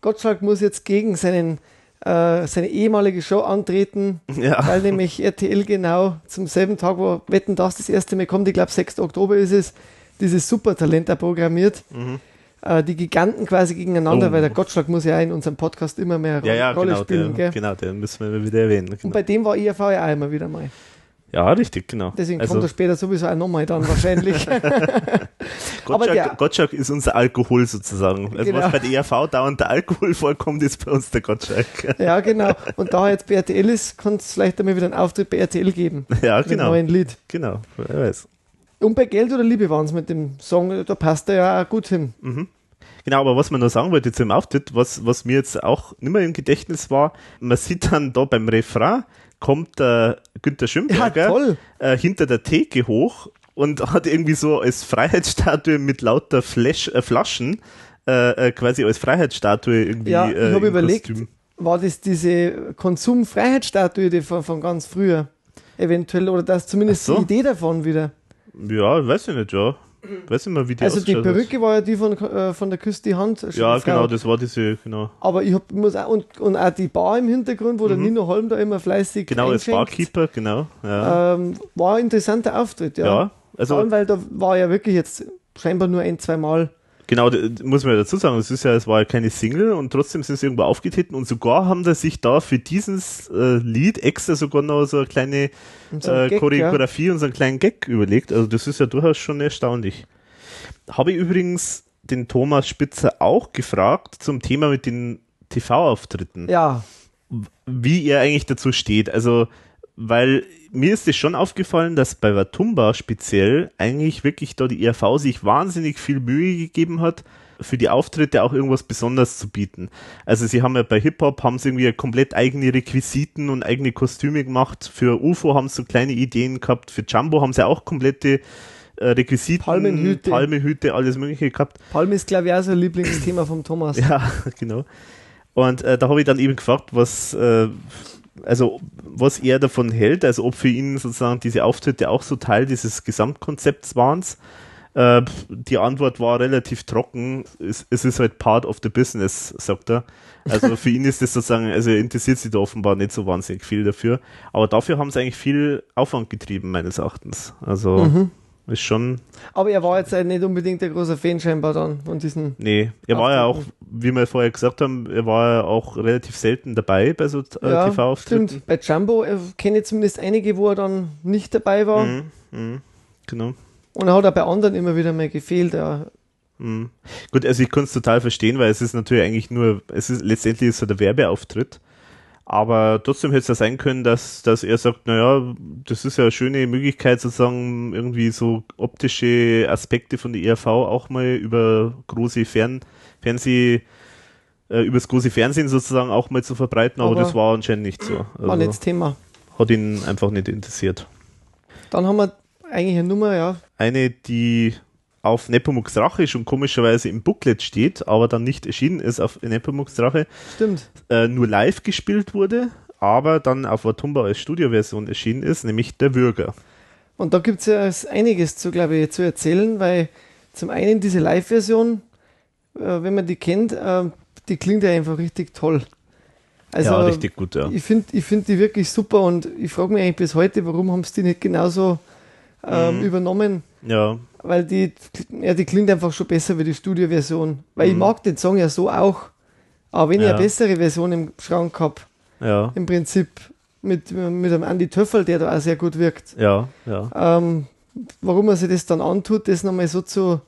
Gottschalk muss jetzt gegen seinen äh, seine ehemalige Show antreten, ja. weil nämlich RTL genau zum selben Tag, wo Wetten das das erste Mal kommt, ich glaube 6. Oktober ist es, dieses Supertalent da programmiert. Mhm. Äh, die Giganten quasi gegeneinander, oh. weil der Gottschlag muss ja in unserem Podcast immer mehr ja, ja, Rolle genau, spielen. Der, genau, den müssen wir immer wieder erwähnen. Genau. Und bei dem war IRV ja auch immer wieder mal. Ja, richtig, genau. Deswegen also, kommt er später sowieso auch nochmal dann wahrscheinlich. Gottschalk, der, Gottschalk ist unser Alkohol sozusagen. Also genau. was bei der ERV dauernd der Alkohol vorkommt, ist bei uns der Gottschalk. ja, genau. Und da er jetzt bei RTL ist, kann es vielleicht einmal wieder einen Auftritt bei RTL geben. Ja, genau. Mit neuen Lied. Genau, wer weiß. Und bei Geld oder Liebe waren es mit dem Song, da passt er ja auch gut hin. Mhm. Genau, aber was man noch sagen wollte zu dem Auftritt, was, was mir jetzt auch nicht mehr im Gedächtnis war, man sieht dann da beim Refrain, kommt der Günther Schimberger ja, äh, hinter der Theke hoch und hat irgendwie so als Freiheitsstatue mit lauter Flash, äh, Flaschen äh, äh quasi als Freiheitsstatue irgendwie. Ja, ich habe äh, überlegt, Kostüm. war das diese Konsum-Freiheitsstatue die von, von ganz früher eventuell oder das zumindest so. die Idee davon wieder? Ja, weiß ich nicht, ja. Weiß nicht mehr, wie die Also die Perücke war ja die von, äh, von der Küste die Hand. Ja, genau, das war diese, genau. Aber ich hab, muss auch, und, und auch die Bar im Hintergrund, wo mhm. der Nino Holm da immer fleißig Genau, als Barkeeper, genau. Ja. Ähm, war ein interessanter Auftritt, ja. Ja, also. Vor allem, weil da war ja wirklich jetzt scheinbar nur ein, zwei Mal Genau, muss man ja dazu sagen, es ist ja, es war ja keine Single und trotzdem sind sie irgendwo aufgetreten und sogar haben sie sich da für dieses äh, Lied extra sogar noch so eine kleine so ein äh, Gag, Choreografie ja. und so einen kleinen Gag überlegt. Also das ist ja durchaus schon erstaunlich. Habe ich übrigens den Thomas Spitzer auch gefragt zum Thema mit den TV-Auftritten. Ja. Wie er eigentlich dazu steht. Also weil mir ist es schon aufgefallen, dass bei Watumba speziell eigentlich wirklich da die ERV sich wahnsinnig viel Mühe gegeben hat, für die Auftritte auch irgendwas Besonderes zu bieten. Also sie haben ja bei Hip-Hop haben sie irgendwie komplett eigene Requisiten und eigene Kostüme gemacht. Für UFO haben sie so kleine Ideen gehabt. Für Jumbo haben sie auch komplette äh, Requisiten, Palmenhüte. Palmehüte, alles mögliche gehabt. Palme ist glaube ich auch so ein Lieblingsthema vom Thomas. Ja, genau. Und äh, da habe ich dann eben gefragt, was äh, also was er davon hält, also ob für ihn sozusagen diese Auftritte auch so Teil dieses Gesamtkonzepts waren. Äh, die Antwort war relativ trocken. Es, es, ist halt part of the business, sagt er. Also für ihn ist das sozusagen, also er interessiert sich da offenbar nicht so wahnsinnig viel dafür. Aber dafür haben sie eigentlich viel Aufwand getrieben, meines Erachtens. Also mhm. Ist schon. Aber er war jetzt nicht unbedingt der große Fan scheinbar dann von diesen. Nee, er war ja auch, wie wir vorher gesagt haben, er war ja auch relativ selten dabei bei so äh, ja, TV-Auftritten. Stimmt, bei Jumbo kenne ich zumindest einige, wo er dann nicht dabei war. Mhm, mh, genau. Und er hat auch bei anderen immer wieder mal gefehlt. Er Mhm. Gut, also ich kann es total verstehen, weil es ist natürlich eigentlich nur, es ist letztendlich ist so der Werbeauftritt. Aber trotzdem hätte es ja sein können, dass, dass er sagt, naja, das ist ja eine schöne Möglichkeit, sozusagen irgendwie so optische Aspekte von der ERV auch mal über große Fern Fernseh, äh, übers große Fernsehen sozusagen auch mal zu verbreiten, aber, aber das war anscheinend nicht so. Also war nicht das Thema. Hat ihn einfach nicht interessiert. Dann haben wir eigentlich eine Nummer, ja. Eine, die auf Nepomuks Rache schon komischerweise im Booklet steht, aber dann nicht erschienen ist auf Nepomuks Rache. Stimmt. Äh, nur live gespielt wurde, aber dann auf Watumba als Studioversion erschienen ist, nämlich Der Würger. Und da gibt es ja einiges zu, glaube ich, zu erzählen, weil zum einen diese Live-Version, äh, wenn man die kennt, äh, die klingt ja einfach richtig toll. Also, ja, richtig gut, ja. Ich finde ich find die wirklich super und ich frage mich eigentlich bis heute, warum haben sie die nicht genauso ähm, mhm. übernommen? Ja. Weil die, ja, die klingt einfach schon besser wie die Studioversion. Weil mhm. ich mag den Song ja so auch. Aber wenn ja. ich eine bessere Version im Schrank habe, ja. im Prinzip mit, mit einem Andy Töffel, der da auch sehr gut wirkt. Ja, ja. Ähm, warum man sich das dann antut, das nochmal so zu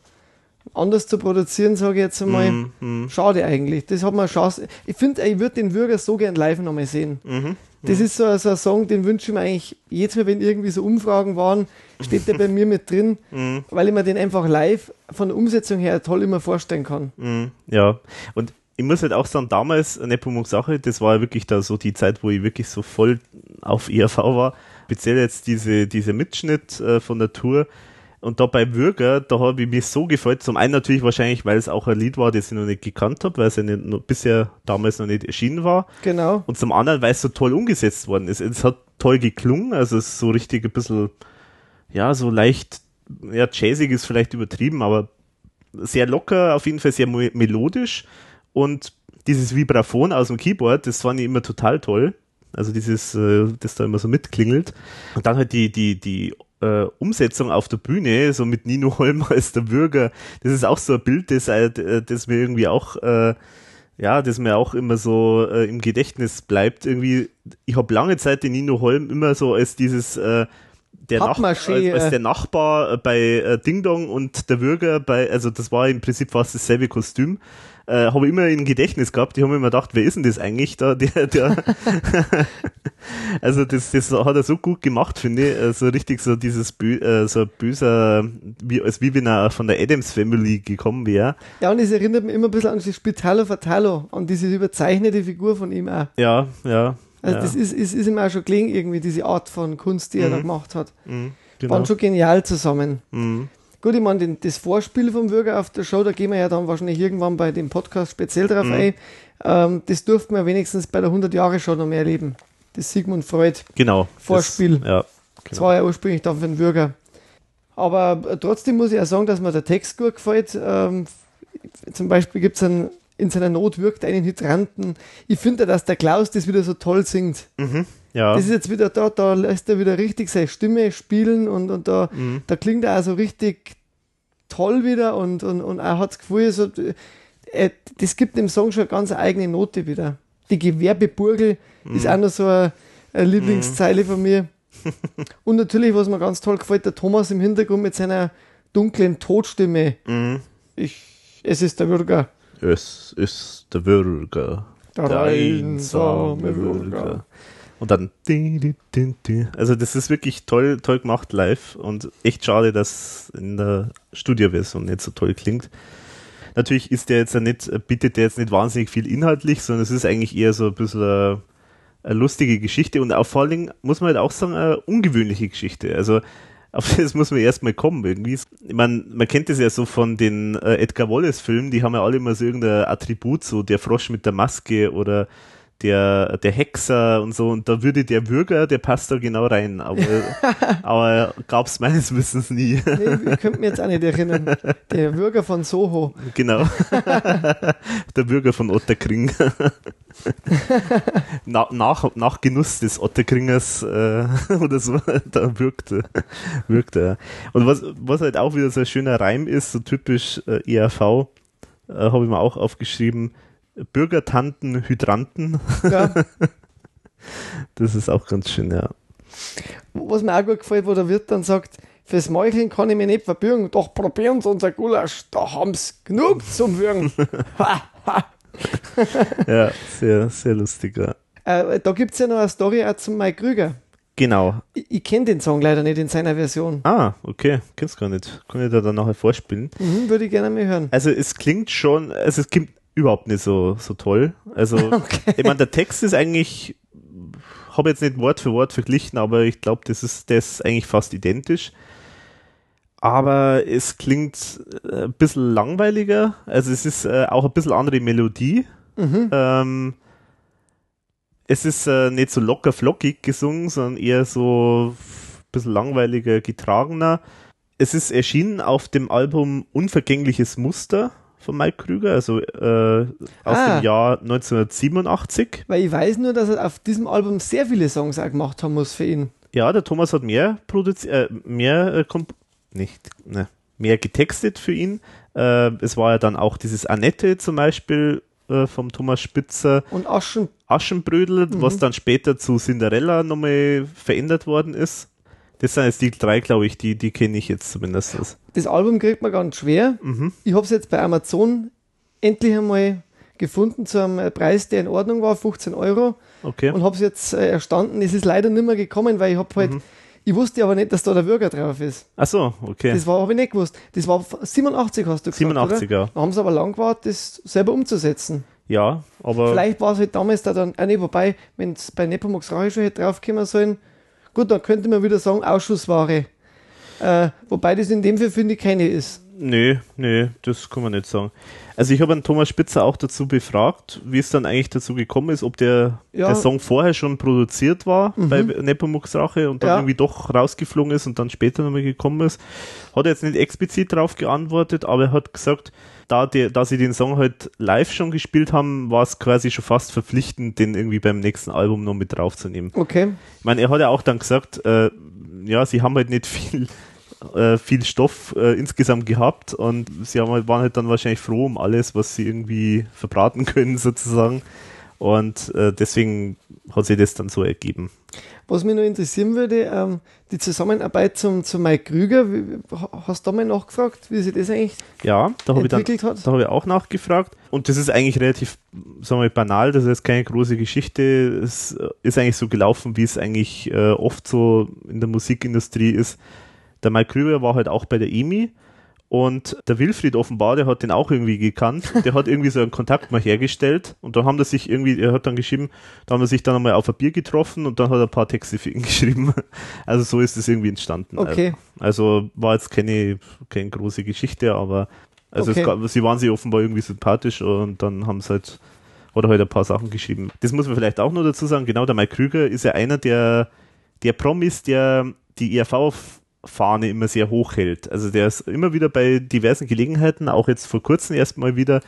anders zu produzieren, sage ich jetzt einmal, mm, mm. schade eigentlich. Das hat man Chance. Ich finde, ich würde den Würger so gern live nochmal sehen. Mhm. Das ist so, so ein Song, den wünsche ich mir eigentlich jedes Mal, wenn irgendwie so Umfragen waren, steht der bei mir mit drin, mhm. weil ich mir den einfach live von der Umsetzung her toll immer vorstellen kann. Mhm. Ja, und ich muss halt auch sagen, damals, Nepomuk Sache, das war ja wirklich da so die Zeit, wo ich wirklich so voll auf ERV war. Speziell jetzt diese, diese Mitschnitt äh, von der Tour, und da bei Würger, da habe ich mich so gefreut. Zum einen natürlich wahrscheinlich, weil es auch ein Lied war, das ich noch nicht gekannt habe, weil es ja nicht, noch, bisher damals noch nicht erschienen war. Genau. Und zum anderen, weil es so toll umgesetzt worden ist. Es hat toll geklungen, also es ist so richtig ein bisschen, ja, so leicht, ja, jazzig ist vielleicht übertrieben, aber sehr locker, auf jeden Fall sehr melodisch. Und dieses Vibraphon aus dem Keyboard, das fand ich immer total toll. Also dieses, äh, das da immer so mitklingelt. Und dann halt die, die, die äh, Umsetzung auf der Bühne, so mit Nino Holm als der Bürger, das ist auch so ein Bild, das, äh, das mir irgendwie auch, äh, ja, das mir auch immer so äh, im Gedächtnis bleibt. Irgendwie, ich habe lange Zeit den Nino Holm immer so als dieses äh, der, Nach als, als der Nachbar bei äh, Ding Dong und der Bürger bei, also das war im Prinzip fast dasselbe Kostüm äh, habe ich immer in Gedächtnis gehabt. Ich habe mir immer gedacht, wer ist denn das eigentlich da? Der, der also das, das hat er so gut gemacht, finde ich. So also richtig so dieses Bö äh, so böser, wie, als wie wenn er von der Adams Family gekommen wäre. Ja, und es erinnert mich immer ein bisschen an das Spitalo Fatalo, an diese überzeichnete Figur von ihm auch. Ja, ja. Also ja. das ist, ist, ist ihm auch schon gelingen, irgendwie, diese Art von Kunst, die mhm. er da gemacht hat. Mhm, genau. Waren schon genial zusammen. Mhm. Gut, ich meine, das Vorspiel vom Bürger auf der Show, da gehen wir ja dann wahrscheinlich irgendwann bei dem Podcast speziell drauf mhm. ein. Ähm, das durften wir wenigstens bei der 100-Jahre-Show noch mehr erleben. Das Sigmund Freud genau, Vorspiel. Das, ja, genau. das war ja ursprünglich dann für den Bürger. Aber äh, trotzdem muss ich ja sagen, dass mir der Text gut gefällt. Ähm, zum Beispiel gibt es einen in seiner Not wirkt einen Hydranten. Ich finde, dass der Klaus das wieder so toll singt. Mhm. Ja. Das ist jetzt wieder da, da lässt er wieder richtig seine Stimme spielen und, und da, mhm. da klingt er also richtig toll wieder und, und, und er hat das Gefühl, so, äh, das gibt dem Song schon eine ganz eigene Note wieder. Die Gewerbeburgel mhm. ist auch noch so eine, eine Lieblingszeile mhm. von mir. und natürlich, was mir ganz toll gefällt, der Thomas im Hintergrund mit seiner dunklen Todstimme. Mhm. Ich, es ist der Bürger. Es ist der Bürger. Der, der einsame Bürger. Bürger. Und dann. Also, das ist wirklich toll, toll gemacht live und echt schade, dass in der Studioversion nicht so toll klingt. Natürlich ist der jetzt ja nicht, bietet der jetzt nicht wahnsinnig viel inhaltlich, sondern es ist eigentlich eher so ein bisschen eine, eine lustige Geschichte und auch vor allen Dingen, muss man halt auch sagen, eine ungewöhnliche Geschichte. Also, auf das muss man erstmal kommen irgendwie. Ich meine, man kennt das ja so von den äh, Edgar Wallace-Filmen, die haben ja alle immer so irgendein Attribut, so der Frosch mit der Maske oder der, der Hexer und so, und da würde der Bürger, der passt da genau rein, aber, aber gab es meines Wissens nie. nee, ich könnte mich jetzt auch nicht erinnern. Der Bürger von Soho. Genau. der Bürger von Otterkring. Na, nach, nach Genuss des Otterkringers äh, oder so, da wirkte, wirkte er. Und was, was halt auch wieder so ein schöner Reim ist, so typisch äh, ERV, äh, habe ich mir auch aufgeschrieben, Bürgertanten, Hydranten. Ja. das ist auch ganz schön, ja. Was mir auch gut gefällt, wo der Wirt dann sagt, Fürs Meucheln kann ich mich nicht verbürgen, doch probieren Sie unser Gulasch, da haben Sie genug zum Würgen. Ha, ha. Ja, sehr, sehr lustig. Ja. Äh, da gibt es ja noch eine Story auch zum Mike Krüger. Genau. Ich, ich kenne den Song leider nicht in seiner Version. Ah, okay. Kennst gar nicht. Kann ich da dann nachher vorspielen. Mhm, würde ich gerne mal hören. Also es klingt schon, also es klingt überhaupt nicht so, so toll. Also Okay. ich meine, der Text ist eigentlich, habe jetzt nicht Wort für Wort verglichen, aber ich glaube, das ist das eigentlich fast identisch. Aber es klingt äh, ein bisschen langweiliger. Also es ist äh, auch ein bisschen andere Melodie. Mhm. Ähm, es ist äh, nicht so locker flockig gesungen, sondern eher so ein bisschen langweiliger, getragener. Es ist erschienen auf dem Album Unvergängliches Muster von Mike Krüger, also äh, aus Ah. dem Jahr 1987. Weil ich weiß nur, dass er auf diesem Album sehr viele Songs auch gemacht haben muss für ihn. Ja, der Thomas hat mehr produziert, äh, mehr äh, nicht, ne, mehr getextet für ihn. Äh, es war ja dann auch dieses Annette zum Beispiel äh, vom Thomas Spitzer. Und Aschen, Aschenbrödel, was dann später zu Cinderella nochmal verändert worden ist. Das sind jetzt die drei, glaube ich, die, die kenne ich jetzt zumindest. das Album kriegt man ganz schwer. Mhm. Ich habe es jetzt bei Amazon endlich einmal gefunden zu einem Preis, der in Ordnung war, 15 Euro. Okay. Und habe es jetzt äh, erstanden. Es ist leider nicht mehr gekommen, weil ich habe halt, Mhm. ich wusste aber nicht, dass da der Bürger drauf ist. Ach so, okay. Das war, habe ich nicht gewusst. Das war 87, hast du gesagt, 87, oder? ja. Da haben sie aber lang gewartet, das selber umzusetzen. Ja, aber Vielleicht war es halt damals da dann, ah nee, wobei, wenn es bei Nepomuk's Rache schon hätte draufkommen sollen, gut, dann könnte man wieder sagen, Ausschussware. Äh, wobei das in dem Fall, finde ich, keine ist. nö, nö, das kann man nicht sagen. Also ich habe einen Thomas Spitzer auch dazu befragt, wie es dann eigentlich dazu gekommen ist, ob der, Ja. der Song vorher schon produziert war Mhm. bei Nepomuk's Rache und dann Ja. irgendwie doch rausgeflogen ist und dann später nochmal gekommen ist. Hat er jetzt nicht explizit darauf geantwortet, aber er hat gesagt, da, der, da sie den Song halt live schon gespielt haben, war es quasi schon fast verpflichtend, den irgendwie beim nächsten Album noch mit draufzunehmen. Okay. Ich meine, er hat ja auch dann gesagt, äh, ja, sie haben halt nicht viel, äh, viel Stoff äh, insgesamt gehabt und sie haben halt, waren halt dann wahrscheinlich froh um alles, was sie irgendwie verbraten können, sozusagen. Und äh, deswegen hat sich das dann so ergeben. Was mich noch interessieren würde, ähm, die Zusammenarbeit zum, zu Mike Krüger, wie, hast du da mal nachgefragt, wie sich das eigentlich Ja, da habe ich dann entwickelt hat? Da habe ich auch nachgefragt. Und das ist eigentlich relativ, sagen wir mal, banal. Das ist keine große Geschichte. Es äh, ist eigentlich so gelaufen, wie es eigentlich äh, oft so in der Musikindustrie ist. Der Mike Krüger war halt auch bei der EMI. Und der Wilfried offenbar, der hat den auch irgendwie gekannt. Der hat irgendwie so einen Kontakt mal hergestellt. Und dann haben das sich irgendwie, er hat dann geschrieben, da haben wir sich dann einmal auf ein Bier getroffen und dann hat er ein paar Texte für ihn geschrieben. Also so ist es irgendwie entstanden. Okay. Also war jetzt keine, keine große Geschichte, aber also Okay. gab, sie waren sich offenbar irgendwie sympathisch und dann haben sie halt, oder halt ein paar Sachen geschrieben. Das muss man vielleicht auch noch dazu sagen. Genau, der Mike Krüger ist ja einer der, der Promis, der die ERV-Fahne immer sehr hoch hält. Also der ist immer wieder bei diversen Gelegenheiten, auch jetzt vor kurzem erst mal wieder,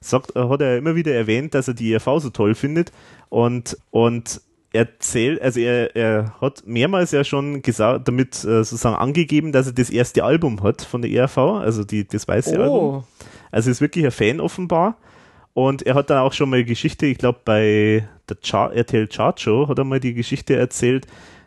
sagt, hat er immer wieder erwähnt, dass er die ERV so toll findet und, und erzählt, also er, er hat mehrmals ja schon gesagt, damit äh, sozusagen angegeben, dass er das erste Album hat von der ERV, also die, das weiße Album. Oh, Also ist wirklich ein Fan offenbar. Und er hat dann auch schon mal Geschichte, ich glaube bei der Char RTL Chart Show hat er mal die Geschichte erzählt,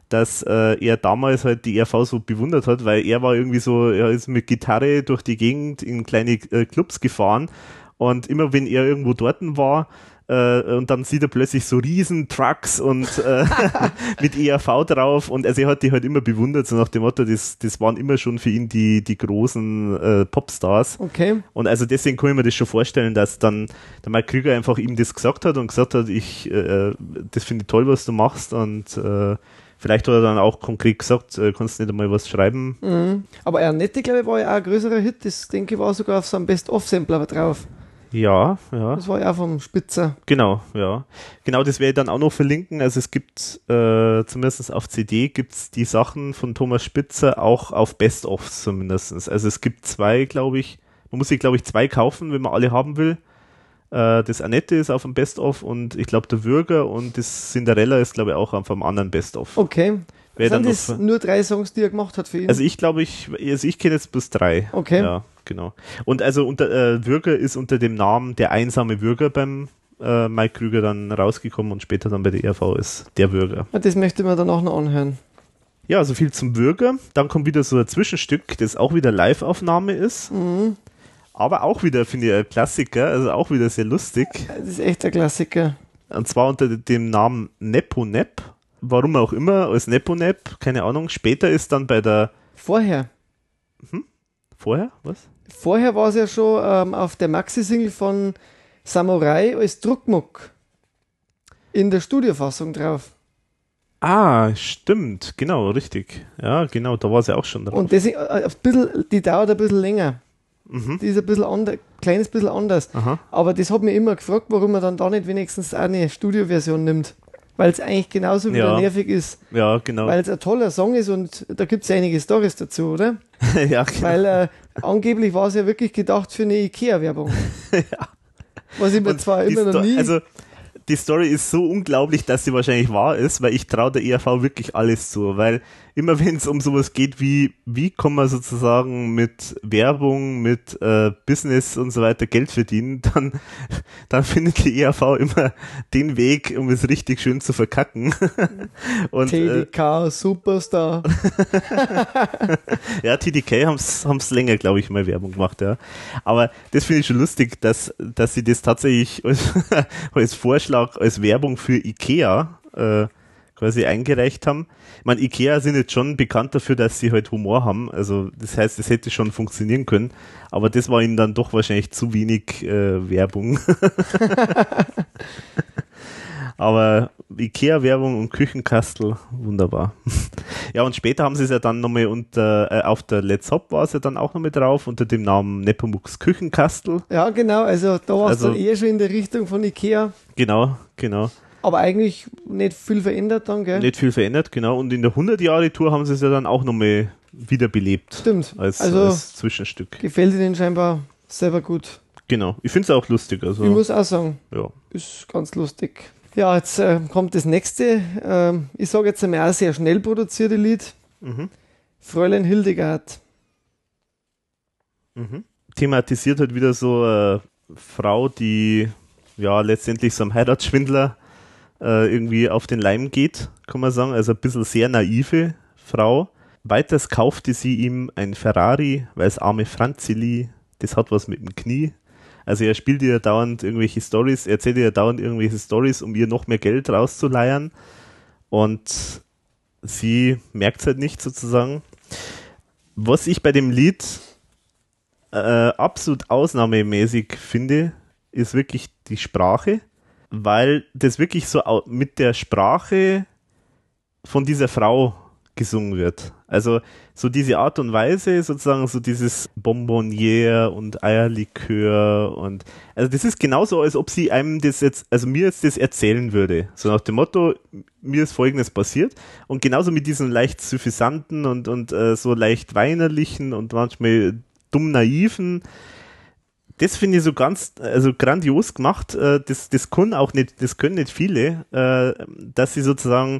dass äh, er damals halt die ERV so bewundert hat, weil er war irgendwie so, er ist mit Gitarre durch die Gegend in kleine äh, Clubs gefahren und immer wenn er irgendwo dort war, äh, und dann sieht er plötzlich so riesen Trucks und äh, mit ERV drauf und also er hat die halt immer bewundert, so nach dem Motto, das, das waren immer schon für ihn die, die großen äh, Popstars. okay. Und also deswegen kann ich mir das schon vorstellen, dass dann der Mike Krüger einfach ihm das gesagt hat und gesagt hat, ich, äh, das finde ich toll, was du machst und äh, vielleicht hat er dann auch konkret gesagt, äh, kannst du nicht einmal was schreiben. Mhm. Aber Ernette, glaube ich, war ja auch ein größerer Hit. Das, denke ich, war sogar auf so einem Best-of-Sampler drauf. Ja, ja. Das war ja auch vom Spitzer. Genau, ja. Genau, das werde ich dann auch noch verlinken. Also es gibt, äh, zumindest auf CD gibt's die Sachen von Thomas Spitzer auch auf Best-ofs zumindestens. Also es gibt zwei, glaube ich, man muss sich, glaube ich, zwei kaufen, wenn man alle haben will. Äh, das Annette ist auf dem Best-of und ich glaube der Würger und das Cinderella ist, glaube ich, auch auf einem anderen Best-of. Okay. Wer dann Sind das nur drei Songs, die er gemacht hat für ihn? Also ich glaube, ich, also ich kenne jetzt bis drei. Okay. Ja, genau. Und also unter äh, Würger ist unter dem Namen der einsame Würger beim äh, Mike Krüger dann rausgekommen und später dann bei der ERV ist der Würger. Ja, das möchte man danach noch anhören. Ja, so viel zum Bürger. Dann kommt wieder so ein Zwischenstück, das auch wieder Live-Aufnahme ist. Mhm. Aber auch wieder, finde ich, ein Klassiker, also auch wieder sehr lustig. Das ist echt ein Klassiker. Und zwar unter dem Namen Nepo Nep. Warum auch immer, als Nepo Nep, keine Ahnung. Später ist dann bei der. Vorher. Vorher? Was? Vorher war es ja schon ähm, auf der Maxi-Single von Samurai als Druckmuck in der Studiofassung drauf. Ah, stimmt, genau, richtig. Ja, genau, da war sie auch schon drauf. Und deswegen, äh, ein bisschen, die dauert ein bisschen länger. Mhm. Die ist ein bisschen anders, kleines bisschen anders. Aha. Aber das hat mich immer gefragt, warum man dann da nicht wenigstens eine Studioversion nimmt. Weil es eigentlich genauso wieder Ja. nervig ist. Ja, genau. Weil es ein toller Song ist und da gibt es einige Stories dazu, oder? ja, genau. Weil äh, angeblich war es ja wirklich gedacht für eine Ikea-Werbung. Was ich mir Und zwar immer noch Sto- nie. Also, die Story ist so unglaublich, dass sie wahrscheinlich wahr ist, weil ich traue der ERV wirklich alles zu, weil immer wenn es um sowas geht wie, wie kann man sozusagen mit Werbung, mit äh, Business und so weiter Geld verdienen, dann, dann findet die ERV immer den Weg, um es richtig schön zu verkacken. und äh, TDK Superstar. ja, TDK haben es länger, glaube ich, mal Werbung gemacht, ja. Aber das finde ich schon lustig, dass, dass sie das tatsächlich als, als Vorschlag, als Werbung für IKEA äh, quasi eingereicht haben. Ich meine, IKEA sind jetzt schon bekannt dafür, dass sie halt Humor haben. Also das heißt, es hätte schon funktionieren können. Aber das war ihnen dann doch wahrscheinlich zu wenig äh, Werbung. Aber Ikea-Werbung und Küchenkastel, wunderbar. ja, und später haben sie es ja dann nochmal unter, äh, auf der Let's Hop war es ja dann auch nochmal drauf, unter dem Namen Nepomuk's Küchenkastel. Ja, genau. Also da war es Also- dann eher schon in der Richtung von Ikea. Genau, genau. Aber eigentlich nicht viel verändert dann, gell? Nicht viel verändert, genau. Und in der 100-Jahre-Tour haben sie es ja dann auch nochmal wiederbelebt. Stimmt. Als, also als Zwischenstück. gefällt Ihnen scheinbar selber gut. Genau. Ich finde es auch lustig. Also, Ich muss auch sagen, ja. ist ganz lustig. Ja, jetzt äh, kommt das nächste. Ähm, ich sage jetzt einmal auch sehr schnell produzierte Lied. Mhm. Fräulein Hildegard. Mhm. Thematisiert halt wieder so eine Frau, die ja letztendlich so einem Heiratsschwindler äh, irgendwie auf den Leim geht, kann man sagen. Also ein bisschen sehr naive Frau. Weiters kaufte sie ihm ein Ferrari, weil das arme Franzili, das hat was mit dem Knie. Also er spielt ihr dauernd irgendwelche Stories, erzählt ihr dauernd irgendwelche Stories, um ihr noch mehr Geld rauszuleiern. Und sie merkt halt nicht sozusagen. Was ich bei dem Lied äh, absolut ausnahmemäßig finde, ist wirklich die Sprache, weil das wirklich so mit der Sprache von dieser Frau gesungen wird. Also so diese Art und Weise, sozusagen so dieses Bonbonniere und Eierlikör und also das ist genauso, als ob sie einem das jetzt, also mir jetzt das erzählen würde. So nach dem Motto, mir ist folgendes passiert und genauso mit diesen leicht suffisanten und, und äh, so leicht weinerlichen und manchmal dumm naiven das finde ich so ganz, also grandios gemacht. Äh, das, das können auch nicht, das können nicht viele, äh, dass sie sozusagen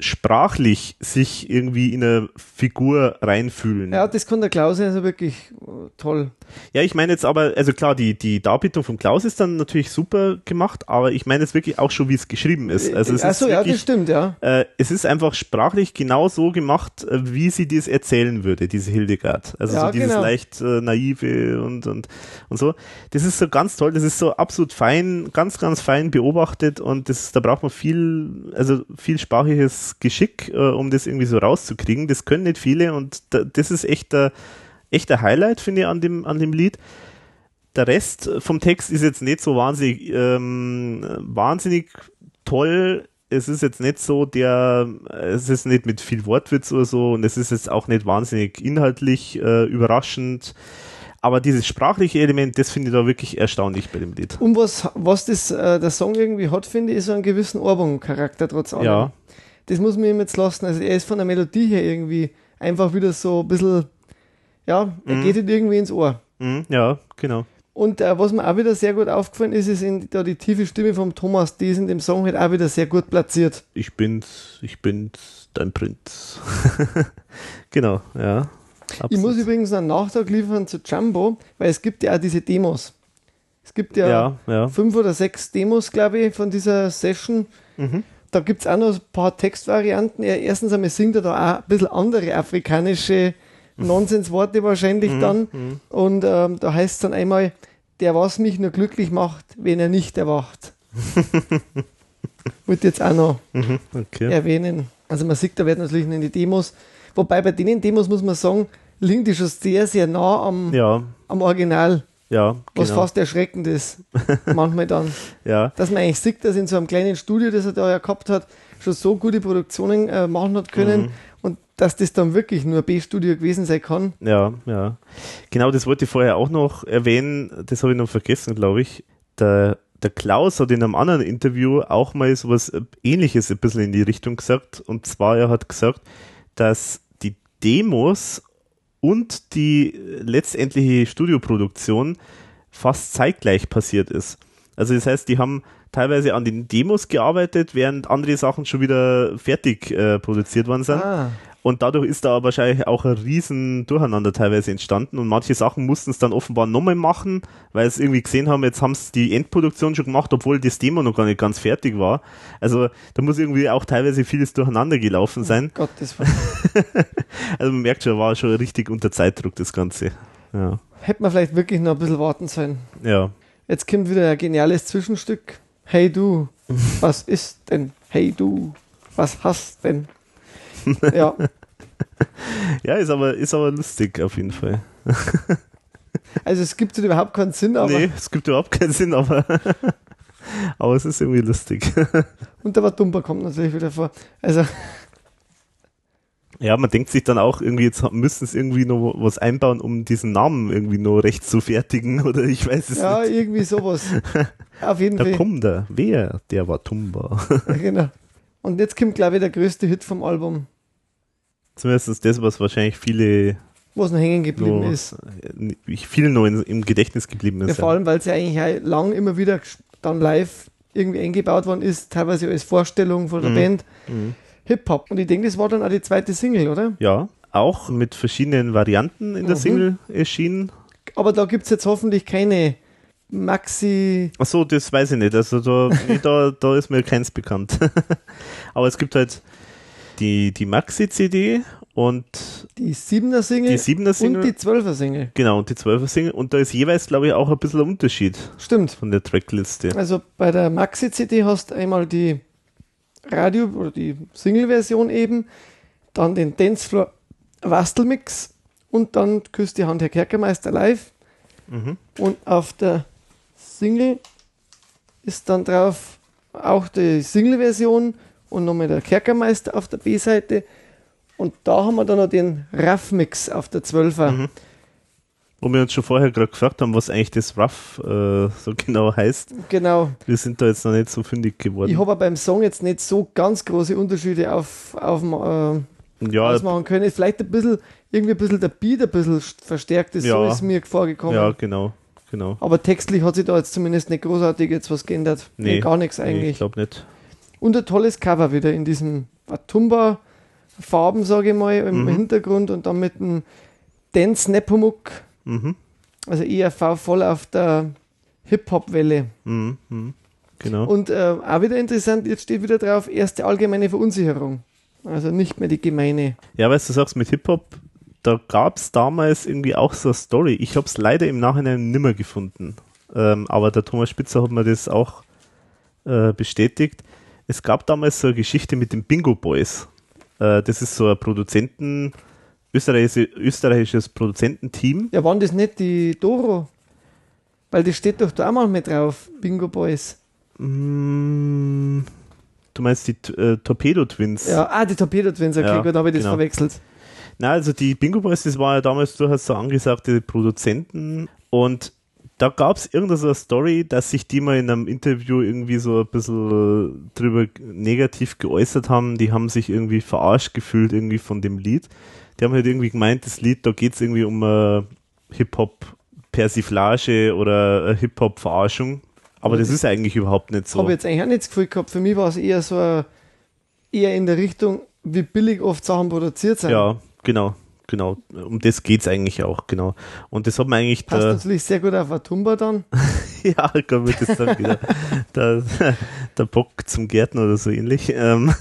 sprachlich sich irgendwie in eine Figur reinfühlen. Ja, das kann der Klaus also wirklich äh, toll. Ja, ich meine jetzt aber, also klar, die, die Darbietung von Klaus ist dann natürlich super gemacht, aber ich meine jetzt wirklich auch schon, wie es geschrieben ist. Also es Achso, ist ja, wirklich, das stimmt, ja. äh, es ist einfach sprachlich genau so gemacht, äh, wie sie das erzählen würde, diese Hildegard. Also Ja, so dieses genau. leicht äh, naive und, und, und so. Das ist so ganz toll, das ist so absolut fein, ganz, ganz fein beobachtet und das, da braucht man viel, also viel sprachliches Geschick, äh, um das irgendwie so rauszukriegen. Das können nicht viele und da, das ist echt der, echter Highlight, finde ich, an dem, an dem Lied. Der Rest vom Text ist jetzt nicht so wahnsinnig, ähm, wahnsinnig toll. Es ist jetzt nicht so der, es ist nicht mit viel Wortwitz oder so und es ist jetzt auch nicht wahnsinnig inhaltlich äh, überraschend. Aber dieses sprachliche Element, das finde ich da wirklich erstaunlich bei dem Lied. Und was, was das, äh, der Song irgendwie hat, finde ich, ist so einen gewissen Ohrwurm-Charakter trotz allem. Ja, Das muss man ihm jetzt lassen. Also er ist von der Melodie her irgendwie einfach wieder so ein bisschen, ja, er Mhm. geht halt irgendwie ins Ohr. mhm, ja, genau. Und äh, was mir auch wieder sehr gut aufgefallen ist, ist in, da die tiefe Stimme vom Thomas, die ist in dem Song halt auch wieder sehr gut platziert. Ich bin's, ich bin's, dein Prinz. genau, ja. Ich Absolut. muss übrigens einen Nachtrag liefern zu Jumbo, weil es gibt ja auch diese Demos. Es gibt ja, ja, ja. fünf oder sechs Demos, glaube ich, von dieser Session. Mhm. Da gibt es auch noch ein paar Textvarianten. Er, erstens einmal singt er da auch ein bisschen andere afrikanische Nonsensworte wahrscheinlich Mhm, dann. mhm. Und ähm, da heißt es dann einmal, der was mich nur glücklich macht, wenn er nicht erwacht. Wollte jetzt auch noch Mhm, okay. erwähnen. Also man sieht, da werden natürlich in die Demos, wobei bei denen Demos muss man sagen, liegen die schon sehr, sehr nah am, Ja, am Original, ja, was genau. fast erschreckend ist. Manchmal dann. Ja, Dass man eigentlich sieht, dass in so einem kleinen Studio, das er da ja gehabt hat, schon so gute Produktionen äh, machen hat können Mhm. und dass das dann wirklich nur ein B-Studio gewesen sein kann. ja, ja. Genau, das wollte ich vorher auch noch erwähnen. Das habe ich noch vergessen, glaube ich. Der, der Klaus hat in einem anderen Interview auch mal so was Ähnliches ein bisschen in die Richtung gesagt. Und zwar, er hat gesagt, dass die Demos und die letztendliche Studioproduktion fast zeitgleich passiert ist. Also das heißt, die haben teilweise an den Demos gearbeitet, während andere Sachen schon wieder fertig äh, produziert worden sind. Ah, Und dadurch ist da wahrscheinlich auch ein riesen Durcheinander teilweise entstanden und manche Sachen mussten es dann offenbar nochmal machen, weil sie irgendwie gesehen haben, jetzt haben sie die Endproduktion schon gemacht, obwohl das Demo noch gar nicht ganz fertig war. Also da muss irgendwie auch teilweise vieles durcheinander gelaufen sein. Gottes Willen. Also man merkt schon, war schon richtig unter Zeitdruck das Ganze. Ja. Hätte man vielleicht wirklich noch ein bisschen warten sollen. Ja. Jetzt kommt wieder ein geniales Zwischenstück. Hey du, was ist denn? Hey du, was hast denn? Ja, Ja, ist aber, ist aber lustig auf jeden Fall. also es gibt überhaupt keinen Sinn, aber nee, es gibt überhaupt keinen Sinn, aber, aber es ist irgendwie lustig. und der Dumper kommt natürlich wieder vor. Also Ja, man denkt sich dann auch irgendwie, jetzt müssen es irgendwie noch was einbauen, um diesen Namen irgendwie noch recht zu fertigen, oder ich weiß es ja, nicht. irgendwie sowas. Auf jeden Da Fall. kommt er. Wer? Der war Tumba. Genau. Und jetzt kommt, glaube ich, der größte Hit vom Album, Zumindest das, was wahrscheinlich viele was noch hängen geblieben noch, ist. äh, vielen noch im Gedächtnis geblieben Ja, ist. vor allem, weil es ja eigentlich auch lang immer wieder dann live irgendwie eingebaut worden ist, teilweise als Vorstellung von der Mhm. Band. Mhm. Hip-Hop. Und ich denke, das war dann auch die zweite Single, oder? Ja, auch mit verschiedenen Varianten in der Mhm. Single erschienen. Aber da gibt es jetzt hoffentlich keine Maxi. Achso, das weiß ich nicht. Also da, nee, da, da ist mir keins bekannt. Aber es gibt halt die, die Maxi-CD und Die 7er Single die 7er Single. und die 12er Single. Genau, und die 12er Single. Und da ist jeweils, glaube ich, auch ein bisschen ein Unterschied Stimmt. von der Trackliste. Also bei der Maxi-CD hast du einmal die Radio- oder die Single-Version eben, dann den Dancefloor Wastelmix und dann Küsst die Hand Herr Kerkermeister live. Mhm. Und auf der Single ist dann drauf auch die Single-Version und nochmal der Kerkermeister auf der B-Seite. Und da haben wir dann noch den Raff-Mix auf der 12er. Mhm. Wo wir uns schon vorher gerade gefragt haben, was eigentlich das Rough äh, so genau heißt. Genau. Wir sind da jetzt noch nicht so fündig geworden. Ich habe beim Song jetzt nicht so ganz große Unterschiede auf, auf äh, ja, ausmachen können. Vielleicht ein bisschen, irgendwie ein bisschen der Beat ein bisschen st- verstärkt ist, so Ja. ist mir vorgekommen. ja, genau, genau. Aber textlich hat sich da jetzt zumindest nicht großartig jetzt was geändert. Nee. gar nichts Nee, eigentlich. ich glaube nicht. Und ein tolles Cover wieder in diesem Atumba-Farben, sage ich mal, im Mhm. Hintergrund und dann mit einem Dance Nepomuk, Mhm. also ERV voll auf der Hip-Hop-Welle. Mhm. Mhm. Genau. Und äh, auch wieder interessant, jetzt steht wieder drauf, erste allgemeine Verunsicherung. Also nicht mehr die gemeine. Ja, weißt du, sagst mit Hip-Hop, da gab es damals irgendwie auch so eine Story. Ich habe es leider im Nachhinein nimmer gefunden. Ähm, aber der Thomas Spitzer hat mir das auch äh, bestätigt. Es gab damals so eine Geschichte mit den Bingo Boys. Äh, das ist so ein Produzenten, österreichische, österreichisches Produzententeam. Ja, waren das nicht die Doro? Weil das steht doch da auch mal mit drauf, Bingo Boys. Mm, du meinst die äh, Torpedo Twins? Ja, ah, die Torpedo Twins, okay, Ja, gut, habe ich das genau. verwechselt. Na, also die Bingo Boys, das war ja damals durchaus so angesagte Produzenten und da gab es irgendeine so eine Story, dass sich die mal in einem Interview irgendwie so ein bisschen drüber negativ geäußert haben. Die haben sich irgendwie verarscht gefühlt irgendwie von dem Lied. Die haben halt irgendwie gemeint, das Lied, da geht es irgendwie um Hip-Hop-Persiflage oder Hip-Hop-Verarschung. Aber das das ist eigentlich überhaupt nicht Habe so. ich jetzt eigentlich auch nicht das Gefühl gehabt. Für mich war es eher so eher in der Richtung, wie billig oft Sachen produziert sind. Ja, genau, genau. Um das geht's eigentlich auch, genau. Und das hat man eigentlich Passt da, natürlich sehr gut auf Atumba dann. ja, Gott, wird das dann wieder der, der Bock zum Gärtner oder so ähnlich. Ähm,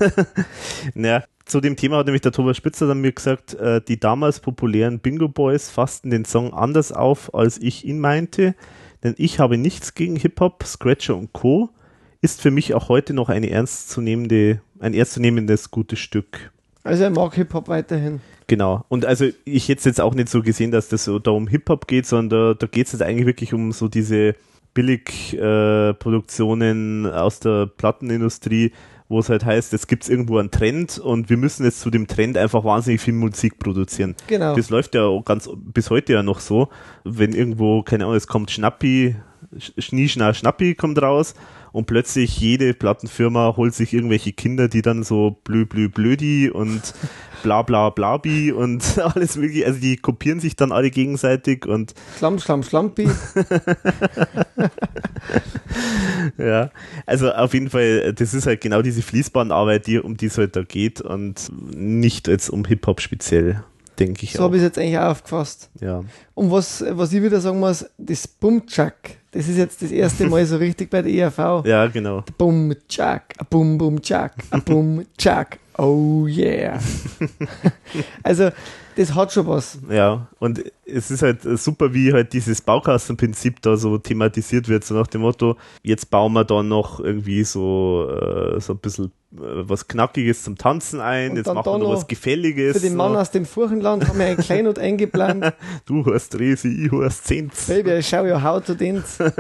naja, zu dem Thema hat nämlich der Thomas Spitzer dann mir gesagt, äh, die damals populären Bingo Boys fassten den Song anders auf, als ich ihn meinte, denn ich habe nichts gegen Hip-Hop, Scratcher und Co. ist für mich auch heute noch eine ernstzunehmende, ein ernstzunehmendes gutes Stück. Also er mag Hip-Hop weiterhin. Genau. Und also ich hätte jetzt auch nicht so gesehen, dass das so da um Hip-Hop geht, sondern da, da geht es jetzt eigentlich wirklich um so diese Billigproduktionen äh, aus der Plattenindustrie, wo es halt heißt, jetzt gibt es irgendwo einen Trend und wir müssen jetzt zu dem Trend einfach wahnsinnig viel Musik produzieren. Genau. Das läuft ja auch ganz bis heute ja noch so, wenn irgendwo, keine Ahnung, es kommt Schnappi, Schnie, Schna, Schnappi kommt raus und plötzlich jede Plattenfirma holt sich irgendwelche Kinder, die dann so blö, blö, blödi und bla, bla, blabi und alles mögliche, also die kopieren sich dann alle gegenseitig und Schlamm, Schlamm, Schlampi. ja, also auf jeden Fall, das ist halt genau diese Fließbandarbeit, die, um die es halt da geht und nicht jetzt um Hip-Hop speziell, denke ich So habe ich es jetzt eigentlich auch aufgefasst. Ja. Und was, was ich wieder sagen muss, das Bumchak, das ist jetzt das erste Mal so richtig bei der ERV. ja, genau. Bumchak, a bum bum chak, a bum chak. Oh yeah. also, das hat schon was. Ja, und es ist halt super, wie halt dieses Baukastenprinzip da so thematisiert wird, so nach dem Motto, jetzt bauen wir da noch irgendwie so, äh, so ein bisschen was Knackiges zum Tanzen ein, Und jetzt machen wir noch was Gefälliges. Für den Mann aus dem Furchenland haben wir ein Kleinod eingeplant. Du hast Resi, ich hast Zenz. Baby, I show you how to dance.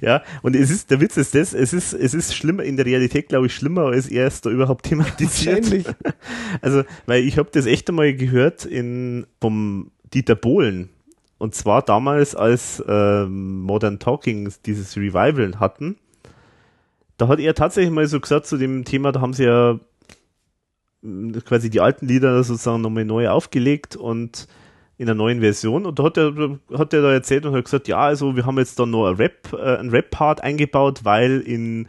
Ja, und es ist, der Witz ist das, es ist, es ist schlimmer, in der Realität glaube ich schlimmer, als er es da überhaupt thematisiert. Wahrscheinlich. Also, weil ich habe das echt einmal gehört in, vom Dieter Bohlen. Und zwar damals, als ähm, Modern Talking dieses Revival hatten. Da hat er tatsächlich mal so gesagt zu dem Thema, da haben sie ja quasi die alten Lieder sozusagen nochmal neu aufgelegt und in einer neuen Version. Und da hat er, hat er da erzählt und hat gesagt, ja, also wir haben jetzt dann noch ein Rap, äh, einen Rap-Part eingebaut, weil in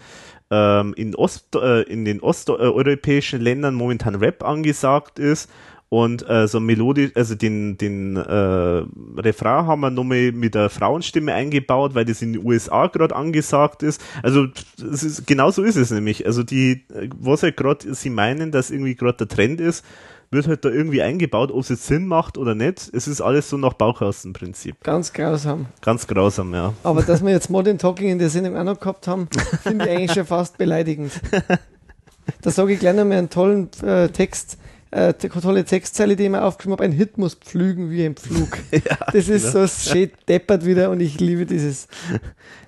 ähm, in, Ost, äh, in den osteuropäischen Ländern momentan Rap angesagt ist und äh, so melodisch, also den, den äh, Refrain haben wir nochmal mit der Frauenstimme eingebaut, weil das in den USA gerade angesagt ist. Also es ist, genau so ist es nämlich. Also die, was halt gerade sie meinen, dass irgendwie gerade der Trend ist, wird halt da irgendwie eingebaut, ob es jetzt Sinn macht oder nicht. Es ist alles so nach Baukastenprinzip. Ganz grausam. Ganz grausam, ja. Aber dass wir jetzt Modern Talking in der Sendung auch noch gehabt haben, finde ich eigentlich schon fast beleidigend. Da sage ich gleich noch mal einen tollen äh, Text, äh, tolle Textzeile, die ich mir aufgeschrieben habe. Ein Hit muss pflügen wie ein Pflug. das ist so schön deppert wieder und ich liebe dieses.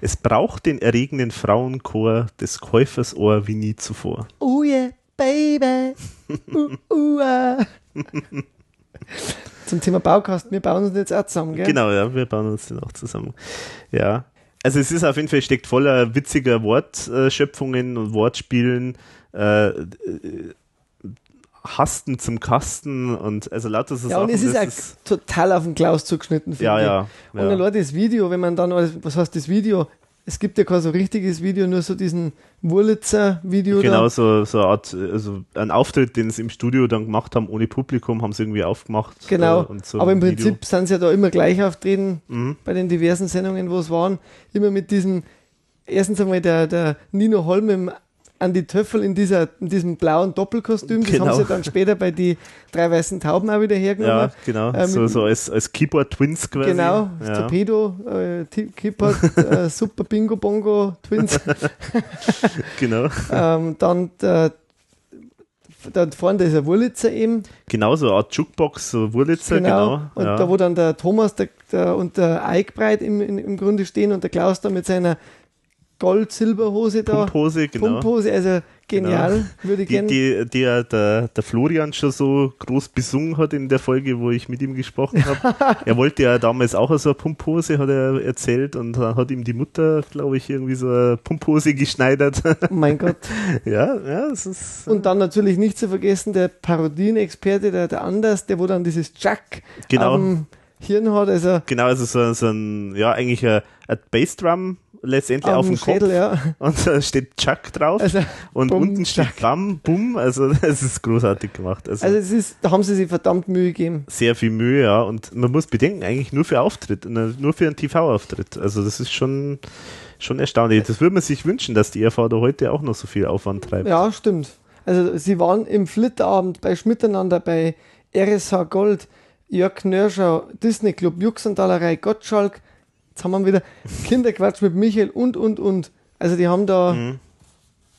Es braucht den erregenden Frauenchor des Käufers Ohr wie nie zuvor. Oh yeah, baby. Uh, uh, ah. Zum Thema Baukasten, wir bauen uns jetzt auch zusammen, gell? Genau, ja, wir bauen uns den auch zusammen. Ja. Also es ist auf jeden Fall steckt voller witziger Wortschöpfungen und Wortspielen, äh, Hasten zum Kasten und also lauter so Ja, Sachen. und es ist auch total auf den Klaus zugeschnitten, finde ja, ich. ja, Und ja. allein das Video, wenn man dann, was heißt das Video? Es gibt ja kein so richtiges Video, nur so diesen Wurlitzer-Video. Genau, da. so, so eine Art, also ein Auftritt, den sie im Studio dann gemacht haben, ohne Publikum, haben sie irgendwie aufgemacht. Genau, äh, so aber im Video. Prinzip sind sie ja da immer gleich auftreten Mhm. bei den diversen Sendungen, wo es waren. Immer mit diesem, erstens einmal der, der Nino Holm im Andi Töffel in, dieser, in diesem blauen Doppelkostüm. Das Genau. haben sie dann später bei die drei weißen Tauben auch wieder hergenommen. Ja, genau. Äh, so, so als, als Keyboard-Twins quasi. Genau, Ja. Torpedo, äh, Kippert, äh, Super Bingo Bongo Twins. Genau. ähm, dann der, da vorne da ist ein Wurlitzer eben. Genau, so eine Art Jukebox, so Wurlitzer, genau. Und ja. da, wo dann der Thomas der, der, und der Eichbreit im, im, im Grunde stehen und der Klaus da mit seiner Gold-Silberhose da. Pumphose, genau. Pumphose, also genial. Würde ich Die, gerne. die, der, der, der Florian schon so groß besungen hat in der Folge, wo ich mit ihm gesprochen habe. er wollte ja damals auch so eine Pumphose, hat er erzählt, und dann hat ihm die Mutter, glaube ich, irgendwie so eine Pumphose geschneidert. Oh mein Gott. ja, ja, es ist. Und dann natürlich nicht zu vergessen, der Parodienexperte, der, der Anders, der wo dann dieses Jack Genau. dem Hirn hat. Also Genau, also so, so ein, ja, eigentlich ein, ein Bassdrum letztendlich auf dem Schädel, Kopf. ja. Und da steht Chuck drauf. Also, und Bum, unten steht Chuck. Bam, Bum. Also das ist großartig gemacht. Also, also es ist, da haben sie sich verdammt Mühe gegeben. sehr viel Mühe, ja. Und man muss bedenken, eigentlich nur für Auftritt, ne, nur für einen TV-Auftritt. Also das ist schon, schon erstaunlich. Das würde man sich wünschen, dass die RV da heute auch noch so viel Aufwand treibt. Ja, stimmt. Also sie waren im Flitterabend bei Schmiteinander, bei RSH Gold, Jörg Nörscher, Disney Club, Juxandalerei, Gottschalk, jetzt haben wir wieder Kinderquatsch mit Michael und, und, und. Also die haben da Mhm.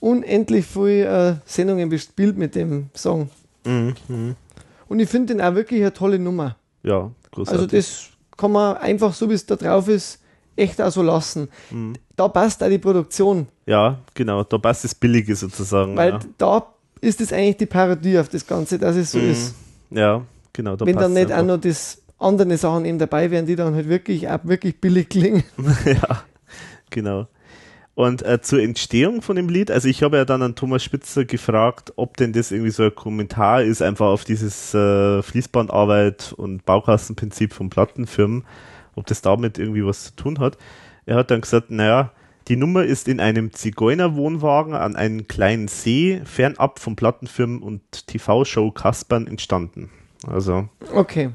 unendlich viele äh, Sendungen bespielt mit dem Song. Mhm, mhm. Und ich finde den auch wirklich eine tolle Nummer. Ja, großartig. Also das kann man einfach, so wie es da drauf ist, echt auch so lassen. Mhm. Da passt auch die Produktion, ja, genau. Da passt das Billige sozusagen. weil ja. da ist es eigentlich die Parodie auf das Ganze, dass es so Mhm. ist. Ja, genau. Da Wenn dann nicht auch einfach. noch das andere Sachen eben dabei wären, die dann halt wirklich auch wirklich billig klingen. ja, genau. Und äh, zur Entstehung von dem Lied, also ich habe ja dann an Thomas Spitzer gefragt, ob denn das irgendwie so ein Kommentar ist, einfach auf dieses äh, Fließbandarbeit und Baukastenprinzip von Plattenfirmen, ob das damit irgendwie was zu tun hat. Er hat dann gesagt, naja, die Nummer ist in einem Zigeunerwohnwagen an einem kleinen See, fernab von Plattenfirmen und TV-Show Kaspern entstanden. Also Okay.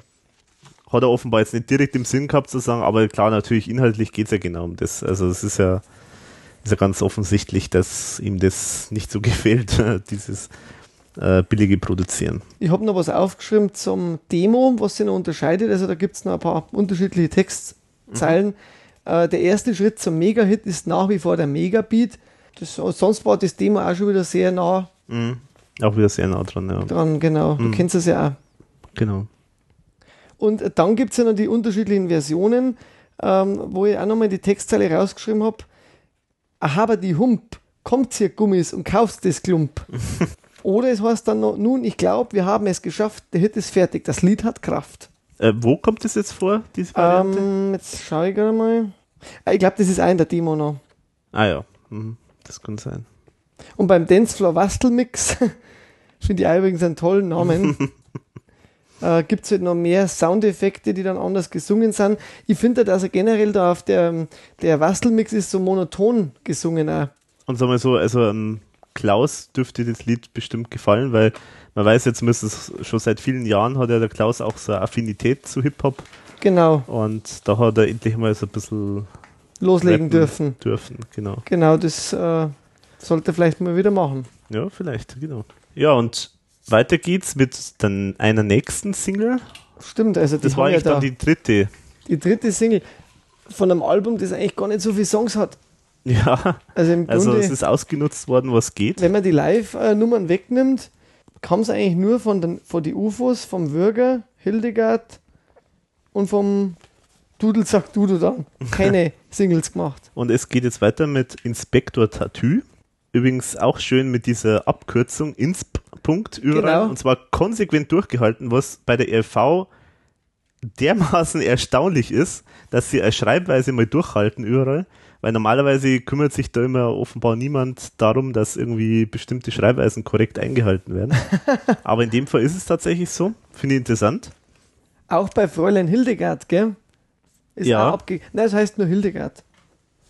hat er offenbar jetzt nicht direkt im Sinn gehabt zu sagen, aber klar, natürlich inhaltlich geht es ja genau um das. Also es ist ja, ist ja ganz offensichtlich, dass ihm das nicht so gefällt, dieses äh, billige Produzieren. Ich habe noch was aufgeschrieben zum Demo, was sich noch unterscheidet. Also da gibt es noch ein paar unterschiedliche Textzeilen. Äh, der erste Schritt zum Mega-Hit ist nach wie vor der Megabeat. Das, sonst war das Demo auch schon wieder sehr nah Mhm. Auch wieder sehr nah dran, ja. dran, genau. Du Mhm. kennst es ja auch. Genau. Und dann gibt es ja noch die unterschiedlichen Versionen, ähm, wo ich auch nochmal die Textzeile rausgeschrieben habe. Aber die Hump, kommt hier Gummis und kaufst das Klump. Oder es heißt dann noch, nun, ich glaube, wir haben es geschafft, der Hit ist fertig, das Lied hat Kraft. Äh, wo kommt das jetzt vor, diese Variante? Ähm, jetzt schaue ich gerade mal. Ah, Ich glaube, das ist auch in der Demo noch. ah ja, mhm. das kann sein. Und beim Dancefloor Wastelmix, finde ich übrigens einen tollen Namen, äh, gibt es halt noch mehr Soundeffekte, die dann anders gesungen sind. Ich finde, dass er generell da auf der, der Wastelmix ist so monoton gesungen auch. Und sagen wir so, also ähm, Klaus dürfte das Lied bestimmt gefallen, weil man weiß jetzt zumindest schon seit vielen Jahren hat ja der Klaus auch so eine Affinität zu Hip-Hop Genau, und da hat er endlich mal so ein bisschen loslegen dürfen. dürfen, genau. Genau, das äh, sollte er vielleicht mal wieder machen. Ja, vielleicht, genau. Ja, und weiter geht's mit dann einer nächsten Single. Stimmt, also die Das war haben ja eigentlich da dann die dritte. die dritte Single von einem Album, das eigentlich gar nicht so viele Songs hat. Ja, Also im also Grunde, es ist ausgenutzt worden, was geht. wenn man die Live-Nummern wegnimmt, kam es eigentlich nur von den, von die UFOs, vom Würger, Hildegard und vom Dudelsack Dudu dann. Keine Singles gemacht. Und es geht jetzt weiter mit Inspektor Tattoo. Übrigens auch schön mit dieser Abkürzung Insp. Punkt überall. Genau. Und zwar konsequent durchgehalten, was bei der RV dermaßen erstaunlich ist, dass sie eine Schreibweise mal durchhalten überall. Weil normalerweise kümmert sich da immer offenbar niemand darum, dass irgendwie bestimmte Schreibweisen korrekt eingehalten werden. Aber in dem Fall ist es tatsächlich so. Finde ich interessant. Auch bei Fräulein Hildegard, gell? Ist Ja. abge Nein, es heißt nur Hildegard.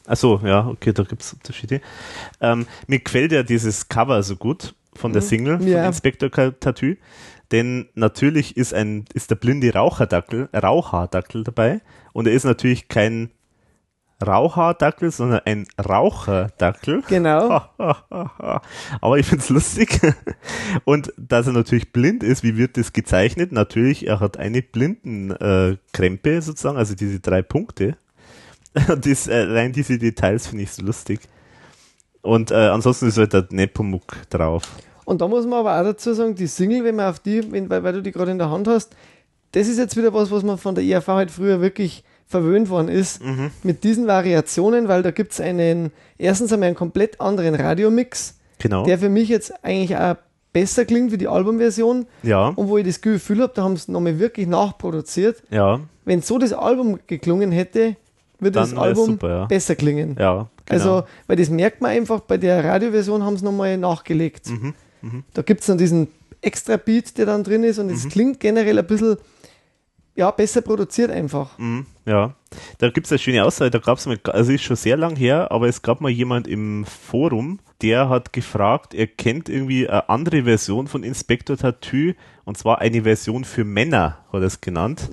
Achso, ja, okay, da gibt es Unterschiede. Ähm, mir gefällt ja dieses Cover so gut von der Mhm. Single Ja. von Inspector Tattoo, denn natürlich ist ein ist der blinde Raucherdackel, Rauchhaardackel dabei und er ist natürlich kein Rauchhaardackel, sondern ein Raucherdackel. Genau. Aber ich find's lustig. Und dass er natürlich blind ist, wie wird das gezeichnet? Natürlich, er hat eine Blindenkrempe äh, Krempe sozusagen, also diese drei Punkte. Und das, äh, rein diese Details finde ich so lustig. Und äh, ansonsten ist halt der Nepomuk drauf. Und da muss man aber auch dazu sagen, die Single, wenn man auf die, wenn, weil, weil du die gerade in der Hand hast, das ist jetzt wieder was, was man von der IAV halt früher wirklich verwöhnt worden ist. Mhm. Mit diesen Variationen, weil da gibt es einen, erstens einmal einen komplett anderen Radiomix, Genau. der für mich jetzt eigentlich auch besser klingt wie die Albumversion ja, und wo ich das Gefühl habe, da haben sie nochmal wirklich nachproduziert. ja, Wenn so das Album geklungen hätte, würde Dann das Album super, ja. besser klingen. ja. Genau. Also, weil das merkt man einfach, bei der Radioversion haben sie nochmal nachgelegt. Mhm, Da gibt es dann diesen extra Beat, der dann drin ist und es klingt generell ein bisschen ja, besser produziert einfach. Mhm, ja, da gibt es eine schöne Aussage, da gab es mal, also ist schon sehr lang her, aber es gab mal jemand im Forum, der hat gefragt, er kennt irgendwie eine andere Version von Inspector Tattoo und zwar eine Version für Männer, hat er es genannt.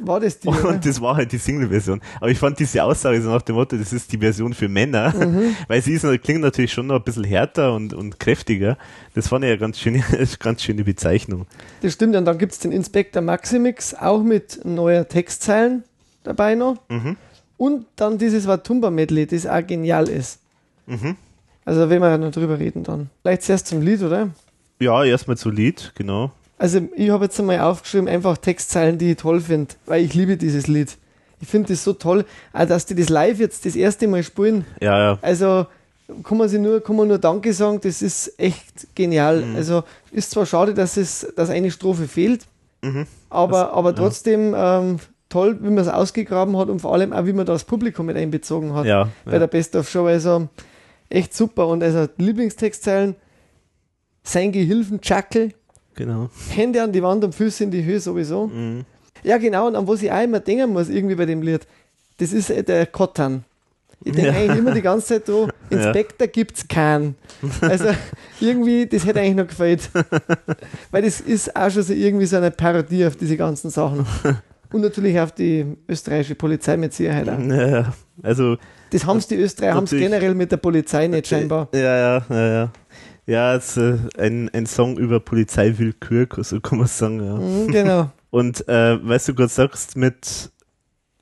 War das die? Und oder? das war halt die Single-Version. Aber ich fand diese Aussage so nach dem Motto, das ist die Version für Männer, Mhm. weil sie ist, klingt natürlich schon noch ein bisschen härter und, und kräftiger. Das fand ich eine ganz schöne, ganz schöne Bezeichnung. Das stimmt, und dann gibt es den Inspector Maximix, auch mit neuer Textzeilen dabei noch. Mhm. Und dann dieses Watumba-Medley, das auch genial ist. Mhm. Also, wenn wir noch drüber reden dann. Vielleicht zuerst zum Lied, oder? Ja, erstmal zu Lied, genau. Also, ich habe jetzt einmal aufgeschrieben, einfach Textzeilen, die ich toll finde, weil ich liebe dieses Lied. Ich finde das so toll, auch dass die das live jetzt das erste Mal spielen. Ja, ja. Also, kann man, sich nur, kann man nur Danke sagen, das ist echt genial. Mhm. Also, ist zwar schade, dass, es, dass eine Strophe fehlt, Mhm. aber, aber ja. trotzdem ähm, toll, wie man es ausgegraben hat und vor allem auch, wie man das Publikum mit einbezogen hat Ja, bei ja. der Best of Show. Also echt super. Und also Lieblingstextzeilen, sein Gehilfen Chackel, genau. Hände an die Wand und Füße in die Höhe sowieso. Mhm. Ja, genau. Und an was ich auch immer denken muss, irgendwie bei dem Lied, das ist äh, der Kottan. Ich denke Ja. eigentlich immer die ganze Zeit so, Ja. Inspektor gibt's keinen. Also irgendwie, das hätte eigentlich noch gefällt. Weil das ist auch schon so irgendwie so eine Parodie auf diese ganzen Sachen. Und natürlich auf die österreichische Polizei mit Sicherheit auch. Ja, also Das haben die Österreicher haben es generell mit der Polizei nicht scheinbar. Ja, ja, ja, ja. Ja, es ist äh, ein, ein Song über Polizeiwillkür, so kann man sagen, ja. Mhm, genau. Und äh, weißt du gerade sagst, mit,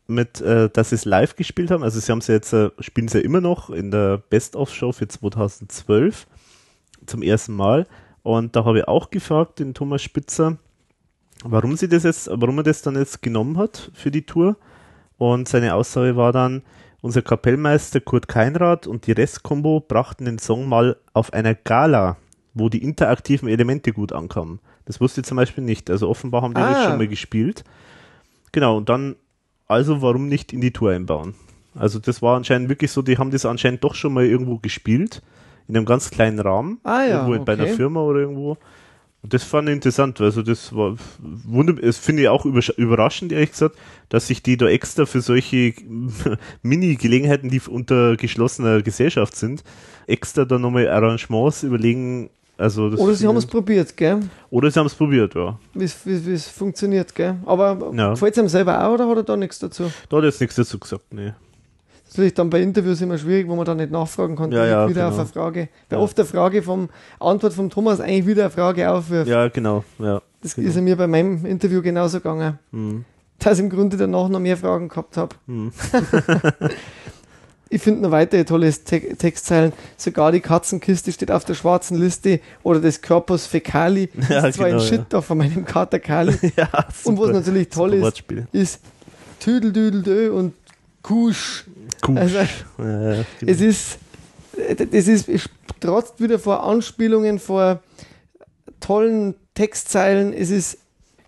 mit äh, dass sie es live gespielt haben, also sie haben es ja jetzt, äh, spielen sie ja immer noch in der Best-of-Show für 2012 zum ersten Mal. Und da habe ich auch gefragt, den Thomas Spitzer, warum sie das jetzt, warum er das dann jetzt genommen hat für die Tour. Und seine Aussage war dann, unser Kapellmeister Kurt Keinrad und die Restkombo brachten den Song mal auf einer Gala, wo die interaktiven Elemente gut ankamen. Das wusste ich zum Beispiel nicht. Also offenbar haben die das Ah. schon mal gespielt. Genau, und dann, also warum nicht in die Tour einbauen? Also das war anscheinend wirklich so, die haben das anscheinend doch schon mal irgendwo gespielt, in einem ganz kleinen Rahmen, Ah ja, irgendwo bei einer okay. Firma oder irgendwo. Das fand ich interessant, also das war wunderbar, das finde ich auch überraschend, ehrlich gesagt, dass sich die da extra für solche Mini-Gelegenheiten, die unter geschlossener Gesellschaft sind, extra da nochmal Arrangements überlegen. Also Oder sie haben es probiert, gell? oder sie haben es probiert, ja. Wie es- funktioniert, gell? Aber Ja. gefällt es einem selber auch oder hat er da nichts dazu? Da hat er jetzt nichts dazu gesagt, nee. Das natürlich dann bei Interviews immer schwierig, wo man dann nicht nachfragen kann, Ja, ja, wieder auf genau. eine Frage. Weil Ja. oft eine Frage vom Antwort vom Thomas eigentlich wieder eine Frage aufwirft. Ja, genau, ja. das genau. ist mir bei meinem Interview genauso gegangen. Hm, Dass ich im Grunde danach noch mehr Fragen gehabt habe. hm. Ich finde noch weitere tolle Te Textzeilen. Sogar die Katzenkiste steht auf der schwarzen Liste oder das Corpus Fecali Ja, ist zwar genau, ein Shit da von meinem Kater Kali. Und was natürlich toll ist, ist Tüdeldüdeldö und Kusch. Cool. Also, ja, ja, genau. es ist, das ist, es trotzt wieder vor Anspielungen, vor tollen Textzeilen. Es ist,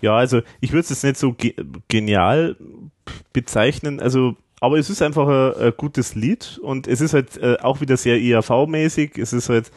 Ja, also ich würde es jetzt nicht so ge genial bezeichnen, also aber es ist einfach ein, ein gutes Lied und es ist halt äh, auch wieder sehr IAV-mäßig. Es ist halt,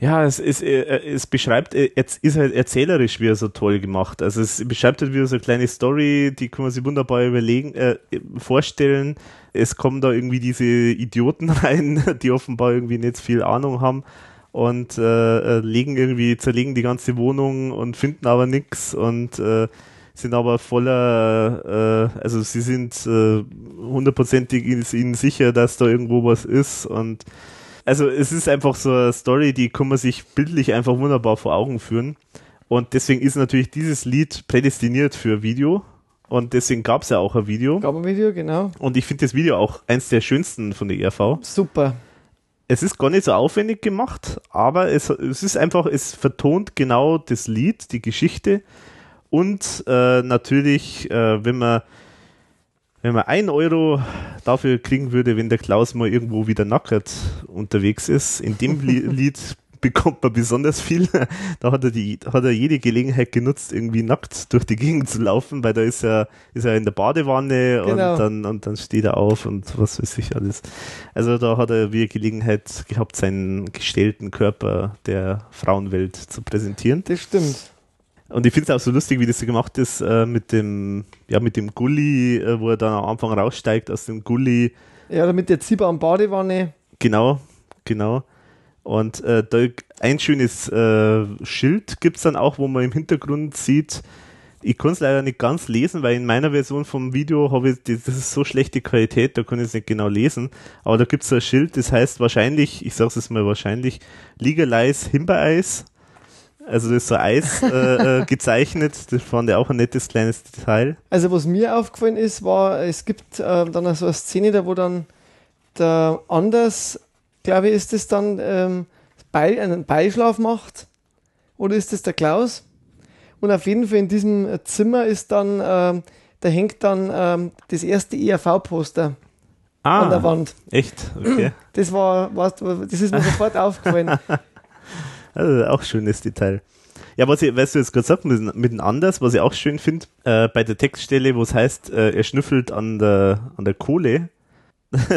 ja, es, ist, äh, es beschreibt, äh, jetzt ist halt erzählerisch wieder so toll gemacht. Also es beschreibt halt wieder so eine kleine Story, die kann man sich wunderbar überlegen, äh, vorstellen. Es kommen da irgendwie diese Idioten rein, die offenbar irgendwie nicht viel Ahnung haben und äh, äh, legen irgendwie, zerlegen die ganze Wohnung und finden aber nichts und äh, sind aber voller, äh, also sie sind äh, hundertprozentig ihnen sicher, dass da irgendwo was ist und also es ist einfach so eine Story, die kann man sich bildlich einfach wunderbar vor Augen führen. Und deswegen ist natürlich dieses Lied prädestiniert für Video. Und deswegen gab es ja auch ein Video. Gab ein Video, genau. und ich finde das Video auch eins der schönsten von der ERV Super. es ist gar nicht so aufwendig gemacht, aber es, es ist einfach, es vertont genau das Lied, die Geschichte. Und äh, natürlich, äh, wenn man wenn man ein Euro dafür kriegen würde, wenn der Klaus mal irgendwo wieder nackert unterwegs ist, in dem Li Lied bekommt man besonders viel. Da hat er, die, hat er jede Gelegenheit genutzt, irgendwie nackt durch die Gegend zu laufen, weil da ist er, ist er in der Badewanne Genau. und, dann, und dann steht er auf und was weiß ich alles. Also da hat er wieder Gelegenheit gehabt, seinen gestellten Körper der Frauenwelt zu präsentieren. Das stimmt. Und ich finde es auch so lustig, wie das so gemacht ist äh, mit dem, ja, mit dem Gully, äh, wo er dann am Anfang raussteigt aus dem Gully. Ja, damit der Zieber am Badewanne. Genau, genau. Und äh, da ein schönes äh, Schild gibt es dann auch, wo man im Hintergrund sieht, ich kann es leider nicht ganz lesen, weil in meiner Version vom Video habe ich, das ist so schlechte Qualität, da kann ich es nicht genau lesen. Aber da gibt es ein Schild, das heißt wahrscheinlich, ich sage es jetzt mal wahrscheinlich, Legalize Himbeereis. Also das ist so Eis äh, äh, gezeichnet, das fand ich auch ein nettes kleines Detail. Also was mir aufgefallen ist, war, es gibt äh, dann so eine Szene, da wo dann der Anders, glaube ich, ist es dann ähm, Be einen Beischlaf macht. Oder ist das der Klaus? Und auf jeden Fall in diesem Zimmer ist dann, ähm, da hängt dann ähm, das erste ERV-Poster Ah, an der Wand. echt? Okay. Das war, du, das ist mir sofort aufgefallen. Also auch schönes Detail. Ja, was ich, weißt du jetzt gerade sagst, mit, mit dem Anders, was ich auch schön finde, äh, bei der Textstelle, wo es heißt, äh, er schnüffelt an der, an der Kohle,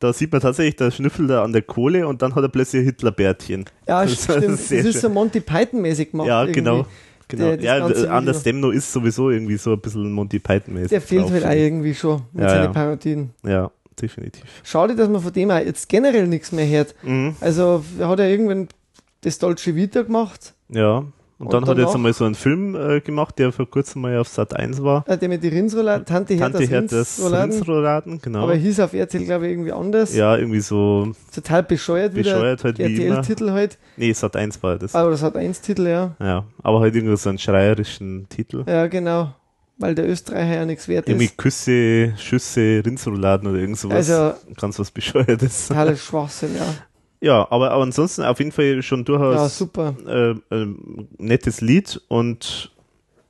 da sieht man tatsächlich, da schnüffelt er an der Kohle und dann hat er plötzlich ein Hitlerbärtchen. Ja, Das ist stimmt. Das sehr ist schön. so Monty Python-mäßig gemacht. Ja, irgendwie. genau. genau. Der- das ja, Anders. Demno ist sowieso irgendwie so ein bisschen Monty Python-mäßig. Der fehlt halt auch irgendwie schon mit Ja, seinen ja. Parodien. Ja, definitiv. Schade, dass man von dem auch jetzt generell nichts mehr hört. Mhm. Also, er hat ja irgendwann das Dolce Vita gemacht, Ja. Und, Und dann hat er jetzt einmal so einen Film äh, gemacht, der vor kurzem mal auf Sat 1 war. äh, der mit den Rindsrouladen, Tante Tante Herthas Rindsrouladen. Genau. Aber hieß auf RTL, glaube ich, irgendwie anders. ja, irgendwie so, Total bescheuert, Bescheuert halt wieder. wie immer. RTL-Titel halt. nee, Sat 1 war das. Aber das hat eins Titel, ja. Ja, aber halt irgendwie so einen schreierischen Titel. Ja, genau. Weil der Österreicher ja nichts wert Irgendwie ist. Küsse, Schüsse, Rindsrouladen oder irgend sowas. Also, Ganz was Bescheuertes. totaler Schwachsinn, ja. Ja, aber, aber ansonsten auf jeden Fall schon Ja, durchaus super. äh, ähm, nettes Lied und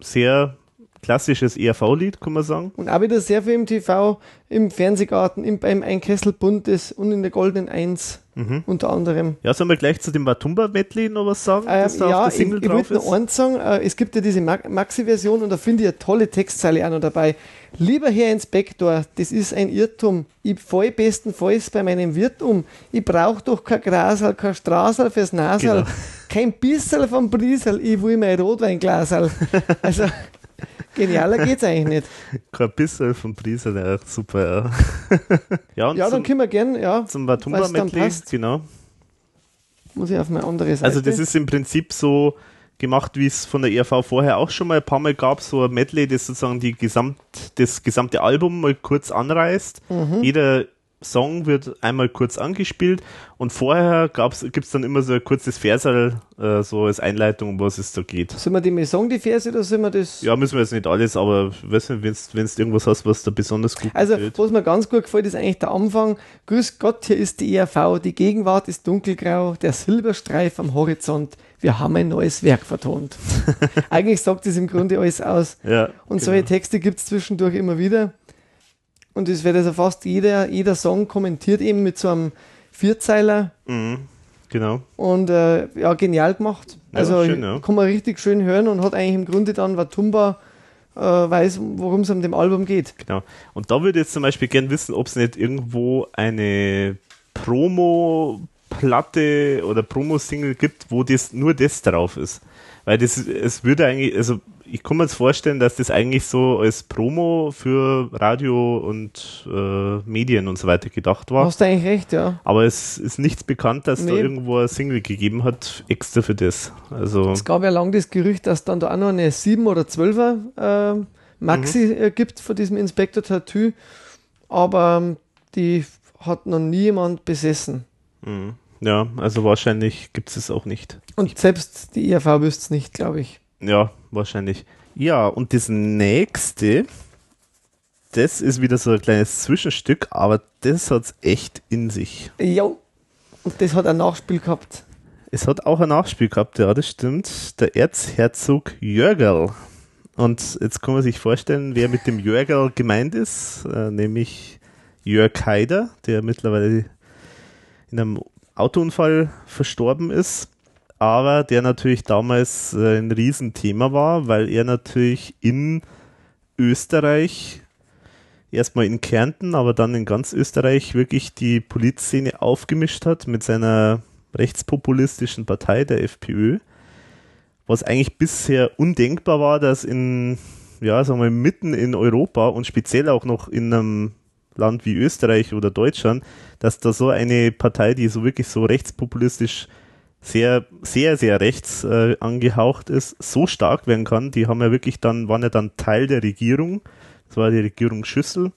sehr klassisches ERV-Lied, kann man sagen. Und auch wieder sehr viel im TV, im Fernsehgarten, im, beim Einkessel Buntes und in der Goldenen Eins Mhm. unter anderem. Ja, sollen wir gleich zu dem Watumba-Medley noch was sagen, das da ja, auf der ich, Single ich drauf wollte ist? noch eins sagen, äh, es gibt ja diese Ma- Maxi-Version und da finde ich eine tolle Textzeile auch noch dabei. Lieber Herr Inspektor, das ist ein Irrtum. Ich fall bestenfalls bei meinem Wirt um. Ich brauche doch kein Grasal, kein Straßal fürs Nasal, Genau. kein Bissel vom Briesel, ich will mein Rotweinglasal. also, genialer geht's eigentlich nicht. Kein bisschen vom Priester, ja, super. Ja, ja dann zum, können wir gern, ja, zum Watumba-Medley, passt. genau. muss ich auf eine andere Seite. Also das ist im Prinzip so gemacht, wie es von der ERV vorher auch schon mal ein paar Mal gab, so ein Medley, das sozusagen die gesamt, das gesamte Album mal kurz anreißt. Mhm. Jeder Song wird einmal kurz angespielt und vorher gibt es dann immer so ein kurzes Versal, äh, so als Einleitung, um was es da geht. Sollen wir die mal sagen, die Verse, oder sollen wir das... Ja, müssen wir jetzt nicht alles, aber wenn du irgendwas hast, was da besonders gut Also, gefällt. was mir ganz gut gefällt, ist eigentlich der Anfang. Grüß Gott, hier ist die ERV. Die Gegenwart ist dunkelgrau, der Silberstreif am Horizont. Wir haben ein neues Werk vertont. eigentlich sagt das im Grunde alles aus. Ja, Und genau. solche Texte gibt es zwischendurch immer wieder. Und es wird also fast jeder, jeder Song kommentiert eben mit so einem Vierzeiler. Mhm, genau. Und äh, ja, genial gemacht. Ja, also schön, ja. kann man richtig schön hören und hat eigentlich im Grunde dann Watumba äh, weiß, worum es an dem Album geht. Genau. Und da würde ich jetzt zum Beispiel gern wissen, ob es nicht irgendwo eine Promo-Platte oder Promo-Single gibt, wo das nur das drauf ist. Weil das, es würde eigentlich, also ich kann mir jetzt vorstellen, dass das eigentlich so als Promo für Radio und äh, Medien und so weiter gedacht war. Hast du eigentlich recht, ja. Aber es ist nichts bekannt, dass da Nee. irgendwo ein Single gegeben hat, extra für das. Also, Es gab ja lang das Gerücht, dass dann da auch noch eine 7 oder 12er äh, Maxi Mhm. äh, gibt von diesem Inspector Tattoo, aber ähm, die hat noch nie jemand besessen. mh. Ja, also wahrscheinlich gibt es es auch nicht. Und selbst die IAV wüsste es nicht, glaube ich. Ja, wahrscheinlich. Ja, und das nächste, das ist wieder so ein kleines Zwischenstück, aber das hat's echt in sich. Jo. Und das hat ein Nachspiel gehabt. Es hat auch ein Nachspiel gehabt, ja, das stimmt. Der Erzherzog Jörgerl. Und jetzt kann man sich vorstellen, wer mit dem Jörgerl gemeint ist, äh, nämlich Jörg Haider, der mittlerweile in einem Autounfall verstorben ist, aber der natürlich damals äh, ein Riesenthema war, weil er natürlich in Österreich, erstmal in Kärnten, aber dann in ganz Österreich wirklich die Polizszene aufgemischt hat mit seiner rechtspopulistischen Partei, der FPÖ, was eigentlich bisher undenkbar war, dass in, ja, sagen wir, mitten in Europa und speziell auch noch in einem Land wie Österreich oder Deutschland, dass da so eine Partei, die so wirklich so rechtspopulistisch sehr, sehr, sehr rechts äh, angehaucht ist, so stark werden kann. Die haben ja wirklich dann, waren ja dann Teil der Regierung. Das war die Regierung Schüssel.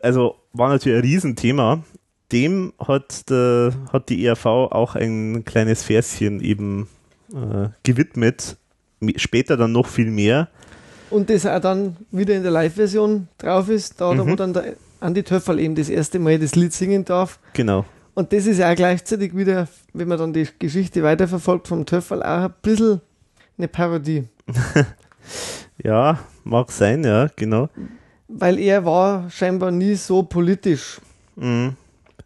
Also war natürlich ein Riesenthema. Dem hat, der, hat die ERV auch ein kleines Verschen eben äh, gewidmet. Später dann noch viel mehr. Und das auch dann wieder in der Live-Version drauf ist, da, mhm. wo dann der Andi Töffel eben das erste Mal das Lied singen darf. Genau. Und das ist ja auch gleichzeitig wieder, wenn man dann die Geschichte weiterverfolgt vom Töffel, auch ein bisschen eine Parodie. ja, mag sein, ja, genau. Weil er war scheinbar nie so politisch, mhm,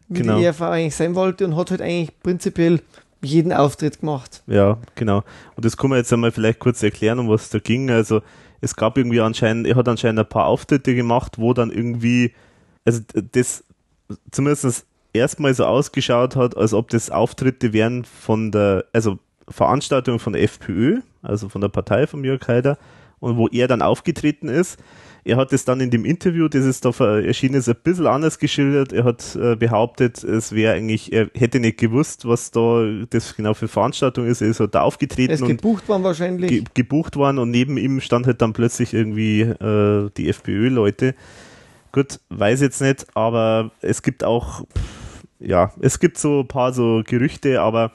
wie genau. die ERV eigentlich sein wollte und hat halt eigentlich prinzipiell jeden Auftritt gemacht. Ja, genau. Und das kann man jetzt einmal vielleicht kurz erklären, um was da ging. Also es gab irgendwie anscheinend, er hat anscheinend ein paar Auftritte gemacht, wo dann irgendwie, also das zumindest erstmal so ausgeschaut hat, als ob das Auftritte wären von der, also Veranstaltungen von der FPÖ, also von der Partei von Jörg Haider, und wo er dann aufgetreten ist. Er hat es dann in dem Interview, das ist da erschienen ist, ein bisschen anders geschildert. Er hat äh, behauptet, es wäre eigentlich, er hätte nicht gewusst, was da das genau für Veranstaltung ist. Er ist halt da aufgetreten. Er ist gebucht worden wahrscheinlich. Ge gebucht worden und neben ihm stand halt dann plötzlich irgendwie äh, die FPÖ-Leute. Gut, weiß jetzt nicht, aber es gibt auch, ja, es gibt so ein paar so Gerüchte, aber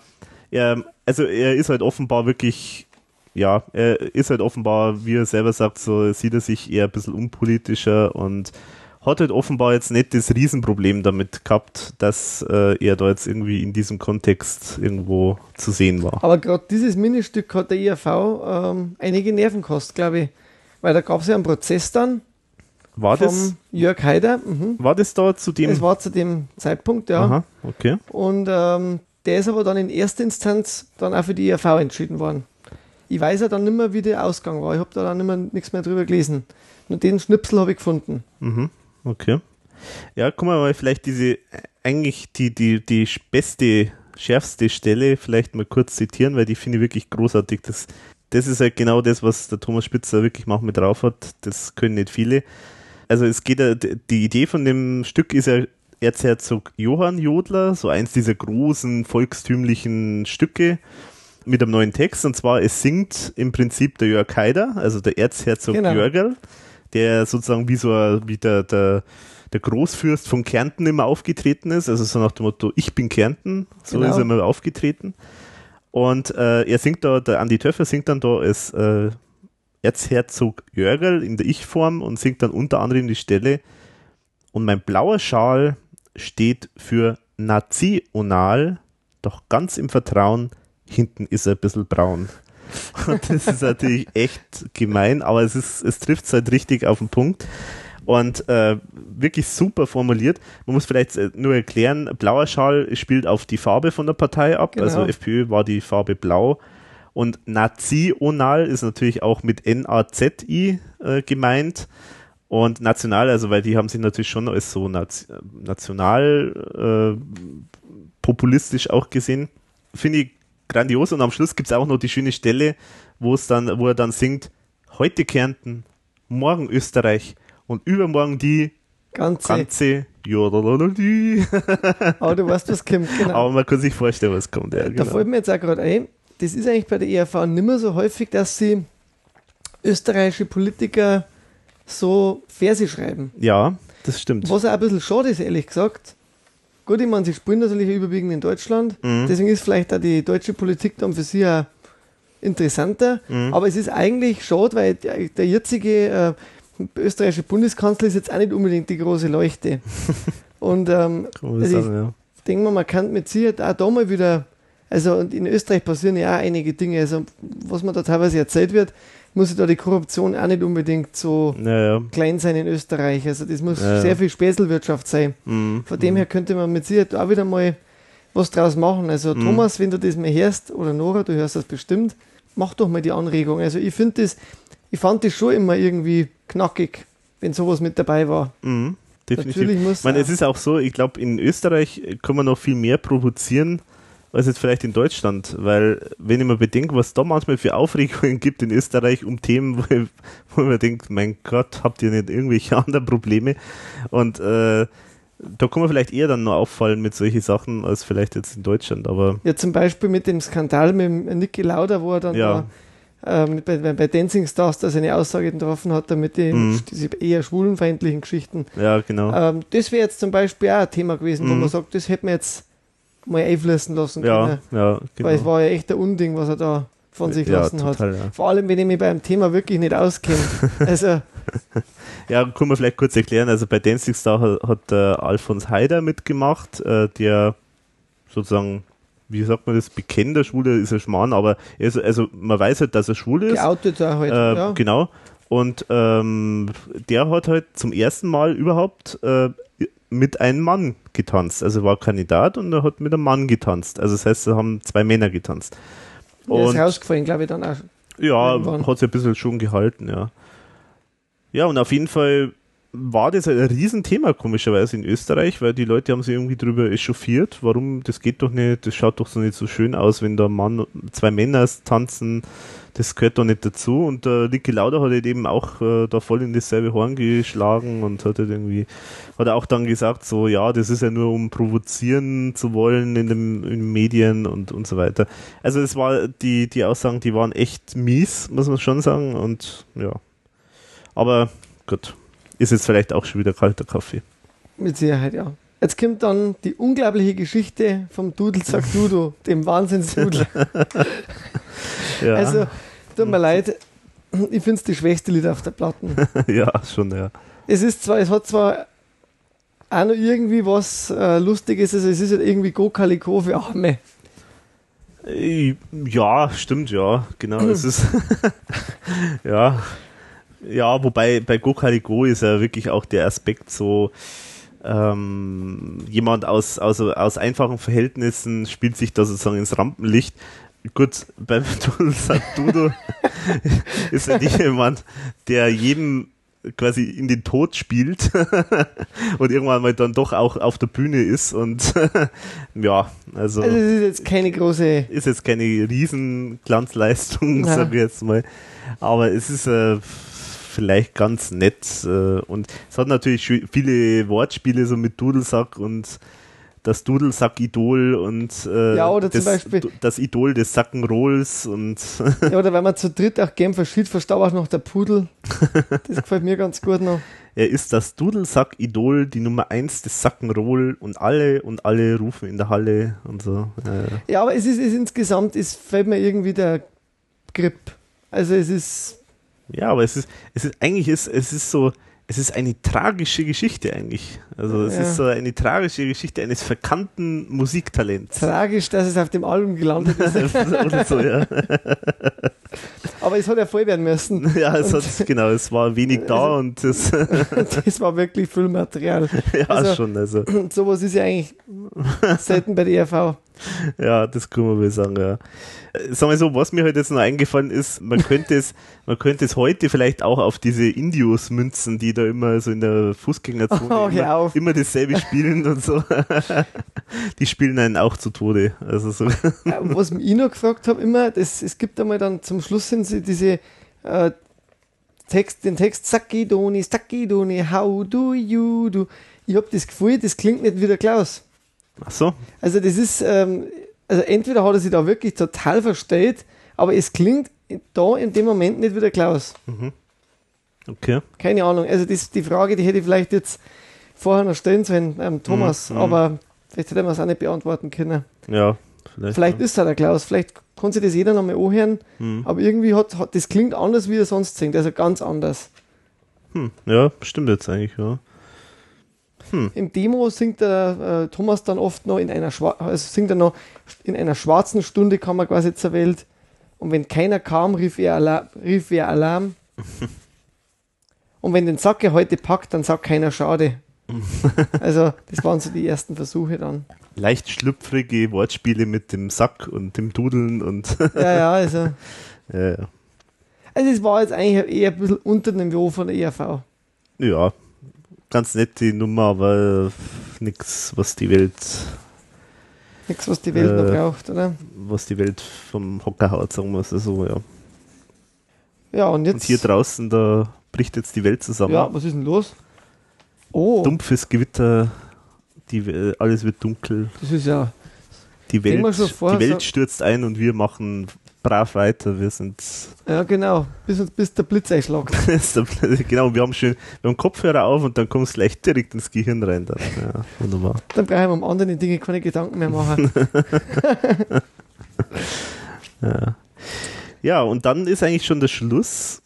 er, also er ist halt offenbar wirklich ja, er ist halt offenbar, wie er selber sagt, so sieht er sich eher ein bisschen unpolitischer und hat halt offenbar jetzt nicht das Riesenproblem damit gehabt, dass äh, er da jetzt irgendwie in diesem Kontext irgendwo zu sehen war. Aber gerade dieses Ministück hat der IAV ähm, einige Nerven gekostet, glaube ich. Weil da gab es ja einen Prozess dann. War das? Jörg Haider. Mhm. War das da zu dem? Das war zu dem Zeitpunkt, ja. Aha, okay. Und ähm, der ist aber dann in erster Instanz dann auch für die IAV entschieden worden. Ich weiß ja dann nicht mehr, wie der Ausgang war. Ich habe da dann immer nichts mehr drüber gelesen. Nur den Schnipsel habe ich gefunden. Mhm. Okay. Ja, guck mal, vielleicht diese, eigentlich die, die, die beste, schärfste Stelle vielleicht mal kurz zitieren, weil die finde ich wirklich großartig. Das, das ist halt genau das, was der Thomas Spitzer wirklich mal mit drauf hat. Das können nicht viele. Also es geht ja, die Idee von dem Stück ist ja Erzherzog Johann Jodler, so eins dieser großen volkstümlichen Stücke mit einem neuen Text und zwar es singt im Prinzip der Jörg Haider, also der Erzherzog genau. Jörgel, der sozusagen wie so ein, wie der, der, der Großfürst von Kärnten immer aufgetreten ist, also so nach dem Motto, ich bin Kärnten, so genau. ist er immer aufgetreten. Und äh, er singt da, der Andi Töffer singt dann da als äh, Erzherzog Jörgel in der Ich-Form und singt dann unter anderem die Stelle und mein blauer Schal steht für national, doch ganz im Vertrauen, hinten ist er ein bisschen braun. Und das ist natürlich echt gemein, aber es, ist, es trifft es halt richtig auf den Punkt. Und äh, wirklich super formuliert. Man muss vielleicht äh, nur erklären, blauer Schal spielt auf die Farbe von der Partei ab. Genau. Also FPÖ war die Farbe blau. Und National ist natürlich auch mit N-A-Z-I äh, gemeint. Und national, also weil die haben sich natürlich schon als so national äh, populistisch auch gesehen. Finde ich grandios und am Schluss gibt es auch noch die schöne Stelle, wo es dann, wo er dann singt, heute Kärnten, morgen Österreich und übermorgen die ganze, ganze Aber du weißt, was kommt, genau. Aber man kann sich vorstellen, was kommt. Ja, genau. Da fällt mir jetzt auch gerade ein, das ist eigentlich bei der ERV nicht mehr so häufig, dass sie österreichische Politiker so Verse schreiben. Ja, das stimmt. Was auch ein bisschen schade ist, ehrlich gesagt, Gut, ich meine, sie spielen natürlich überwiegend in Deutschland. Mhm. Deswegen ist vielleicht auch die deutsche Politik dann für sie auch interessanter. Mhm. Aber es ist eigentlich schade, weil der, der jetzige äh, österreichische Bundeskanzler ist jetzt auch nicht unbedingt die große Leuchte. Und ähm, also ich ja. denke mal, man kann mit Sicherheit auch da mal wieder, also und in Österreich passieren ja auch einige Dinge, also was man da teilweise erzählt wird, muss da die Korruption auch nicht unbedingt so ja, ja. klein sein in Österreich. Also das muss ja, sehr viel Späßelwirtschaft sein. Mhm. Von dem mhm. her könnte man mit Sicherheit auch wieder mal was draus machen. Also mhm. Thomas, wenn du das mal hörst, oder Nora, du hörst das bestimmt, mach doch mal die Anregung. Also ich finde das, ich fand das schon immer irgendwie knackig, wenn sowas mit dabei war. Mhm. Definitiv. Natürlich muss ich meine, es ist auch so, ich glaube, in Österreich kann man noch viel mehr provozieren, als jetzt vielleicht in Deutschland, weil wenn ich mir bedenke, was da manchmal für Aufregungen gibt in Österreich um Themen, wo, ich, wo man denkt, mein Gott, habt ihr nicht irgendwelche anderen Probleme? Und äh, da kann man vielleicht eher dann noch auffallen mit solchen Sachen als vielleicht jetzt in Deutschland, aber. Ja, zum Beispiel mit dem Skandal mit dem Niki Lauda, wo er dann Ja. da, ähm, bei, bei Dancing Stars da seine Aussage getroffen hat, damit die Mhm. diese eher schwulenfeindlichen Geschichten. Ja, genau. Ähm, das wäre jetzt zum Beispiel auch ein Thema gewesen, wo Mhm. man sagt, das hätte man jetzt mal einfließen lassen ja, können. ja, genau. Weil es war ja echt ein Unding, was er da von sich ja, lassen hat. total, ja. Vor allem, wenn ich mich beim Thema wirklich nicht auskenne. also, Ja, kann man vielleicht kurz erklären. Also bei Dancing Star hat, hat der Alfons Heider mitgemacht, äh, der sozusagen, wie sagt man das, bekennender Schwuler ist er Schmarrn, aber er ist, also man weiß halt, dass er schwul ist. geoutet er halt. Äh, ja. Genau. Und ähm, der hat halt zum ersten Mal überhaupt äh, mit einem Mann getanzt. Also er war Kandidat und er hat mit einem Mann getanzt. Also das heißt, da haben zwei Männer getanzt. Der ist Und rausgefallen, glaube ich, dann auch. ja, hat sich ein bisschen schon gehalten, ja. Ja, und auf jeden Fall war das ein Riesenthema, komischerweise in Österreich, weil die Leute haben sich irgendwie drüber echauffiert. Warum? Das geht doch nicht, das schaut doch so nicht so schön aus, wenn da Mann, zwei Männer tanzen, das gehört doch nicht dazu. Und der Niki Lauda hat halt eben auch äh, da voll in dasselbe Horn geschlagen und hat halt irgendwie, hat auch dann gesagt, so, ja, das ist ja nur um provozieren zu wollen in, dem, in den Medien und, und so weiter. Also es war, die, die Aussagen, die waren echt mies, muss man schon sagen. Und ja. Aber gut, ist jetzt vielleicht auch schon wieder kalter Kaffee. Mit Sicherheit, ja. Jetzt kommt dann die unglaubliche Geschichte vom Dudelsack Dudo, dem Wahnsinnsdudel. Ja, Also, tut mir leid, ich finde es die schwächste Lied auf der Platten. ja schon, ja. Es ist zwar, es hat zwar auch noch irgendwie was äh, Lustiges, also es ist halt irgendwie Go Calico für Arme. Äh, Ja, stimmt, ja, genau. Es ist ja, ja, wobei bei Go Caligo ist ja wirklich auch der Aspekt so, ähm, jemand aus, aus, aus einfachen Verhältnissen spielt sich da sozusagen ins Rampenlicht. Gut, beim Dudo ist ja nicht jemand, der jedem quasi in den Tod spielt und irgendwann mal dann doch auch auf der Bühne ist und ja, also Also ist jetzt keine große, ist jetzt keine Riesenglanzleistung, Ja. sag ich jetzt mal. Aber es ist äh, vielleicht ganz nett. Äh, und es hat natürlich viele Wortspiele so mit Dudelsack und das Dudelsack-Idol und äh, Ja, oder zum das, Beispiel- das Idol des Sackenrolls und ja, oder wenn man zu dritt auch gern verschiebt, versteht auch noch der Pudel. Das gefällt mir ganz gut noch. er ist das Dudelsack-Idol, die Nummer eins des Sackenroll und alle und alle rufen in der Halle und so. Äh, Ja, aber es ist, es insgesamt, es fällt mir irgendwie der Grip. Also es ist, Ja, aber es ist, es ist eigentlich ist, es ist so, es ist eine tragische Geschichte eigentlich. Also es Ja. ist so eine tragische Geschichte eines verkannten Musiktalents. tragisch, dass es auf dem Album gelandet ist. Oder so, ja. Aber es hat ja voll werden müssen. ja, es hat, genau, es war wenig da und das, Das war wirklich Füllmaterial. ja, Also- schon, also, Und sowas ist ja eigentlich selten bei der ERV. ja, das kann man wohl sagen, ja. Äh, Sagen wir so, was mir halt jetzt noch eingefallen ist, man könnte es, man könnte es heute vielleicht auch auf diese Indios münzen, die da immer so in der Fußgängerzone Oh, immer, immer dasselbe spielen und so. die spielen einen auch zu Tode. Also so. Was ich noch gefragt habe, immer, das, es gibt einmal dann zum Schluss sind sie diese äh, Text, den Text Sakidoni, Sakidoni, how do you do. Ich habe das Gefühl, das klingt nicht wie der Klaus. Ach so. Also das ist, ähm, also entweder hat er sich da wirklich total verstellt, aber es klingt da in dem Moment nicht wie der Klaus. Okay. Keine Ahnung. Also das, die Frage, die hätte ich vielleicht jetzt vorher noch stellen sollen, ähm, Thomas, Mhm, mhm. aber vielleicht hätte man es auch nicht beantworten können. Ja, vielleicht. Vielleicht ist er der Klaus, vielleicht kann sich das jeder nochmal anhören, Hm. aber irgendwie hat, hat das klingt anders, wie er sonst singt, also ganz anders. Hm. Ja, stimmt jetzt eigentlich, ja. Im Demo singt der äh, Thomas dann oft noch in einer Schwa also singt er noch in einer schwarzen Stunde kam er quasi zur Welt und wenn keiner kam, rief er, Alarm, rief er Alarm. und wenn den Sack er heute packt, dann sagt keiner schade. also das waren so die ersten Versuche dann. Leicht schlüpfrige Wortspiele mit dem Sack und dem Dudeln und Ja, ja, also ja, ja. also es war jetzt eigentlich eher ein bisschen unter dem Niveau von der ERV. ja, ganz nette Nummer, aber nix, was die Welt Nichts, was die Welt Äh, noch braucht, oder? was die Welt vom Hocker haut, sagen wir es so, ja. Ja, und jetzt. Und hier draußen, da bricht jetzt die Welt zusammen. ja, was ist denn los? Oh, Dumpfes Gewitter, die, We- alles wird dunkel, das ist ja. die Welt, vor, die Welt stürzt ein und wir machen brav weiter. Wir sind Ja, genau. Bis, uns- bis der Blitz einschlägt. genau, wir haben schön, wir haben Kopfhörer auf und dann kommst du gleich direkt ins Gehirn rein. Dann. Ja, wunderbar. Dann brauche ich mir um andere Dinge keine Gedanken mehr machen. Ja. ja, und dann ist eigentlich schon der Schluss.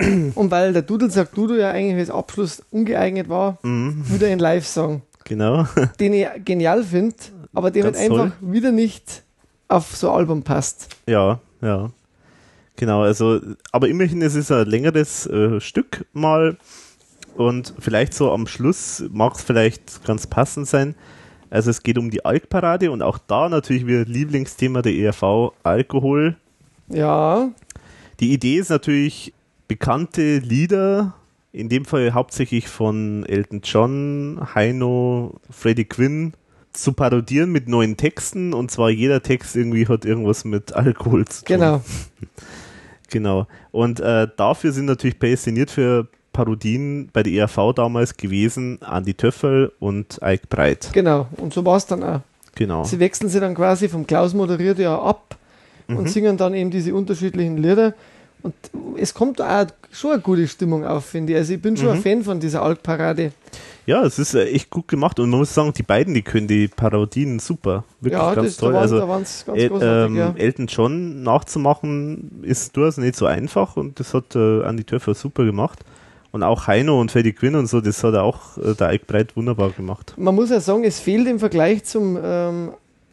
Und weil der Dudel sagt, Dudu ja eigentlich als Abschluss ungeeignet war, Mhm, wieder ein Live-Song, genau. den ich genial finde, aber der halt Ganz einfach wieder nicht auf so ein Album passt. Ja, ja. Genau, also, aber immerhin es ist ein längeres äh, Stück mal und vielleicht so am Schluss mag es vielleicht ganz passend sein. Also es geht um die Alkparade und auch da natürlich wieder Lieblingsthema der ERV Alkohol. Ja, Die Idee ist natürlich bekannte Lieder, in dem Fall hauptsächlich von Elton John, Heino, Freddie Quinn, zu parodieren mit neuen Texten und zwar jeder Text irgendwie hat irgendwas mit Alkohol zu tun. genau. Genau. Und äh, dafür sind natürlich prädestiniert für Parodien bei der ERV damals gewesen Andi Töffel und Ike Breit. Genau. Und so war es dann auch. Genau. Sie wechseln sie dann quasi vom Klaus moderiert ja ab und singen dann eben diese unterschiedlichen Lieder. Und es kommt auch schon eine gute Stimmung auf, finde ich. Also ich bin schon ein Fan von dieser Alkparade. Ja, es ist äh, echt gut gemacht und man muss sagen, die beiden, die können die Parodien super. Wirklich ja, ganz toll. da waren also da ganz El- ähm, ja. Elton John nachzumachen ist durchaus nicht so einfach und das hat äh, Andi Töffel super gemacht. Und auch Heino und Freddie Quinn und so, das hat auch äh, der Ike Breit wunderbar gemacht. Man muss ja sagen, es fehlt im Vergleich zum ähm,